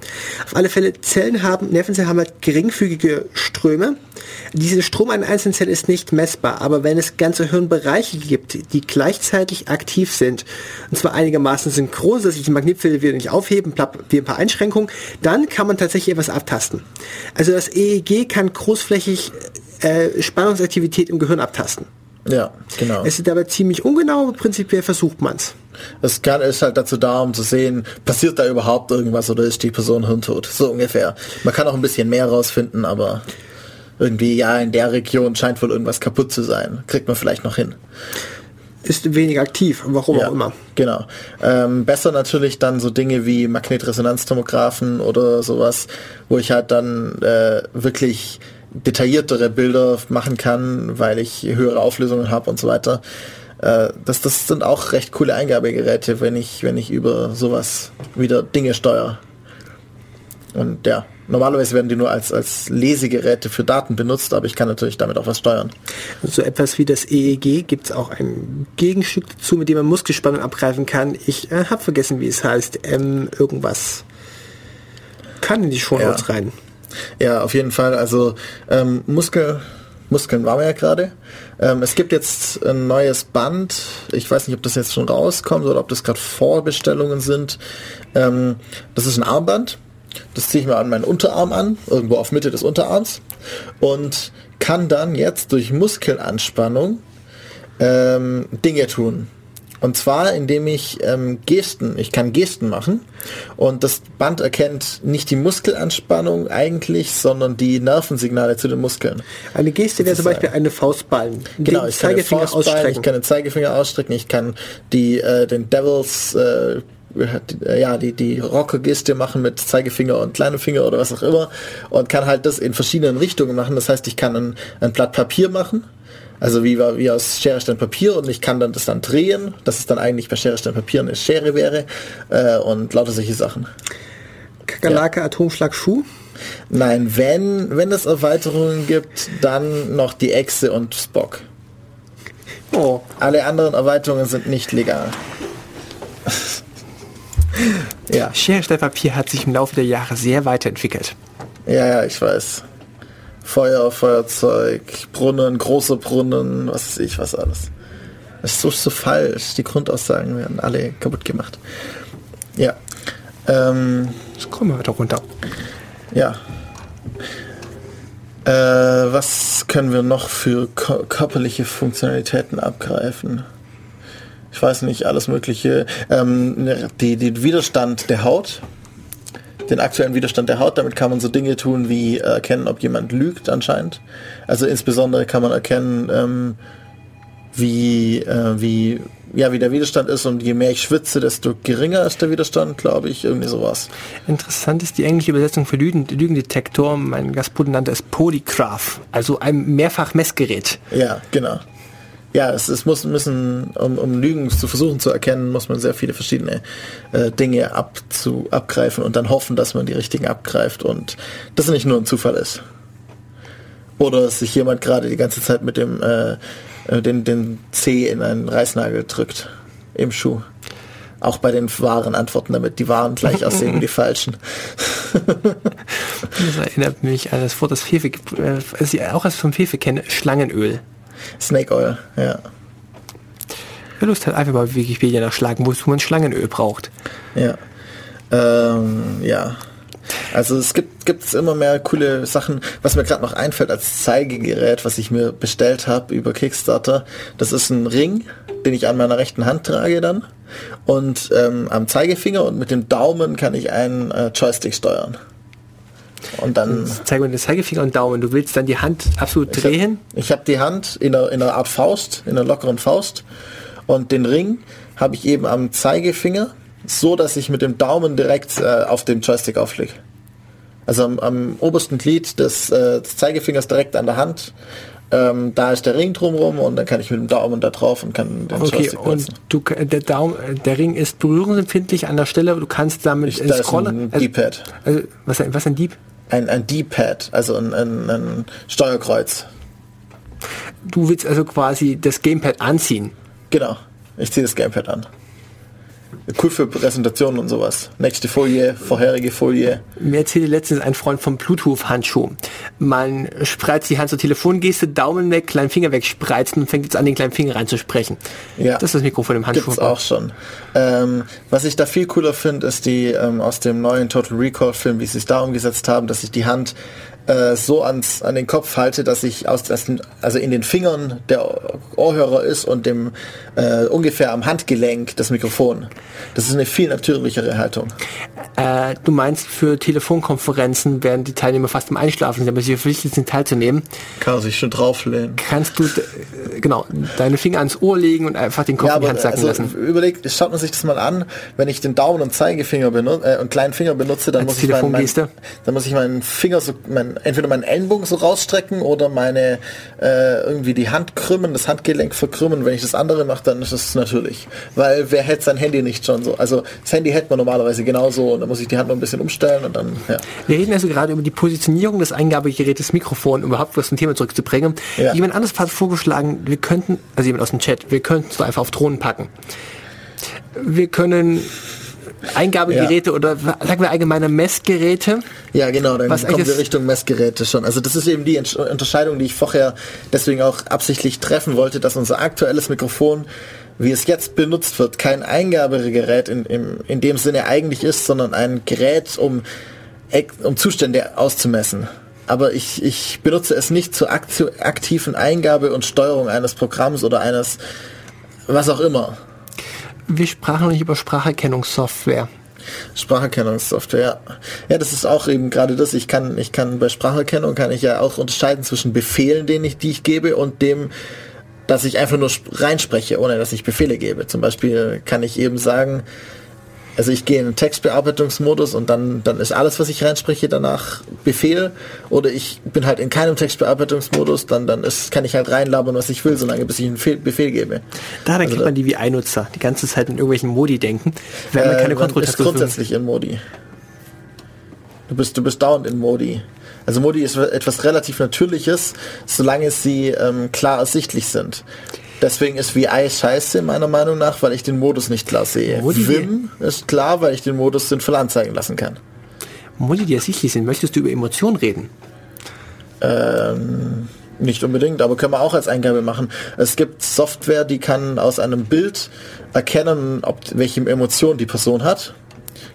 Auf alle Fälle, Zellen haben, Nervenzellen haben halt geringfügige Ströme. Dieser Strom einer einzelnen Zelle ist nicht messbar, aber wenn es ganze Hirnbereiche gibt, die gleichzeitig aktiv sind, und zwar einigermaßen synchron, dass sich die Magnetfelder wieder nicht aufheben, wie ein paar Einschränkungen, dann kann man tatsächlich etwas abtasten. Also das EEG kann großflächig äh, Spannungsaktivität im Gehirn abtasten. Ja, genau. Es ist dabei ziemlich ungenau, aber prinzipiell versucht man's. Es kann, ist halt dazu da, um zu sehen, passiert da überhaupt irgendwas oder ist die Person hirntot? So ungefähr. Man kann auch ein bisschen mehr rausfinden, aber irgendwie, ja, in der Region scheint wohl irgendwas kaputt zu sein. Kriegt man vielleicht noch hin. Ist wenig aktiv, warum ja, auch immer. Genau. Ähm, besser natürlich dann so Dinge wie Magnetresonanztomographen oder sowas, wo ich halt dann äh, wirklich detailliertere Bilder machen kann, weil ich höhere Auflösungen habe und so weiter. Äh, das, das sind auch recht coole Eingabegeräte, wenn ich, wenn ich über sowas wieder Dinge steuere. Und ja, normalerweise werden die nur als, als Lesegeräte für Daten benutzt, aber ich kann natürlich damit auch was steuern. So etwas wie das EEG gibt es auch ein Gegenstück dazu, mit dem man Muskelspannung abgreifen kann. Ich äh, habe vergessen, wie es heißt. M irgendwas. Kann in die Show Notes Ja. rein. Ja, auf jeden Fall. Also ähm, Muskel, Muskeln waren wir ja gerade. Ähm, es gibt jetzt ein neues Band. Ich weiß nicht, ob das jetzt schon rauskommt oder ob das gerade Vorbestellungen sind. Ähm, das ist ein Armband. Das ziehe ich mir an meinen Unterarm an, irgendwo auf Mitte des Unterarms. Und kann dann jetzt durch Muskelanspannung ähm, Dinge tun. Und zwar, indem ich ähm, Gesten, ich kann Gesten machen und das Band erkennt nicht die Muskelanspannung eigentlich, sondern die Nervensignale zu den Muskeln. Eine Geste wäre zum. Beispiel eine Faustballen. Genau, ich kann den Zeigefinger Faustballen, ich ausstrecken. kann den Zeigefinger ausstrecken, ich kann die, äh, den Devils, äh, die- äh, ja, die, die Rocker-Geste machen mit Zeigefinger und kleinem Finger oder was auch immer und kann halt das in verschiedenen Richtungen machen. Das heißt, ich kann ein, ein Blatt Papier machen, also wie, wie aus Schere, Stein, Papier und ich kann dann das dann drehen, dass es dann eigentlich bei Schere, Stein, Papier eine Schere wäre äh, und lauter solche Sachen. Kakerlake, Atomschlag, Schuh. Nein, wenn, wenn es Erweiterungen gibt, dann noch die Echse und Spock. Oh, Alle anderen Erweiterungen sind nicht legal. ja, Schere, hat sich im Laufe der Jahre sehr weiterentwickelt. ja, ja, ich weiß. Feuer, Feuerzeug, Brunnen, große Brunnen, was weiß ich, was alles. Das ist so, falsch. Die Grundaussagen werden alle kaputt gemacht. Ja. Ähm, Jetzt kommen wir weiter runter. Ja. Äh, was können wir noch für ko- körperliche Funktionalitäten abgreifen? Ich weiß nicht, alles Mögliche. Ähm, ne, die, die Widerstand der Haut den aktuellen Widerstand der Haut. Damit kann man so Dinge tun wie erkennen, ob jemand lügt anscheinend. Also insbesondere kann man erkennen, ähm, wie, äh, wie, ja, wie der Widerstand ist und je mehr ich schwitze, desto geringer ist der Widerstand, glaube ich, irgendwie sowas. Interessant ist die englische Übersetzung für Lügen, Lügendetektor. Mein Gastbruder nannte es Polygraph, also ein Mehrfach-Messgerät. Ja, genau. Ja, es, es muss müssen, um, um Lügen zu versuchen zu erkennen, muss man sehr viele verschiedene äh, Dinge abzu, abgreifen und dann hoffen, dass man die richtigen abgreift und das nicht nur ein Zufall ist. Oder dass sich jemand gerade die ganze Zeit mit dem äh, äh, den, den C in einen Reißnagel drückt im Schuh. Auch bei den wahren Antworten, damit die wahren gleich aussehen wie die falschen. das erinnert mich an das Wort, das Fefe, äh, was ich auch als vom Fefe kenne, Schlangenöl. Snake Oil, ja. Wer Lust hat, einfach mal Wikipedia nachschlagen, wo man Schlangenöl braucht. Ja. Ähm, ja. Also es gibt gibt's immer mehr coole Sachen. Was mir gerade noch einfällt als Zeigegerät, was ich mir bestellt habe über Kickstarter, das ist ein Ring, den ich an meiner rechten Hand trage dann. Und ähm, am Zeigefinger und mit dem Daumen kann ich einen äh, Joystick steuern. Und dann. Zeig mir den Zeigefinger und Daumen. Du willst dann die Hand absolut drehen? Ich habe hab die Hand in einer, in einer Art Faust, in einer lockeren Faust. Und den Ring habe ich eben am Zeigefinger so, dass ich mit dem Daumen direkt äh, auf den Joystick auflege. Also am, am obersten Glied des, äh, des, Zeigefingers direkt an der Hand. Ähm, da ist der Ring drumherum und dann kann ich mit dem Daumen da drauf und kann den okay, Joystick und du, der, Daumen, der Ring ist berührungsempfindlich an der Stelle, du kannst damit ich, scrollen. Also. Also, was, was ein Deep? Ein, ein D-Pad, also ein, ein, ein Steuerkreuz. Du willst also quasi das Gamepad anziehen. Genau, ich ziehe das Gamepad an cool für Präsentationen und sowas. Nächste Folie, vorherige Folie. Mir erzählte letztens ein Freund vom Bluetooth-Handschuh. Man spreizt die Hand zur Telefongeste, Daumen weg, kleinen Finger weg, spreizen und fängt jetzt an, den kleinen Finger reinzusprechen. Ja. Das ist das Mikrofon im Handschuh. Gibt's auch schon. Ähm, was ich da viel cooler finde, ist die ähm, aus dem neuen Total Recall Film, wie sie es da umgesetzt haben, dass sich die Hand äh, so ans, an den Kopf halte, dass ich aus dessen, also in den Fingern der Ohrhörer ist und dem äh, ungefähr am Handgelenk das Mikrofon. Das ist eine viel natürlichere Haltung. Äh, du meinst, für Telefonkonferenzen werden die Teilnehmer fast im Einschlafen, aber sie verpflichtet sind teilzunehmen. Kann sich schon drauflehnen. Kannst du genau deine Finger ans Ohr legen und einfach den Kopf ja, in die Hand sacken also, lassen. Überlegt, schaut man sich das mal an, wenn ich den Daumen und Zeigefinger benutze äh, und kleinen Finger benutze, dann Als muss ich meinen, mein, dann muss ich meinen Finger so mein, entweder meinen Ellenbogen so rausstrecken oder meine äh, irgendwie die Hand krümmen, das Handgelenk verkrümmen. Wenn ich das andere mache, dann ist das natürlich. Weil wer hält sein Handy nicht schon so? Also das Handy hält man normalerweise genauso und dann muss ich die Hand noch ein bisschen umstellen und dann, ja. Wir reden also gerade über die Positionierung des Eingabegerätes Mikrofon, um überhaupt was zum Thema zurückzubringen. Ja. Jemand anderes hat vorgeschlagen, wir könnten, also jemand aus dem Chat, wir könnten es einfach auf Drohnen packen. Wir können Eingabegeräte ja. oder sagen wir allgemeine Messgeräte. Ja, genau, dann was kommen wir Richtung Messgeräte schon. Also das ist eben die Unterscheidung, die ich vorher deswegen auch absichtlich treffen wollte, dass unser aktuelles Mikrofon, wie es jetzt benutzt wird, kein Eingabegerät in, in, in dem Sinne eigentlich ist, sondern ein Gerät, um, um Zustände auszumessen. Aber ich, ich benutze es nicht zur aktiven Eingabe und Steuerung eines Programms oder eines was auch immer wir sprachen noch nicht über Spracherkennungssoftware. Spracherkennungssoftware, ja. Ja, das ist auch eben gerade das. Ich kann, ich kann bei Spracherkennung kann ich ja auch unterscheiden zwischen Befehlen, den ich, die ich gebe und dem, dass ich einfach nur reinspreche, ohne dass ich Befehle gebe. Zum Beispiel kann ich eben sagen, also ich gehe in den Textbearbeitungsmodus und dann, dann ist alles, was ich reinspreche, danach Befehl. Oder ich bin halt in keinem Textbearbeitungsmodus, dann, dann ist, kann ich halt reinlabern, was ich will, solange bis ich einen Befehl, Befehl gebe. Da, dann also kriegt man die VI-Nutzer die ganze Zeit in irgendwelchen Modi denken, wenn man äh, keine Kontrolle hat. grundsätzlich in Modi. Du bist, du bist dauernd in Modi. Also Modi ist etwas relativ Natürliches, solange sie ähm, klar ersichtlich sind. Deswegen ist VI scheiße, meiner Meinung nach, weil ich den Modus nicht klar sehe. Modi Vim ist klar, weil ich den Modus sinnvoll anzeigen lassen kann. Modi, die ersichtlich sind, möchtest du über Emotionen reden? Ähm, nicht unbedingt, aber können wir auch als Eingabe machen. Es gibt Software, die kann aus einem Bild erkennen, ob welche Emotion die Person hat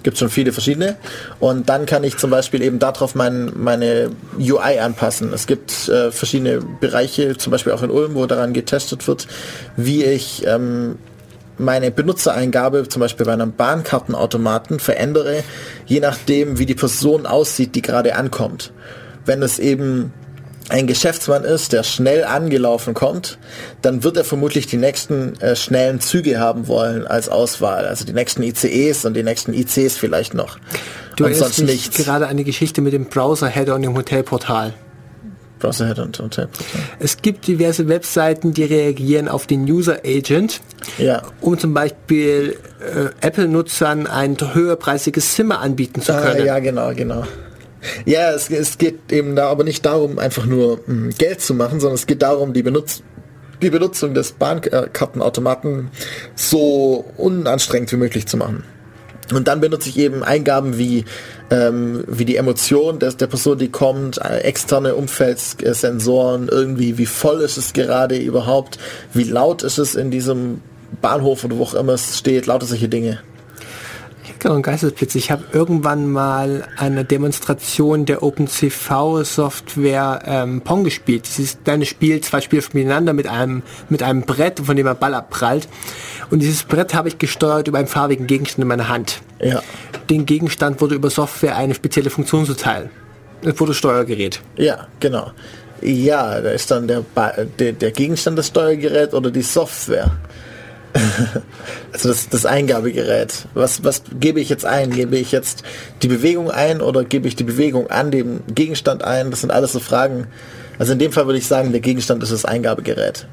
gibt schon viele verschiedene. Und dann kann ich zum Beispiel eben darauf mein, meine UI anpassen. Es gibt äh, verschiedene Bereiche, zum Beispiel auch in Ulm, wo daran getestet wird, wie ich ähm, meine Benutzereingabe zum Beispiel bei einem Bahnkartenautomaten verändere, je nachdem, wie die Person aussieht, die gerade ankommt. Wenn es eben ein Geschäftsmann ist, der schnell angelaufen kommt, dann wird er vermutlich die nächsten äh, schnellen Züge haben wollen als Auswahl. Also die nächsten ICEs und die nächsten ICs vielleicht noch. Du und erinnerst mich gerade die Geschichte mit dem Browser-Header und dem Hotelportal. Browser-Header und Hotelportal. Es gibt diverse Webseiten, die reagieren auf den User Agent, Ja. um zum Beispiel äh, Apple-Nutzern ein höherpreisiges Zimmer anbieten zu Ah, können. ja, genau, genau. Ja, es, es geht eben da aber nicht darum, einfach nur mh, Geld zu machen, sondern es geht darum, die, Benutz die Benutzung des Bahnkartenautomaten so unanstrengend wie möglich zu machen. Und dann benutze ich eben Eingaben wie, ähm, wie die Emotion des, der Person, die kommt, äh, externe Umfeldsensoren, irgendwie, wie voll ist es gerade überhaupt, wie laut ist es in diesem Bahnhof oder wo auch immer es steht, lauter solche Dinge. Genau, ein Geistesblitz. Ich habe irgendwann mal eine Demonstration der OpenCV-Software ähm, Pong gespielt. Dieses kleine Spiel, zwei Spieler miteinander mit einem, mit einem Brett, von dem ein Ball abprallt. Und dieses Brett habe ich gesteuert über einen farbigen Gegenstand in meiner Hand. Ja. Den Gegenstand wurde über Software eine spezielle Funktion zuteil. Es wurde Steuergerät. Ja, genau. Ja, da ist dann der, ba der, der Gegenstand das Steuergerät oder die Software. also das, das Eingabegerät. Was, was gebe ich jetzt ein? Gebe ich jetzt die Bewegung ein oder gebe ich die Bewegung an dem Gegenstand ein? Das sind alles so Fragen. Also in dem Fall würde ich sagen, der Gegenstand ist das Eingabegerät.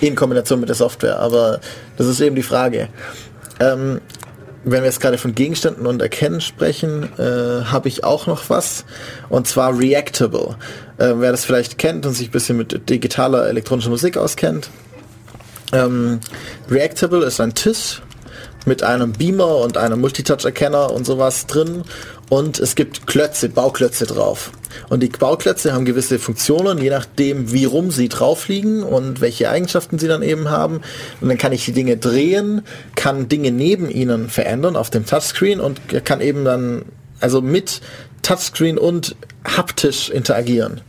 In Kombination mit der Software. Aber das ist eben die Frage. Ähm, wenn wir jetzt gerade von Gegenständen und Erkennen sprechen, äh, habe ich auch noch was. Und zwar Reactable. Äh, wer das vielleicht kennt und sich ein bisschen mit digitaler elektronischer Musik auskennt. Ähm, Reactable ist ein TIS mit einem Beamer und einem Multitouch-Erkenner und sowas drin. Und es gibt Klötze, Bauklötze drauf. Und die Bauklötze haben gewisse Funktionen, je nachdem, wie rum sie drauf liegen und welche Eigenschaften sie dann eben haben. Und dann kann ich die Dinge drehen, kann Dinge neben ihnen verändern auf dem Touchscreen und kann eben dann also mit Touchscreen und haptisch interagieren.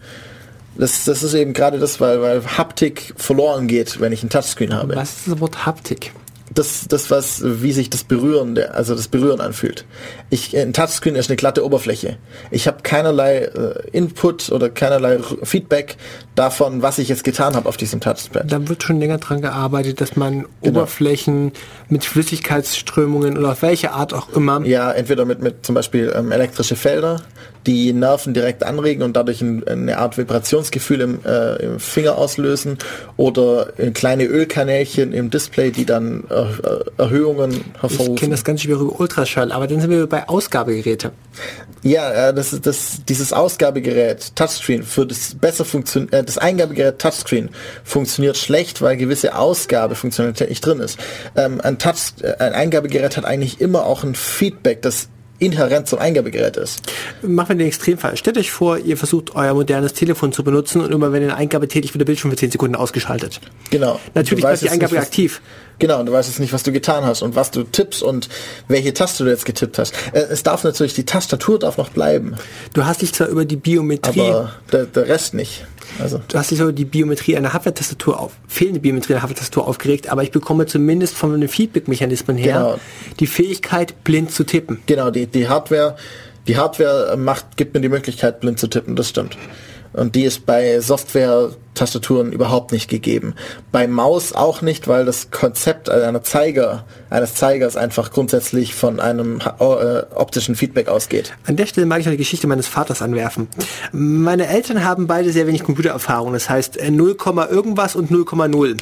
Das, das ist eben gerade das, weil, weil Haptik verloren geht, wenn ich ein Touchscreen habe Was ist das Wort Haptik? das, das was, wie sich das Berühren, also das Berühren anfühlt. Ich, ein Touchscreen ist eine glatte Oberfläche. Ich habe keinerlei äh, Input oder keinerlei Feedback davon, was ich jetzt getan habe auf diesem Touchpad. Da wird schon länger dran gearbeitet, dass man Genau. Oberflächen mit Flüssigkeitsströmungen oder auf welche Art auch immer Ja, entweder mit, mit zum Beispiel ähm, elektrische Felder, die Nerven direkt anregen und dadurch ein, eine Art Vibrationsgefühl im, äh, im Finger auslösen oder äh, kleine Ölkanälchen im Display, die dann äh, äh, Erhöhungen Ich hervorrufen. kenne das ganz schwer über Ultraschall, aber dann sind wir bei Ausgabegeräte. Ja, äh, das ist das, dieses Ausgabegerät Touchscreen für das besser funktioniert, äh, das Eingabegerät Touchscreen funktioniert schlecht, weil gewisse Ausgabefunktionalität nicht drin ist. Ähm, ein Touch, äh, ein Eingabegerät hat eigentlich immer auch ein Feedback, das inhärent zum Eingabegerät ist. Machen wir den Extremfall. Stellt euch vor, ihr versucht euer modernes Telefon zu benutzen und immer wenn ihr eine Eingabe tätigt, wird der Bildschirm für 10 Sekunden ausgeschaltet. Genau. Natürlich bleibt die Eingabe nicht, was- aktiv. Genau, und du weißt jetzt nicht, was du getan hast und was du tippst und welche Taste du jetzt getippt hast. Äh, es darf natürlich, die Tastatur darf noch bleiben, Du hast dich zwar über die Biometrie, aber der, der Rest nicht. Also, du hast dich über die Biometrie einer Hardware-Tastatur auf, fehlende Biometrie einer Hardware-Tastatur aufgeregt, aber ich bekomme zumindest von den Feedback-Mechanismen her Genau. die Fähigkeit, blind zu tippen. Genau, die, die Hardware, die Hardware macht, gibt mir die Möglichkeit, blind zu tippen, das stimmt. Und die ist bei Software-Tastaturen überhaupt nicht gegeben. Bei Maus auch nicht, weil das Konzept einer Zeiger, eines Zeigers einfach grundsätzlich von einem äh, optischen Feedback ausgeht. An der Stelle mag ich noch die Geschichte meines Vaters anwerfen. Meine Eltern haben beide sehr wenig Computererfahrung, das heißt äh, 0, irgendwas und 0,0.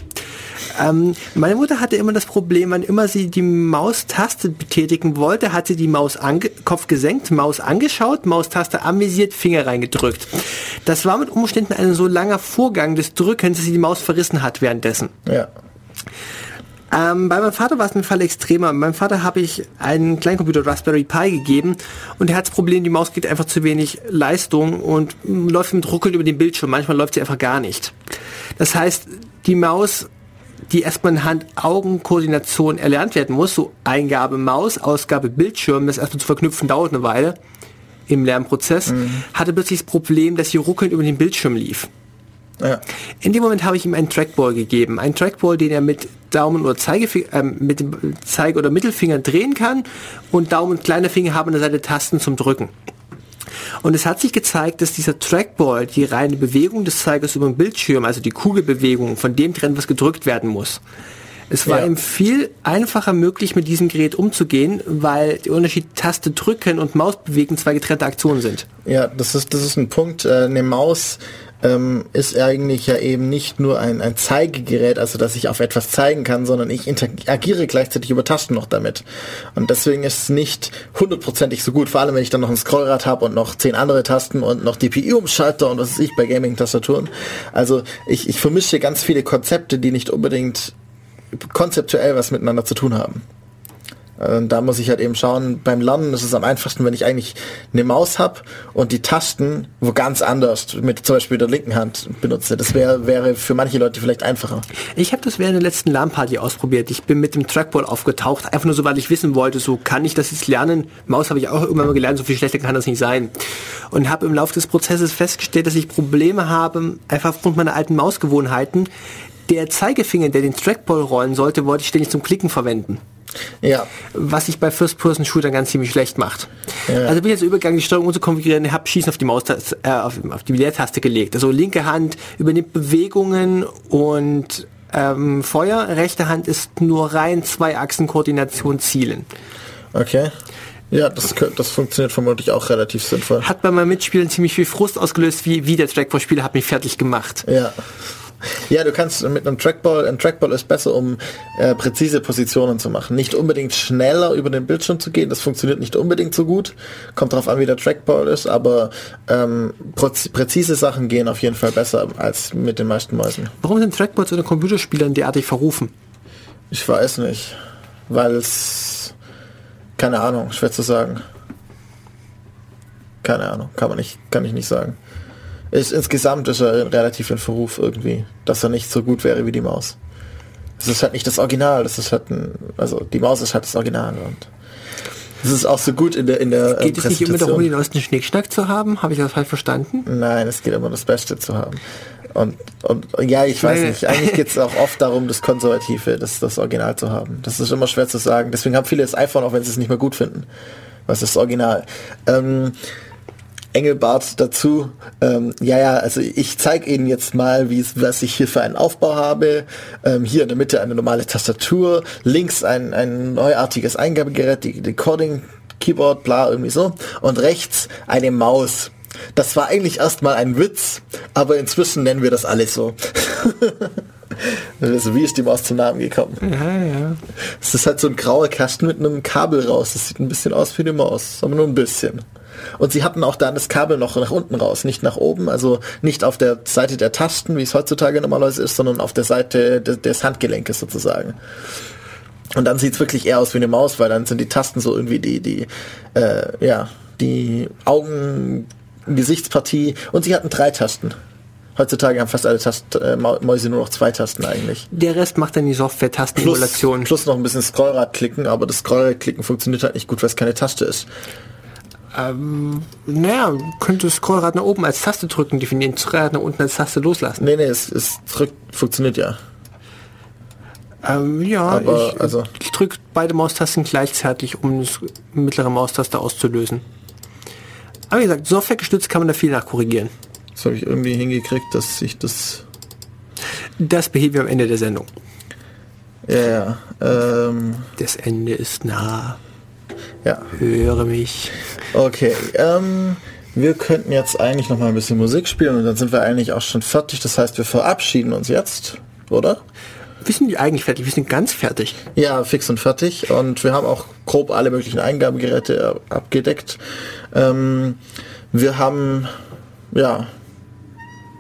Ähm, meine Mutter hatte immer das Problem, wann immer sie die Maustaste betätigen wollte, hat sie die Maus Kopf gesenkt, Maus angeschaut, Maustaste anvisiert, Finger reingedrückt. Das war mit Umständen ein so langer Vorgang des Drückens, dass sie die Maus verrissen hat währenddessen. Ja. Ähm, bei meinem Vater war es ein Fall extremer. Meinem Vater habe ich einen Kleincomputer Raspberry Pi gegeben und der hat das Problem, die Maus kriegt einfach zu wenig Leistung und mm, läuft mit Ruckeln über den Bildschirm. Manchmal läuft sie einfach gar nicht. Das heißt, die Maus, die erstmal in Hand-Augen-Koordination erlernt werden muss, so Eingabe Maus, Ausgabe Bildschirm, das erstmal zu verknüpfen dauert eine Weile im Lernprozess, hatte plötzlich das Problem, dass sie ruckelnd über den Bildschirm lief. Ja. In dem Moment habe ich ihm einen Trackball gegeben. Einen Trackball, den er mit Daumen oder Zeigefinger, ähm, mit dem Zeige- oder Mittelfinger drehen kann und Daumen und kleiner Finger haben an der Seite Tasten zum Drücken. Und es hat sich gezeigt, dass dieser Trackball die reine Bewegung des Zeigers über den Bildschirm, also die Kugelbewegung, von dem trennt, was gedrückt werden muss. Es war Ja. ihm viel einfacher möglich, mit diesem Gerät umzugehen, weil der Unterschied Taste drücken und Maus bewegen zwei getrennte Aktionen sind. Ja, das ist, das ist ein Punkt. Äh, eine Maus ähm, ist eigentlich ja eben nicht nur ein, ein Zeigegerät, also dass ich auf etwas zeigen kann, sondern ich interagiere gleichzeitig über Tasten noch damit. Und deswegen ist es nicht hundertprozentig so gut, vor allem wenn ich dann noch ein Scrollrad habe und noch zehn andere Tasten und noch DPI-Umschalter und was weiß ich bei Gaming-Tastaturen. Also ich, ich vermische ganz viele Konzepte, die nicht unbedingt konzeptuell was miteinander zu tun haben. Und da muss ich halt eben schauen, beim Lernen ist es am einfachsten, wenn ich eigentlich eine Maus habe und die Tasten wo ganz anders mit zum Beispiel der linken Hand benutze. Das wäre wäre für manche Leute vielleicht einfacher. Ich habe das während der letzten LAN-Party ausprobiert. Ich bin mit dem Trackball aufgetaucht, einfach nur so, weil ich wissen wollte, so kann ich das jetzt lernen. Maus habe ich auch irgendwann mal gelernt, so viel schlechter kann das nicht sein. Und habe im Laufe des Prozesses festgestellt, dass ich Probleme habe, einfach aufgrund meiner alten Mausgewohnheiten. Der Zeigefinger, der den Trackball rollen sollte, wollte ich ständig zum Klicken verwenden. Ja, was sich bei First-Person-Shootern ganz ziemlich schlecht macht. Ja. Also bin ich jetzt übergegangen, die Steuerung umzukonfigurieren, habe Schießen auf die Maus, äh, auf, auf die Leertaste gelegt. Also linke Hand übernimmt Bewegungen und ähm, Feuer, rechte Hand ist nur rein zwei Achsen Koordination zielen. okay. Ja, das, das funktioniert vermutlich auch relativ sinnvoll. Hat bei meinen Mitspielern ziemlich viel Frust ausgelöst, wie, wie der Trackball-Spieler hat mich fertig gemacht. Ja. Ja, du kannst mit einem Trackball, ein Trackball ist besser, um äh, präzise Positionen zu machen. Nicht unbedingt schneller über den Bildschirm zu gehen, das funktioniert nicht unbedingt so gut. Kommt darauf an, wie der Trackball ist, aber ähm, präz- präzise Sachen gehen auf jeden Fall besser als mit den meisten Mäusen. Warum sind Trackballs unter Computerspielern derartig verrufen? Ich weiß nicht, weil es keine Ahnung, schwer zu sagen. Keine Ahnung, kann man nicht, kann ich nicht sagen. Ist, insgesamt ist er relativ in Verruf irgendwie, dass er nicht so gut wäre wie die Maus. Es ist halt nicht das Original, das ist halt ein, also die Maus ist halt das Original und es ist auch so gut in der in der Geht es nicht immer darum, den neuesten Schnickschnack zu haben? Habe ich das falsch verstanden? Nein, es geht immer das Beste zu haben. Und, und ja, ich weiß Nee. nicht, eigentlich geht es auch oft darum, das Konservative, das, das Original zu haben. Das ist immer schwer zu sagen. Deswegen haben viele das iPhone, auch wenn sie es nicht mehr gut finden. Was ist das Original? Ähm, Engelbart dazu. Ähm, ja, ja, also ich zeige Ihnen jetzt mal, wie es, was ich hier für einen Aufbau habe. Ähm, hier in der Mitte eine normale Tastatur, links ein, ein neuartiges Eingabegerät, die Recording Keyboard, bla, irgendwie so. Und rechts eine Maus. Das war eigentlich erstmal ein Witz, aber inzwischen nennen wir das alles so. also, wie ist die Maus zum Namen gekommen? Ja, ja. Es ist halt so ein grauer Kasten mit einem Kabel raus. Das sieht ein bisschen aus wie eine Maus, aber nur ein bisschen. Und sie hatten auch dann das Kabel noch nach unten raus, nicht nach oben, also nicht auf der Seite der Tasten, wie es heutzutage normalerweise ist, sondern auf der Seite de des Handgelenkes sozusagen. Und dann sieht's wirklich eher aus wie eine Maus, weil dann sind die Tasten so irgendwie die, die, äh, ja, die Augen, Gesichtspartie und sie hatten drei Tasten. Heutzutage haben fast alle Tast äh, Mäuse nur noch zwei Tasten eigentlich. Der Rest macht dann die Plus, Software-Tastenemulation. plus noch ein bisschen Scrollrad klicken, aber das Scrollrad klicken funktioniert halt nicht gut, weil es keine Taste ist. Ähm, naja, könnte das Scrollrad nach oben als Taste drücken, definieren, Scrollrad nach unten als Taste loslassen. Nee, nee, es, es drückt, funktioniert ja. Ähm, ja, Aber, ich, also- ich drücke beide Maustasten gleichzeitig, um das mittlere Maustaste auszulösen. Aber wie gesagt, softwaregestützt kann man da viel nachkorrigieren. Das habe ich irgendwie hingekriegt, dass ich das. Das beheben wir am Ende der Sendung. Ja, ja. Ähm, Das Ende ist nah. Ja. Höre mich. Okay. Ähm, wir könnten jetzt eigentlich noch mal ein bisschen Musik spielen und dann sind wir eigentlich auch schon fertig. Das heißt, wir verabschieden uns jetzt, oder? Wir sind eigentlich fertig, wir sind ganz fertig. Ja, fix und fertig. Und wir haben auch grob alle möglichen Eingabegeräte äh, abgedeckt. Ähm, wir haben ja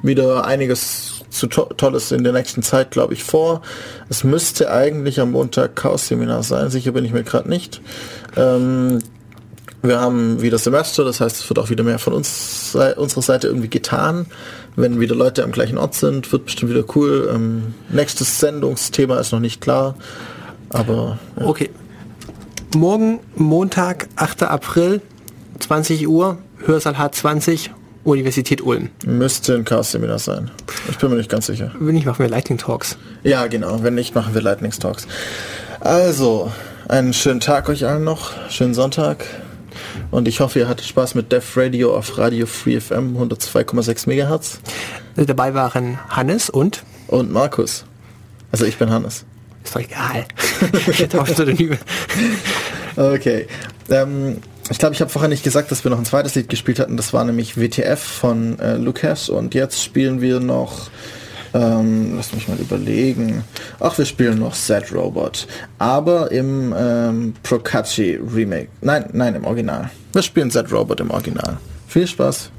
wieder einiges zu to Tolles in der nächsten Zeit, glaube ich, vor. Es müsste eigentlich am Montag Chaos-Seminar sein, sicher bin ich mir gerade nicht. Ähm, wir haben wieder Semester, das heißt, es wird auch wieder mehr von uns, unserer Seite irgendwie getan. Wenn wieder Leute am gleichen Ort sind, wird bestimmt wieder cool. Ähm, nächstes Sendungsthema ist noch nicht klar, aber ja. Okay. Morgen, Montag, 8. April, 20 Uhr, Hörsaal H20, Universität Ulm. Müsste ein Chaos Seminar sein. Ich bin mir nicht ganz sicher. Wenn nicht, machen wir Lightning Talks. Ja, genau. Wenn nicht, machen wir Lightning Talks. Also, einen schönen Tag euch allen noch. Schönen Sonntag. Und ich hoffe, ihr hattet Spaß mit Def Radio auf Radio Free FM 102,6 MHz. Dabei waren Hannes und Und Markus. Also ich bin Hannes. ist doch egal. Wir tauschen Synonyme. Okay. Ähm, ich glaube, ich habe vorher nicht gesagt, dass wir noch ein zweites Lied gespielt hatten. Das war nämlich WTF von äh, Lucas. Und jetzt spielen wir noch... Ähm, lass mich mal überlegen. Ach, wir spielen noch Sad Robot. Aber im ähm, Procacci Remake. Nein, nein, im Original. Wir spielen Sad Robot im Original. Viel Spaß.